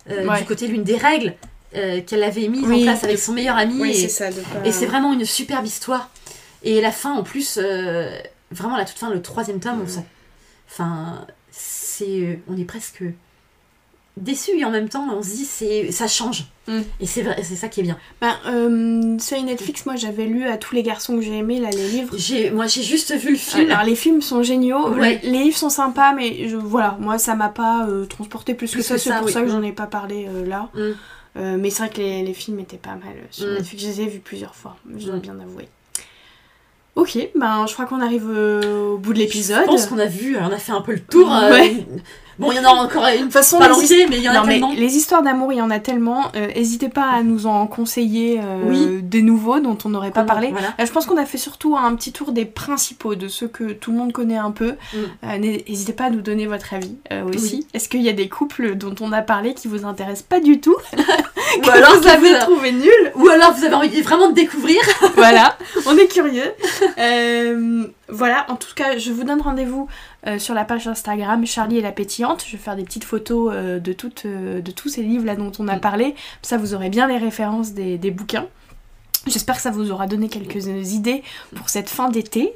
euh, Ouais. du côté l'une des règles euh, qu'elle avait mises Oui, en place de- avec son meilleur ami. Oui, et c'est pas... vraiment une superbe histoire. Et la fin, en plus, euh, vraiment la toute fin, le troisième tome, Mm. on enfin, c'est, on est presque déçu et en même temps, on se dit c'est, ça change. Mm. Et c'est vrai, c'est ça qui est bien. Ben, euh, sur Netflix, moi j'avais lu à tous les garçons que j'ai aimés, là, les livres. J'ai, moi, j'ai juste vu le film. Alors les films sont géniaux, Ouais. les, les livres sont sympas, mais je, voilà, moi ça m'a pas euh, transporté plus, Plus que ça, c'est pour oui. ça que j'en ai pas parlé euh, là. Mm. Euh, mais c'est vrai que les, les films étaient pas mal sur Mm. Netflix, je les ai vus plusieurs fois, je dois Mm. bien avouer. Ok, ben je crois qu'on arrive euh, au bout de l'épisode. Je pense qu'on a vu, on a fait un peu le tour. euh, Ouais. Bon, il y en a encore une façon, l'entier, mais il y en a non, mais tellement. les histoires d'amour, il y en a tellement. Euh, N'hésitez pas à nous en conseiller euh, Oui. des nouveaux dont on n'aurait pas parlé. Voilà. Euh, je pense qu'on a fait surtout un petit tour des principaux, de ceux que tout le monde connaît un peu. Mm. Euh, N'hésitez pas à nous donner votre avis aussi. Oui. Est-ce qu'il y a des couples dont on a parlé qui vous intéressent pas du tout? Ou alors, vous avez vous- trouvé nul? Ou alors vous avez envie vraiment de découvrir? Voilà, on est curieux. Voilà, en tout cas, je vous donne rendez-vous euh, sur la page Instagram Charlie et la pétillante. Je vais faire des petites photos euh, de, toutes, euh, de tous ces livres-là dont on a Mm. parlé. Ça, vous aurez bien les références des, des bouquins. J'espère que ça vous aura donné quelques idées pour cette fin d'été.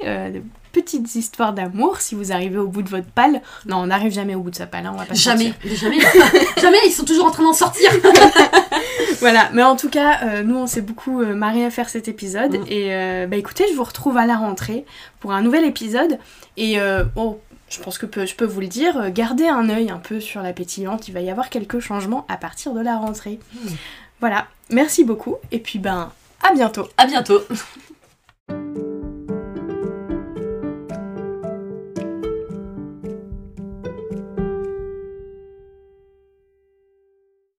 Petites histoires d'amour si vous arrivez au bout de votre palle. Non, on n'arrive jamais au bout de sa palle, hein, on va pas Jamais, jamais, jamais, ils sont toujours en train d'en sortir. Voilà, mais en tout cas, euh, nous on s'est beaucoup euh, marré à faire cet épisode. Mm. Et euh, bah écoutez, je vous retrouve à la rentrée pour un nouvel épisode. Et euh, bon, je pense que je peux vous le dire, gardez un œil un peu sur la pétillante, il va y avoir quelques changements à partir de la rentrée. Voilà, merci beaucoup et puis ben à bientôt. À bientôt.